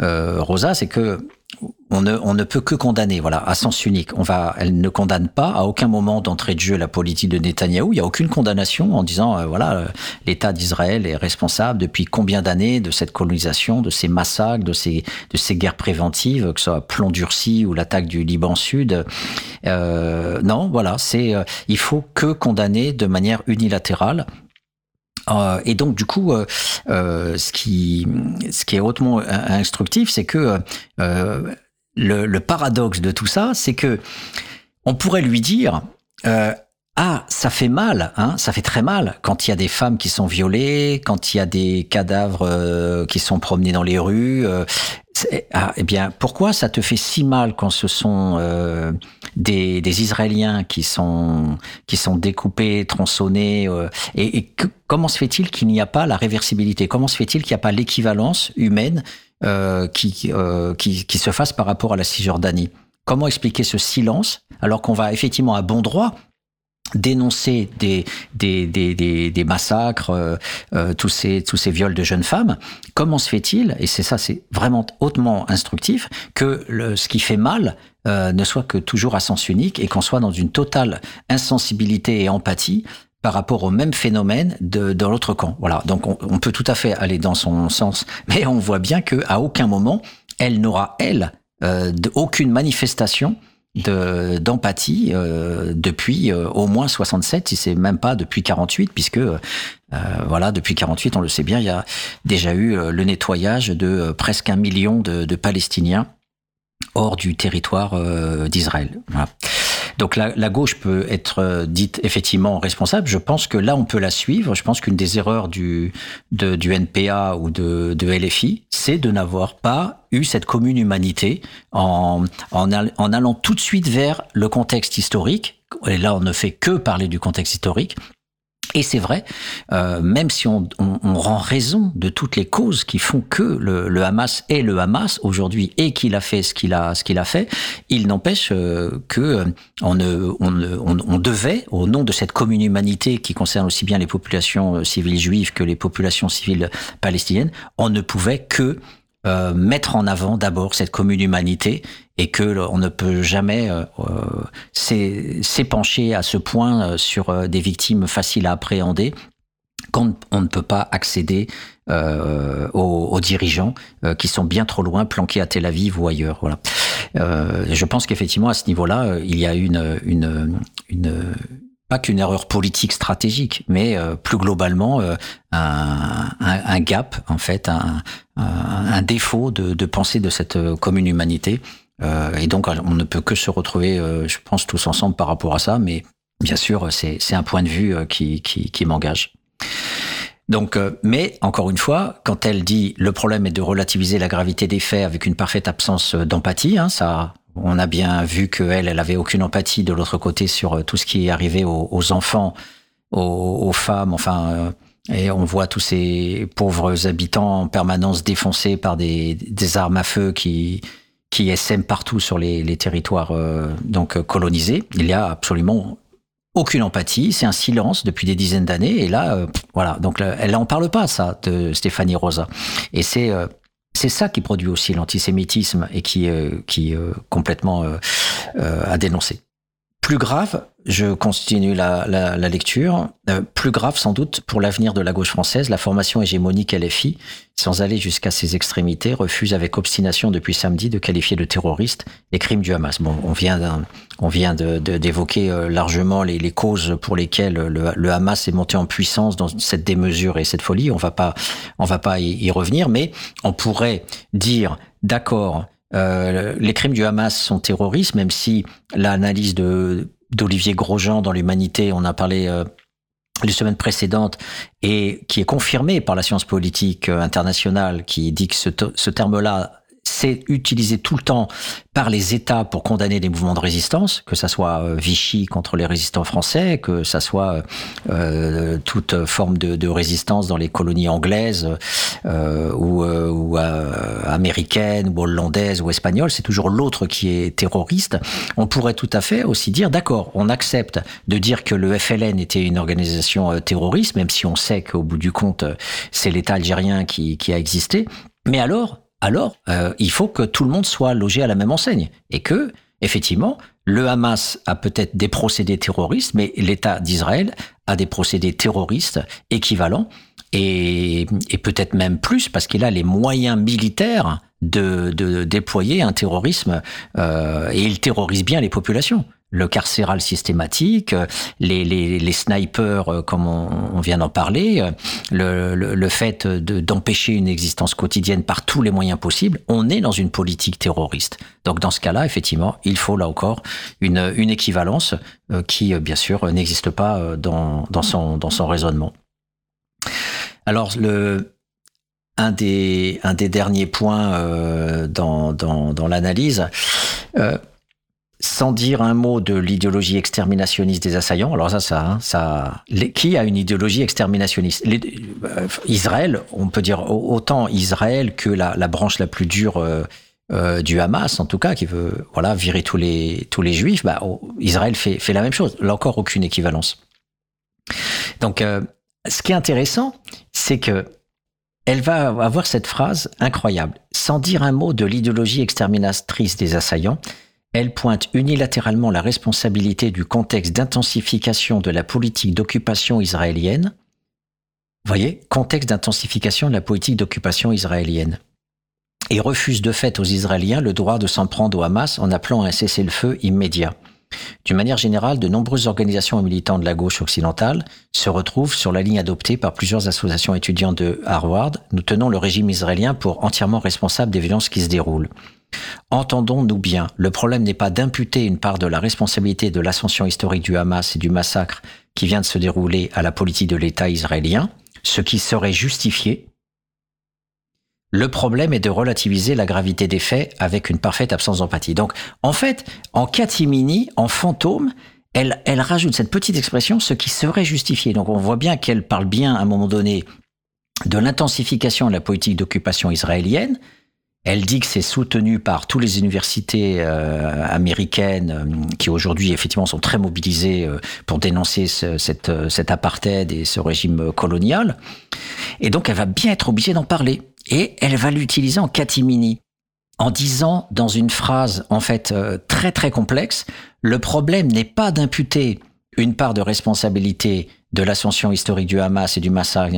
euh, Rosa, c'est que on ne, on ne, peut que condamner, voilà, à sens unique. On va, elle ne condamne pas à aucun moment d'entrée de jeu la politique de Netanyahou. Il n'y a aucune condamnation en disant, euh, voilà, euh, l'État d'Israël est responsable depuis combien d'années de cette colonisation, de ces massacres, de ces, de ces guerres préventives, que ce soit plomb durci ou l'attaque du Liban Sud. Euh, non, voilà, c'est, euh, il faut que condamner de manière unilatérale euh, et donc du coup, euh, ce qui ce qui est hautement instructif, c'est que le, le, paradoxe de tout ça, c'est que on pourrait lui dire ah, ça fait mal, hein, ça fait très mal quand il y a des femmes qui sont violées, quand il y a des cadavres euh, qui sont promenés dans les rues. Euh, ah, eh bien, pourquoi ça te fait si mal quand ce sont euh, des, Israéliens qui sont qui sont découpés, tronçonnés Et, comment se fait-il qu'il n'y a pas la réversibilité? Comment se fait-il qu'il n'y a pas l'équivalence humaine qui, qui se fasse par rapport à la Cisjordanie? Comment expliquer ce silence alors qu'on va effectivement à bon droit dénoncer des, des, des, des, des massacres, euh, euh, tous, ces, tous ces viols de jeunes femmes, comment se fait-il, et c'est ça, c'est vraiment hautement instructif, que le, ce qui fait mal euh, ne soit que toujours à sens unique et qu'on soit dans une totale insensibilité et empathie par rapport au même phénomène de, dans l'autre camp. Voilà. Donc on, on, peut tout à fait aller dans son sens, mais on voit bien que à aucun moment elle n'aura elle euh, aucune manifestation de d'empathie euh, depuis euh, au moins 67 si c'est même pas depuis 48 puisque euh, voilà depuis 48 on le sait bien il y a déjà eu euh, le nettoyage de euh, presque un million de, de, Palestiniens hors du territoire d'Israël voilà. Donc la, gauche peut être euh, dite effectivement responsable. Je pense que là, on peut la suivre. Je pense qu'une des erreurs du, du NPA ou de, de LFI, c'est de n'avoir pas eu cette commune humanité en, en allant tout de suite vers le contexte historique. Et là, on ne fait que parler du contexte historique et c'est vrai, euh, même si on, rend raison de toutes les causes qui font que le, Hamas est le Hamas aujourd'hui et qu'il a fait ce qu'il a ce qu'il a fait, il n'empêche euh, que euh, on, on, devait, au nom de cette commune humanité qui concerne aussi bien les populations euh, civiles juives que les populations civiles palestiniennes, on ne pouvait que euh, mettre en avant d'abord cette commune humanité et que on ne peut jamais euh, s'épancher à ce point euh, sur euh, des victimes faciles à appréhender quand on ne peut pas accéder euh, aux, dirigeants euh, qui sont bien trop loin, planqués à Tel Aviv ou ailleurs. Voilà. Euh, je pense qu'effectivement à ce niveau-là, il y a une, une, une pas qu'une erreur politique stratégique, mais euh, plus globalement euh, un, gap en fait, un, défaut de, pensée de cette commune humanité. Euh, et donc on ne peut que se retrouver, je pense, tous ensemble par rapport à ça. Mais bien sûr, c'est un point de vue qui, qui, qui m'engage. Donc, mais encore une fois, quand elle dit le problème est de relativiser la gravité des faits avec une parfaite absence d'empathie, hein, ça on a bien vu qu'elle, elle avait aucune empathie de l'autre côté sur euh, tout ce qui est arrivé aux, enfants, aux, femmes, enfin, euh, et on voit tous ces pauvres habitants en permanence défoncés par des, des armes à feu qui qui essaiment partout sur les, les territoires euh, donc colonisés. Il y a absolument aucune empathie, c'est un silence depuis des dizaines d'années. Et là, euh, voilà, donc elle n'en parle pas ça de Stéphanie Rosa. Et c'est euh, c'est ça qui produit aussi l'antisémitisme et qui, euh, qui euh, complètement euh, a dénoncé. Plus grave, je continue la, lecture, euh, plus grave sans doute pour l'avenir de la gauche française, la formation hégémonique LFI, sans aller jusqu'à ses extrémités, refuse avec obstination depuis samedi de qualifier de terroriste les crimes du Hamas. Bon, on vient, on vient d'évoquer de, largement les, causes pour lesquelles le, Hamas est monté en puissance dans cette démesure et cette folie. On va va pas y revenir, mais on pourrait dire, d'accord, euh, les crimes du Hamas sont terroristes, même si l'analyse de d'Olivier Grosjean dans l'Humanité, on a parlé euh, les semaines précédentes, et qui est confirmée par la science politique euh, internationale, qui dit que ce, ce terme-là c'est utilisé tout le temps par les États pour condamner les mouvements de résistance, que ça soit euh, Vichy contre les résistants français, que ça soit euh, toute forme de, résistance dans les colonies anglaises euh, ou, euh, ou euh, américaines ou hollandaises ou espagnoles, c'est toujours l'autre qui est terroriste. On pourrait tout à fait aussi dire, d'accord, on accepte de dire que le FLN était une organisation euh, terroriste, même si on sait qu'au bout du compte, c'est l'État algérien qui, qui a existé. Mais alors, alors euh, il faut que tout le monde soit logé à la même enseigne et que effectivement le Hamas a peut-être des procédés terroristes, mais l'État d'Israël a des procédés terroristes équivalents et, peut-être même plus parce qu'il a les moyens militaires de, de déployer un terrorisme euh, et il terrorise bien les populations le carcéral systématique, les, les, les snipers, euh, comme on, vient d'en parler, euh, le, le, le fait d'empêcher une existence quotidienne par tous les moyens possibles, on est dans une politique terroriste. Donc dans ce cas-là, effectivement, il faut là encore une, une équivalence euh, qui, bien sûr, n'existe pas dans, dans, son, dans son raisonnement. Alors, le, un des, un des derniers points dans, dans, dans l'analyse, sans dire un mot de l'idéologie exterminationniste des assaillants. Alors ça, ça, hein, ça, qui a une idéologie exterminationniste? Euh, Israël, on peut dire autant Israël que la, branche la plus dure euh, euh, du Hamas, en tout cas, qui veut voilà virer tous les tous les juifs. Bah, oh, Israël fait fait la même chose. Là encore, aucune équivalence. Donc, ce qui est intéressant, c'est que elle va avoir cette phrase incroyable. Sans dire un mot de l'idéologie exterminatrice des assaillants, elle pointe unilatéralement la responsabilité du contexte d'intensification de la politique d'occupation israélienne. Voyez, contexte d'intensification de la politique d'occupation israélienne. Et refuse de fait aux Israéliens le droit de s'en prendre au Hamas en appelant à un cessez-le-feu immédiat. D'une manière générale, de nombreuses organisations et militants de la gauche occidentale se retrouvent sur la ligne adoptée par plusieurs associations étudiantes de Harvard. Nous tenons le régime israélien pour entièrement responsable des violences qui se déroulent. Entendons-nous bien, le problème n'est pas d'imputer une part de la responsabilité de l'ascension historique du Hamas et du massacre qui vient de se dérouler à la politique de l'État israélien, ce qui serait justifié. Le problème est de relativiser la gravité des faits avec une parfaite absence d'empathie. Donc, en fait, en catimini, en fantôme, elle, rajoute cette petite expression, ce qui serait justifié. Donc, on voit bien qu'elle parle bien, à un moment donné, de l'intensification de la politique d'occupation israélienne, elle dit que c'est soutenu par toutes les universités euh, américaines euh, qui aujourd'hui effectivement sont très mobilisées euh, pour dénoncer ce, cette, cet apartheid et ce régime colonial. Et donc elle va bien être obligée d'en parler. Et elle va l'utiliser en catimini, en disant dans une phrase en fait très très complexe, le problème n'est pas d'imputer une part de responsabilité de l'ascension historique du Hamas et du massacre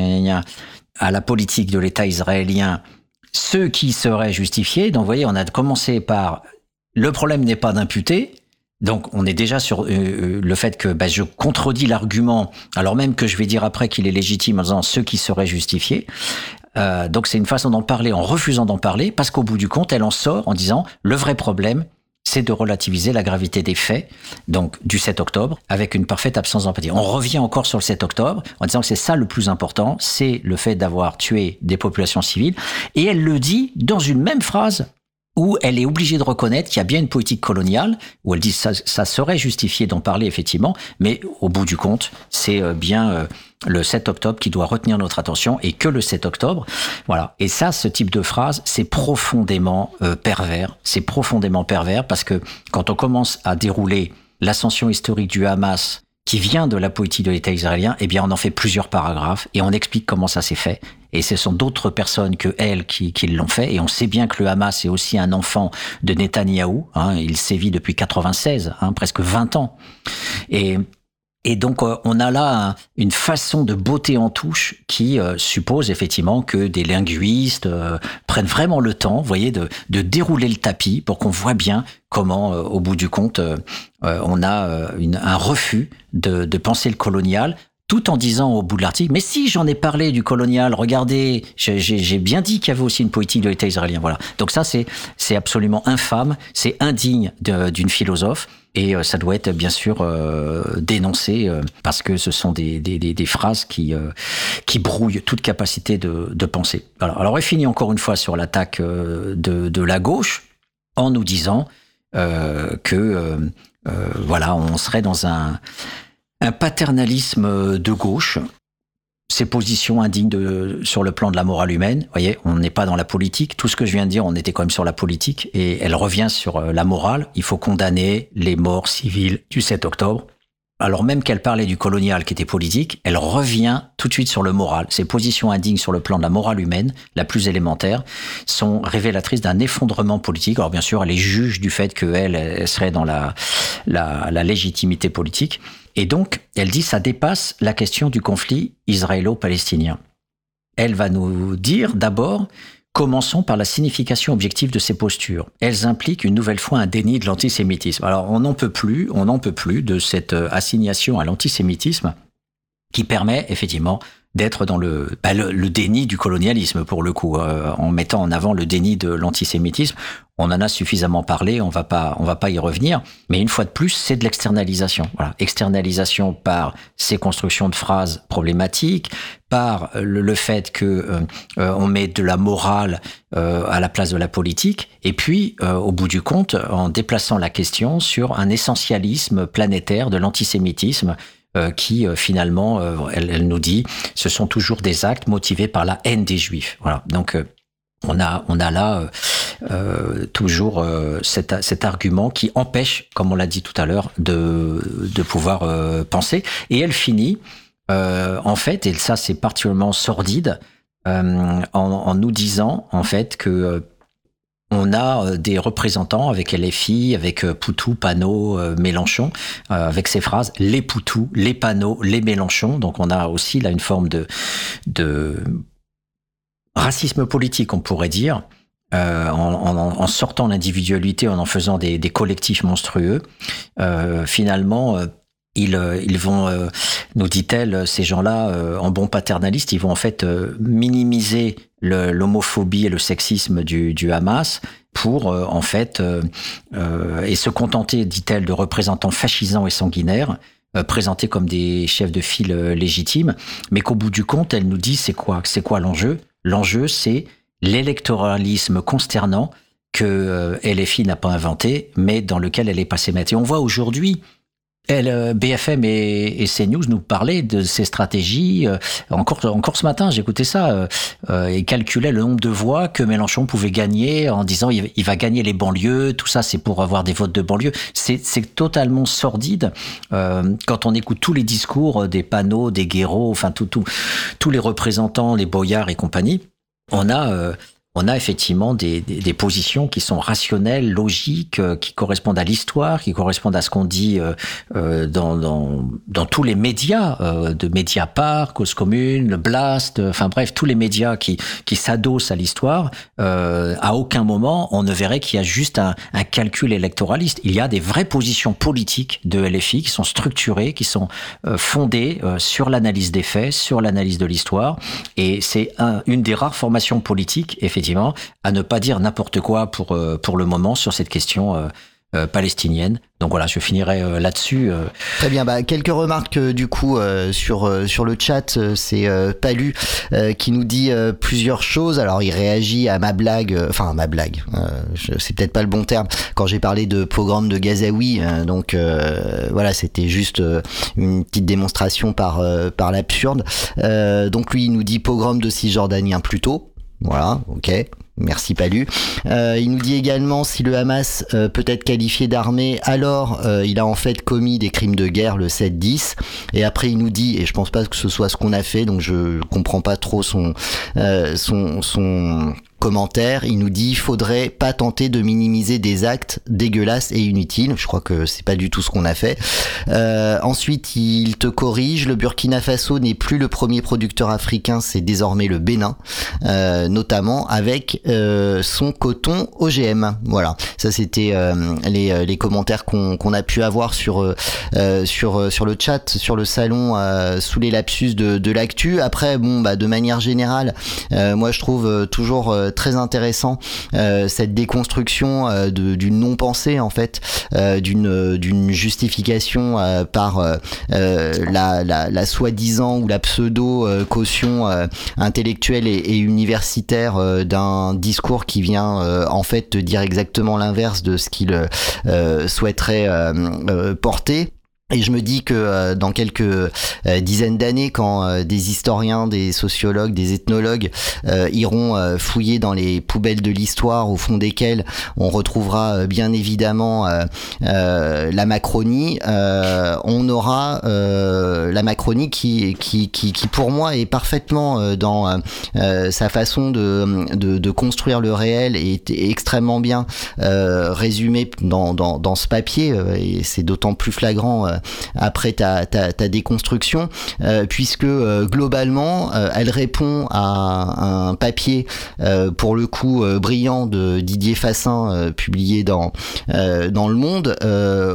à la politique de l'État israélien ce qui serait justifié. Donc, vous voyez, on a commencé par le problème n'est pas d'imputer. Donc, on est déjà sur euh, le fait que bah, je contredis l'argument, alors même que je vais dire après qu'il est légitime en disant ce qui serait justifié. Euh, donc, c'est une façon d'en parler en refusant d'en parler, parce qu'au bout du compte, elle en sort en disant le vrai problème, c'est de relativiser la gravité des faits, donc du 7 octobre, avec une parfaite absence d'empathie. On revient encore sur le 7 octobre en disant que c'est ça le plus important, c'est le fait d'avoir tué des populations civiles, et elle le dit dans une même phrase où elle est obligée de reconnaître qu'il y a bien une politique coloniale, où elle dit ça, ça serait justifié d'en parler effectivement, mais au bout du compte, c'est euh, bien euh, le 7 octobre qui doit retenir notre attention et que le 7 octobre. Voilà. Et ça, ce type de phrase, c'est profondément euh, pervers. C'est profondément pervers parce que quand on commence à dérouler l'ascension historique du Hamas qui vient de la politique de l'État israélien, eh bien, on en fait plusieurs paragraphes et on explique comment ça s'est fait. Et ce sont d'autres personnes que elles qui, qui l'ont fait. Et on sait bien que le Hamas est aussi un enfant de Netanyahou. Hein, il sévit depuis 96, hein, presque 20 ans. Et et donc, euh, on a là un, une façon de beauté en touche qui euh, suppose effectivement que des linguistes euh, prennent vraiment le temps, vous voyez, de, dérouler le tapis pour qu'on voit bien comment, au bout du compte, on a un refus de penser le colonial tout en disant au bout de l'article, mais si j'en ai parlé du colonial, regardez, j'ai bien dit qu'il y avait aussi une politique de l'État israélien. Voilà. Donc ça, c'est absolument infâme, c'est indigne d'une philosophe. Et ça doit être bien sûr euh, dénoncé euh, parce que ce sont des, des, phrases qui, euh, qui brouillent toute capacité de, de penser. Alors, alors, elle finit encore une fois sur l'attaque de, de la gauche en nous disant que voilà, on serait dans un un paternalisme de gauche, ces positions indignes sur le plan de la morale humaine. Vous voyez, on n'est pas dans la politique. Tout ce que je viens de dire, on était quand même sur la politique. Et elle revient sur la morale. Il faut condamner les morts civiles du 7 octobre. Alors même qu'elle parlait du colonial qui était politique, elle revient tout de suite sur le moral. Ses positions indignes sur le plan de la morale humaine, la plus élémentaire, sont révélatrices d'un effondrement politique. Alors bien sûr, elle est juge du fait qu'elle elle serait dans la, la, légitimité politique. Et donc, elle dit ça dépasse la question du conflit israélo-palestinien. Elle va nous dire d'abord, commençons par la signification objective de ces postures. Elles impliquent une nouvelle fois un déni de l'antisémitisme. Alors, on n'en peut plus, on n'en peut plus de cette assignation à l'antisémitisme qui permet effectivement d'être dans le, bah le, le, déni du colonialisme pour le coup, euh, en mettant en avant le déni de l'antisémitisme. On en a suffisamment parlé, on va pas, on va pas y revenir. Mais une fois de plus, c'est de l'externalisation. Voilà, externalisation par ces constructions de phrases problématiques, par le, fait que euh, euh, on met de la morale à la place de la politique, et puis au bout du compte, en déplaçant la question sur un essentialisme planétaire de l'antisémitisme euh, qui euh, finalement, euh, elle, nous dit, ce sont toujours des actes motivés par la haine des juifs. Voilà. Donc on a, on a là toujours cet, argument qui empêche, comme on l'a dit tout à l'heure, de, de pouvoir penser. Et elle finit, en fait, et ça c'est particulièrement sordide, en, nous disant en fait que on a des représentants avec LFI, avec Poutou, Panot, Mélenchon, avec ces phrases les Poutou, les Panot, les Mélenchon. Donc on a aussi là une forme de, racisme politique, on pourrait dire, euh, en, sortant l'individualité, en en faisant des, collectifs monstrueux, euh, finalement, euh, ils, euh, ils vont, euh, nous dit-elle, ces gens-là, euh, en bon paternaliste, ils vont en fait minimiser l'homophobie et le sexisme du, Hamas pour en fait et se contenter, dit-elle, de représentants fascisants et sanguinaires présentés comme des chefs de file légitimes, mais qu'au bout du compte, elle nous dit c'est quoi, c'est quoi l'enjeu? L'enjeu, c'est l'électoralisme consternant que LFI n'a pas inventé, mais dans lequel elle est passée mettre. Et on voit aujourd'hui BFM et, CNews nous parlaient de ces stratégies. Euh, encore, encore ce matin, j'écoutais ça. Euh, et calculait le nombre de voix que Mélenchon pouvait gagner en disant il, va gagner les banlieues. Tout ça, c'est pour avoir des votes de banlieue. C'est totalement sordide. quand on écoute tous les discours des panneaux, des guéros, enfin tout, tout, tous les représentants, les boyards et compagnie, on a on a effectivement des, des, des, positions qui sont rationnelles, logiques, euh, qui correspondent à l'histoire, qui correspondent à ce qu'on dit euh, euh dans, dans, dans, tous les médias, euh, de Mediapart, Cause Commune, le Blast, euh, enfin bref, tous les médias qui, qui s'adossent à l'histoire. à aucun moment, on ne verrait qu'il y a juste un, un, calcul électoraliste. Il y a des vraies positions politiques de LFI qui sont structurées, qui sont fondées sur l'analyse des faits, sur l'analyse de l'histoire. Et c'est un, une des rares formations politiques, effectivement, à ne pas dire n'importe quoi pour, euh, pour le moment sur cette question euh, euh, palestinienne. Donc voilà, je finirai là-dessus. Très bien, bah, quelques remarques du coup sur, sur le chat. C'est Palu qui nous dit plusieurs choses. Alors il réagit à ma blague, enfin à ma blague, c'est peut-être pas le bon terme, quand j'ai parlé de programme de Gazaoui. donc voilà, c'était juste une petite démonstration par, par l'absurde. donc lui, il nous dit pogrom de Cisjordanien plus tôt. Voilà, ok. Merci Palu. Euh, il nous dit également si le Hamas euh, peut être qualifié d'armée, alors euh, il a en fait commis des crimes de guerre le 7-10. Et après il nous dit, et je pense pas que ce soit ce qu'on a fait, donc je comprends pas trop son son son commentaire, il nous dit faudrait pas tenter de minimiser des actes dégueulasses et inutiles. Je crois que c'est pas du tout ce qu'on a fait. Euh, ensuite, il te corrige, le Burkina Faso n'est plus le premier producteur africain, c'est désormais le Bénin, euh, notamment avec euh, son coton OGM. Voilà, ça c'était les, les, commentaires qu'on a pu avoir sur sur sur le chat, sur le salon sous les lapsus de, de l'actu. Après, bon, bah de manière générale, moi je trouve toujours très intéressant euh, cette déconstruction euh, d'une non-pensée en fait, euh, d'une d'une justification par la, la, la soi-disant ou la pseudo caution intellectuelle et, et universitaire d'un discours qui vient en fait dire exactement l'inverse de ce qu'il souhaiterait porter. Et je me dis que euh, dans quelques euh, dizaines d'années, quand euh, des historiens, des sociologues, des ethnologues iront fouiller dans les poubelles de l'histoire, au fond desquelles on retrouvera bien évidemment la Macronie, on aura la Macronie qui, qui, qui, qui, pour moi est parfaitement dans sa façon de, de, de, construire le réel et est extrêmement bien résumé dans, dans, dans ce papier, et c'est d'autant plus flagrant après ta, déconstruction, euh, puisque euh, globalement, euh, elle répond à un papier, pour le coup brillant de Didier Fassin, publié dans Le Monde,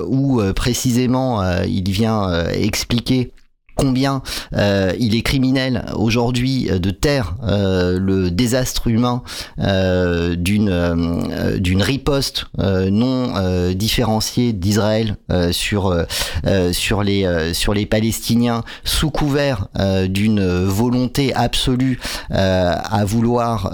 où précisément il vient expliquer combien euh, il est criminel aujourd'hui euh, de taire euh, le désastre humain euh, d'une euh, d'une riposte non différenciée d'Israël sur sur les sur les Palestiniens sous couvert d'une volonté absolue à vouloir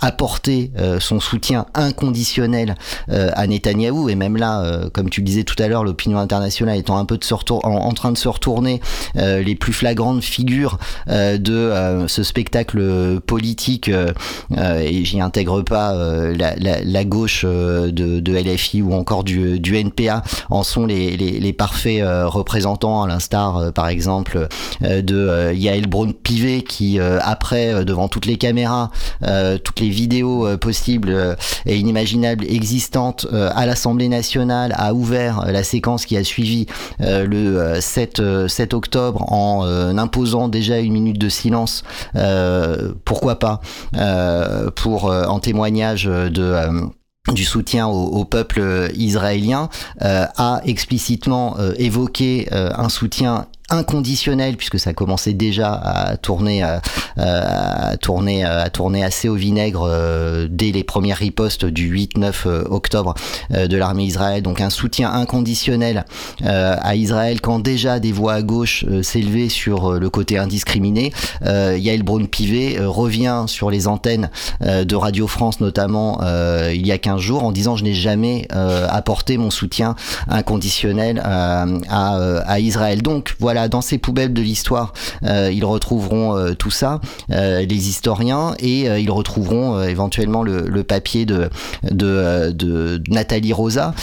apporter son soutien inconditionnel à Netanyahou. Et même là comme tu le disais tout à l'heure l'opinion internationale étant un peu de se en, en, train de se retourner euh, les plus flagrantes figures euh, de euh, ce spectacle politique, et j'y intègre pas la, gauche de, de, LFI ou encore du, NPA, en sont les, parfaits représentants, à l'instar par exemple de Yael Braun-Pivet qui après devant toutes les caméras, toutes les vidéos possibles et inimaginables existantes à l'Assemblée nationale a ouvert la séquence qui a suivi le 7, 7 octobre en euh, imposant déjà une minute de silence, euh, pourquoi pas, euh, pour en témoignage de du soutien au, peuple israélien, a explicitement évoqué un soutien inconditionnel puisque ça commençait déjà à tourner euh, à tourner à tourner assez au vinaigre euh, dès les premières ripostes du 8-9 euh, octobre euh, de l'armée israélienne donc un soutien inconditionnel euh, à Israël quand déjà des voix à gauche euh, s'élevaient sur euh, le côté indiscriminé. Euh, Yael Braun-Pivet euh, revient sur les antennes euh, de Radio France notamment euh, il y a 15 jours en disant je n'ai jamais euh, apporté mon soutien inconditionnel euh, à, euh, à Israël donc voilà dans ces poubelles de l'histoire euh, ils retrouveront euh, tout ça euh, les historiens et ils retrouveront éventuellement le, papier de Nathalie Rosa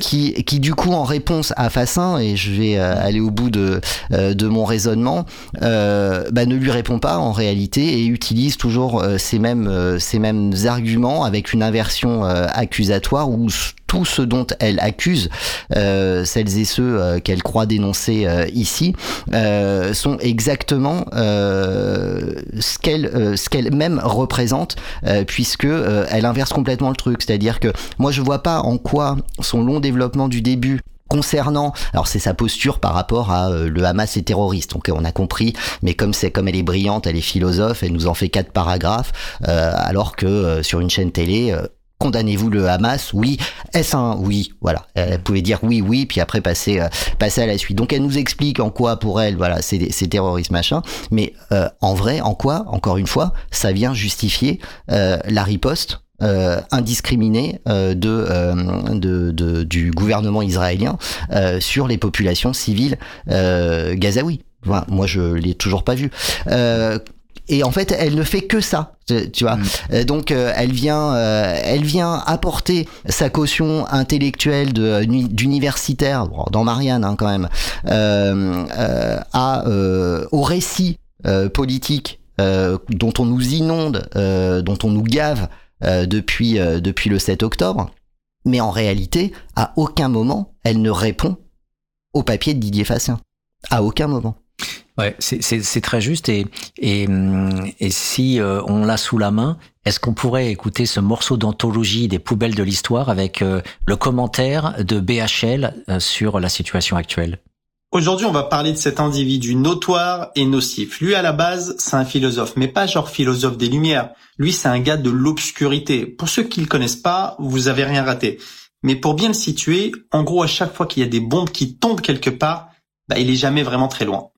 qui qui du coup en réponse à Fassin et je vais aller au bout de de mon raisonnement bah, ne lui répond pas en réalité et utilise toujours ces mêmes arguments avec une inversion accusatoire où tout ce dont elle accuse euh, celles et ceux euh, qu'elle croit dénoncer euh, ici sont exactement ce qu'elle ce qu'elle même représente puisque elle inverse complètement le truc. C'est-à-dire que moi je vois pas en quoi son long développement du début concernant alors c'est sa posture par rapport à euh, le Hamas est terroriste donc on a compris mais comme c'est comme elle est brillante elle est philosophe elle nous en fait quatre paragraphes alors que sur une chaîne télé Condamnez-vous le Hamas? Oui. Est-ce un? Oui Voilà. Elle pouvait dire oui, oui, puis après passer, euh, passer à la suite. Donc elle nous explique en quoi pour elle, voilà, c'est c'est terroriste machin. Mais euh, en vrai, en quoi Encore une fois, ça vient justifier euh, la riposte euh, indiscriminée euh, de, de, de- du gouvernement israélien sur les populations civiles euh, gazaouis. Moi, je l'ai toujours pas vu. Et en fait, elle ne fait que ça, tu vois. Euh, Donc, euh, elle vient, euh, elle vient apporter sa caution intellectuelle de d'universitaire, dans Marianne hein, quand même, euh, à au récit politique dont on nous inonde, dont on nous gave depuis depuis le 7 octobre. Mais en réalité, à aucun moment, elle ne répond au papier de Didier Fassien. À aucun moment. Ouais, c'est- très juste et et, hum, et si euh, on l'a sous la main, est-ce qu'on pourrait écouter ce morceau d'anthologie des poubelles de l'histoire avec euh, le commentaire de BHL euh, sur la situation actuelle? Aujourd'hui, on va parler de cet individu notoire et nocif. Lui, à la base, c'est un philosophe, mais pas genre philosophe des Lumières. Lui, c'est un gars de l'obscurité. Pour ceux qui le connaissent pas, vous avez rien raté. Mais pour bien le situer, en gros, à chaque fois qu'il y a des bombes qui tombent quelque part, bah, il est jamais vraiment très loin.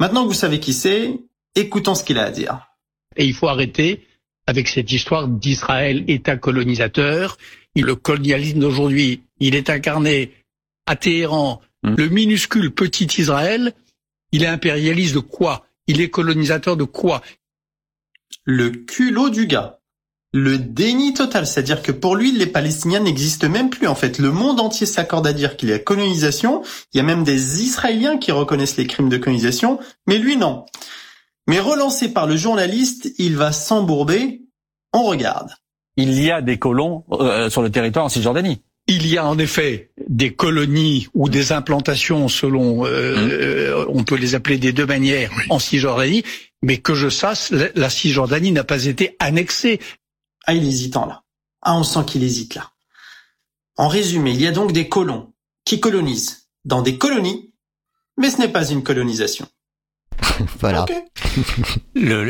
Maintenant que vous savez qui c'est, écoutons ce qu'il a à dire. Et il faut arrêter avec cette histoire d'Israël État colonisateur. Le colonialisme d'aujourd'hui, il est incarné à Téhéran, le minuscule petit Israël. Il est impérialiste de quoi? Il est colonisateur de quoi? Le culot du gars. Le déni total, c'est-à-dire que pour lui, les Palestiniens n'existent même plus. En fait, le monde entier s'accorde à dire qu'il y a colonisation. Il y a même des Israéliens qui reconnaissent les crimes de colonisation, mais lui non. Mais relancé par le journaliste, il va s'embourber. On regarde. Il y a des colons euh, sur le territoire en Cisjordanie. Il y a en effet des colonies ou des implantations selon, euh, euh, on peut les appeler des deux manières, en Cisjordanie, mais que je sache, la Cisjordanie n'a pas été annexée. Ah, il est hésitant là. Ah, on sent qu'il hésite là. En résumé, il y a donc des colons qui colonisent dans des colonies, mais ce n'est pas une colonisation. voilà.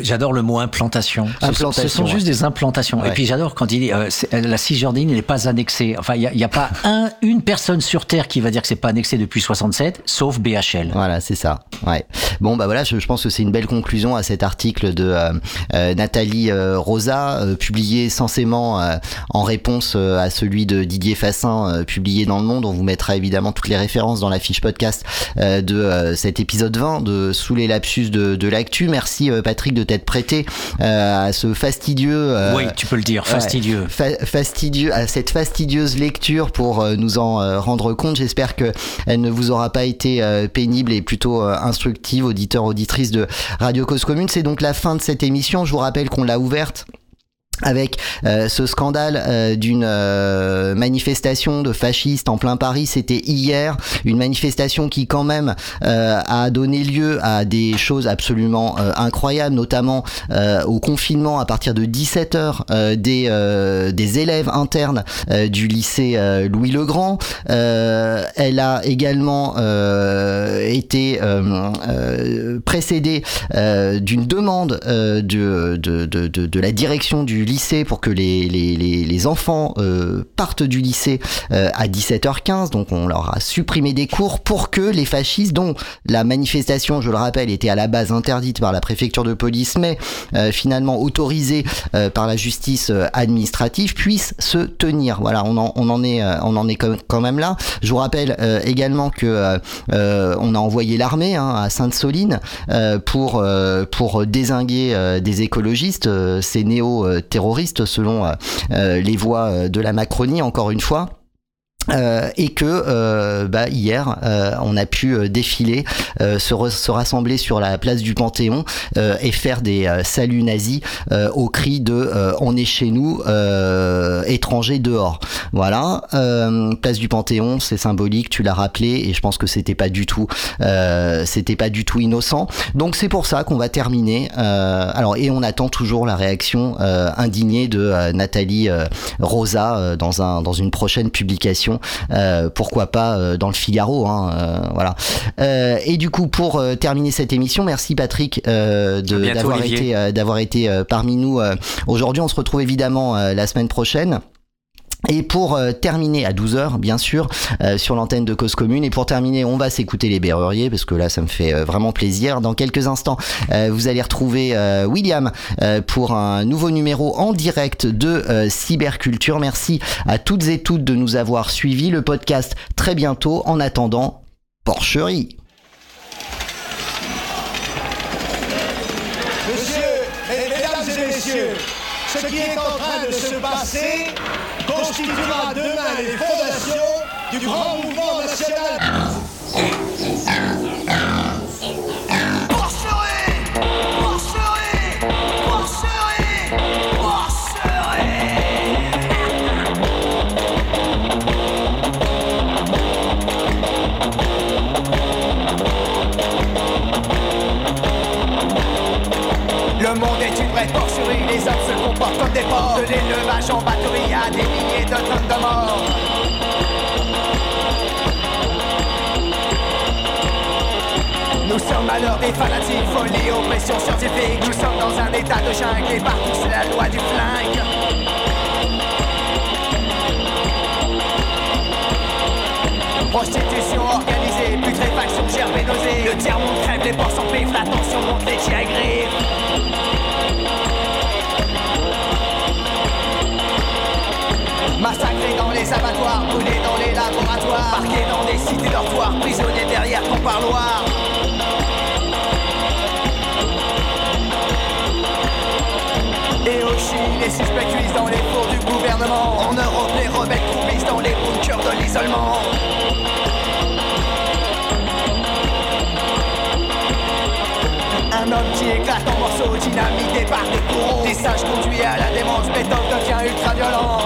J'adore le mot implantation. Ce- Implantation, Ce, sont ouais. juste des implantations. Ouais. Et puis j'adore quand il dit euh, euh, la Cisjordanie n'est pas annexée. Enfin, il y a, pas un, une personne sur Terre qui va dire que c'est pas annexé depuis 67, sauf BHL. Voilà, c'est ça. Ouais. Bon, bah voilà, je, je pense que c'est une belle conclusion à cet article de euh, euh, Nathalie euh, Rosa, euh, publié censément euh, en réponse euh, à celui de Didier Fassin, euh, publié dans Le Monde. On vous mettra évidemment toutes les références dans la fiche podcast euh, de euh, cet épisode 20 de Sous les lapsus de, de l'actu. Merci euh, Patrick de t'être prêté euh, à ce fastidieux... euh, Oui, tu peux le dire, ouais, fastidieux. fa- fastidieux à cette fastidieuse lecture pour nous en rendre compte. J'espère que elle ne vous aura pas été pénible et plutôt instructive, auditeurs auditrices de Radio Cause Commune. C'est donc la fin de cette émission. Je vous rappelle qu'on l'a ouverte avec euh, ce scandale euh, d'une euh, manifestation de fascistes en plein Paris, c'était hier, une manifestation qui quand même euh, a donné lieu à des choses absolument euh, incroyables, notamment euh, au confinement à partir de 17h des, des élèves internes du lycée Louis le Grand. Elle a également été précédée d'une demande de, de, de, de, de la direction du lycée pour que les, les, les, enfants euh, partent du lycée euh, à 17h15. Donc on leur a supprimé des cours pour que les fascistes, dont la manifestation, je le rappelle, était à la base interdite par la préfecture de police, mais euh, finalement autorisée par la justice administrative, puissent se tenir. Voilà, on en, on en est, on en est quand même là. Je vous rappelle également que on a envoyé l'armée hein, à Sainte-Soline pour pour désinguer des écologistes, ces néo-terroristes selon euh, euh, les voix euh, de la Macronie, encore une fois. Euh, et que euh, bah, hier euh, on a pu euh, défiler, euh, se, se rassembler sur la place du Panthéon euh, et faire des saluts nazis au cri de on est chez nous, étrangers dehors. Voilà, place du Panthéon, c'est symbolique, tu l'as rappelé et je pense que c'était pas du tout, c'était pas du tout innocent. Donc c'est pour ça qu'on va terminer. Alors et on attend toujours la réaction indignée de Nathalie Rosa dans un dans une prochaine publication. Euh, pourquoi pas euh, dans le Figaro, hein, euh, voilà. Euh, et du coup, pour euh, terminer cette émission, merci Patrick euh, d'avoir été euh, d'avoir été euh, parmi nous euh, aujourd'hui. On se retrouve évidemment euh, la semaine prochaine. Et pour euh, terminer à 12h, bien sûr, euh, sur l'antenne de Cause Commune. Et pour terminer, on va s'écouter les Berruriers, parce que là, ça me fait euh, vraiment plaisir. Dans quelques instants, vous allez retrouver William pour un nouveau numéro en direct de Cyberculture. Merci à toutes et toutes de nous avoir suivis. Le podcast très bientôt. En attendant, porcherie. Monsieur, et mesdames et messieurs, ce qui est en train de se passer constituera demain les fondations du grand mouvement national. Le monde est une vraie porcherie, les hommes se comportent comme des porcs. De l'élevage en batterie à des Nous sommes l'heure des fanatiques, folie, oppression scientifique. Nous sommes dans un état de jungle et partout c'est la loi du flingue. Prostitution organisée, putréfaction, nausée. Le tiers-monde crève, les porcs s'empivent, la tension monte, les tirs griffes. Les abattoirs, brûlés dans les laboratoires, parqués dans des cités dortoirs, prisonniers derrière ton parloir. Et au les suspects cuisent dans les fours du gouvernement. En Europe, les rebelles croupissent dans les bunkers de l'isolement. Un homme qui éclate en morceaux, dynamité par des courroux. Des sages conduits à la démence, méthode de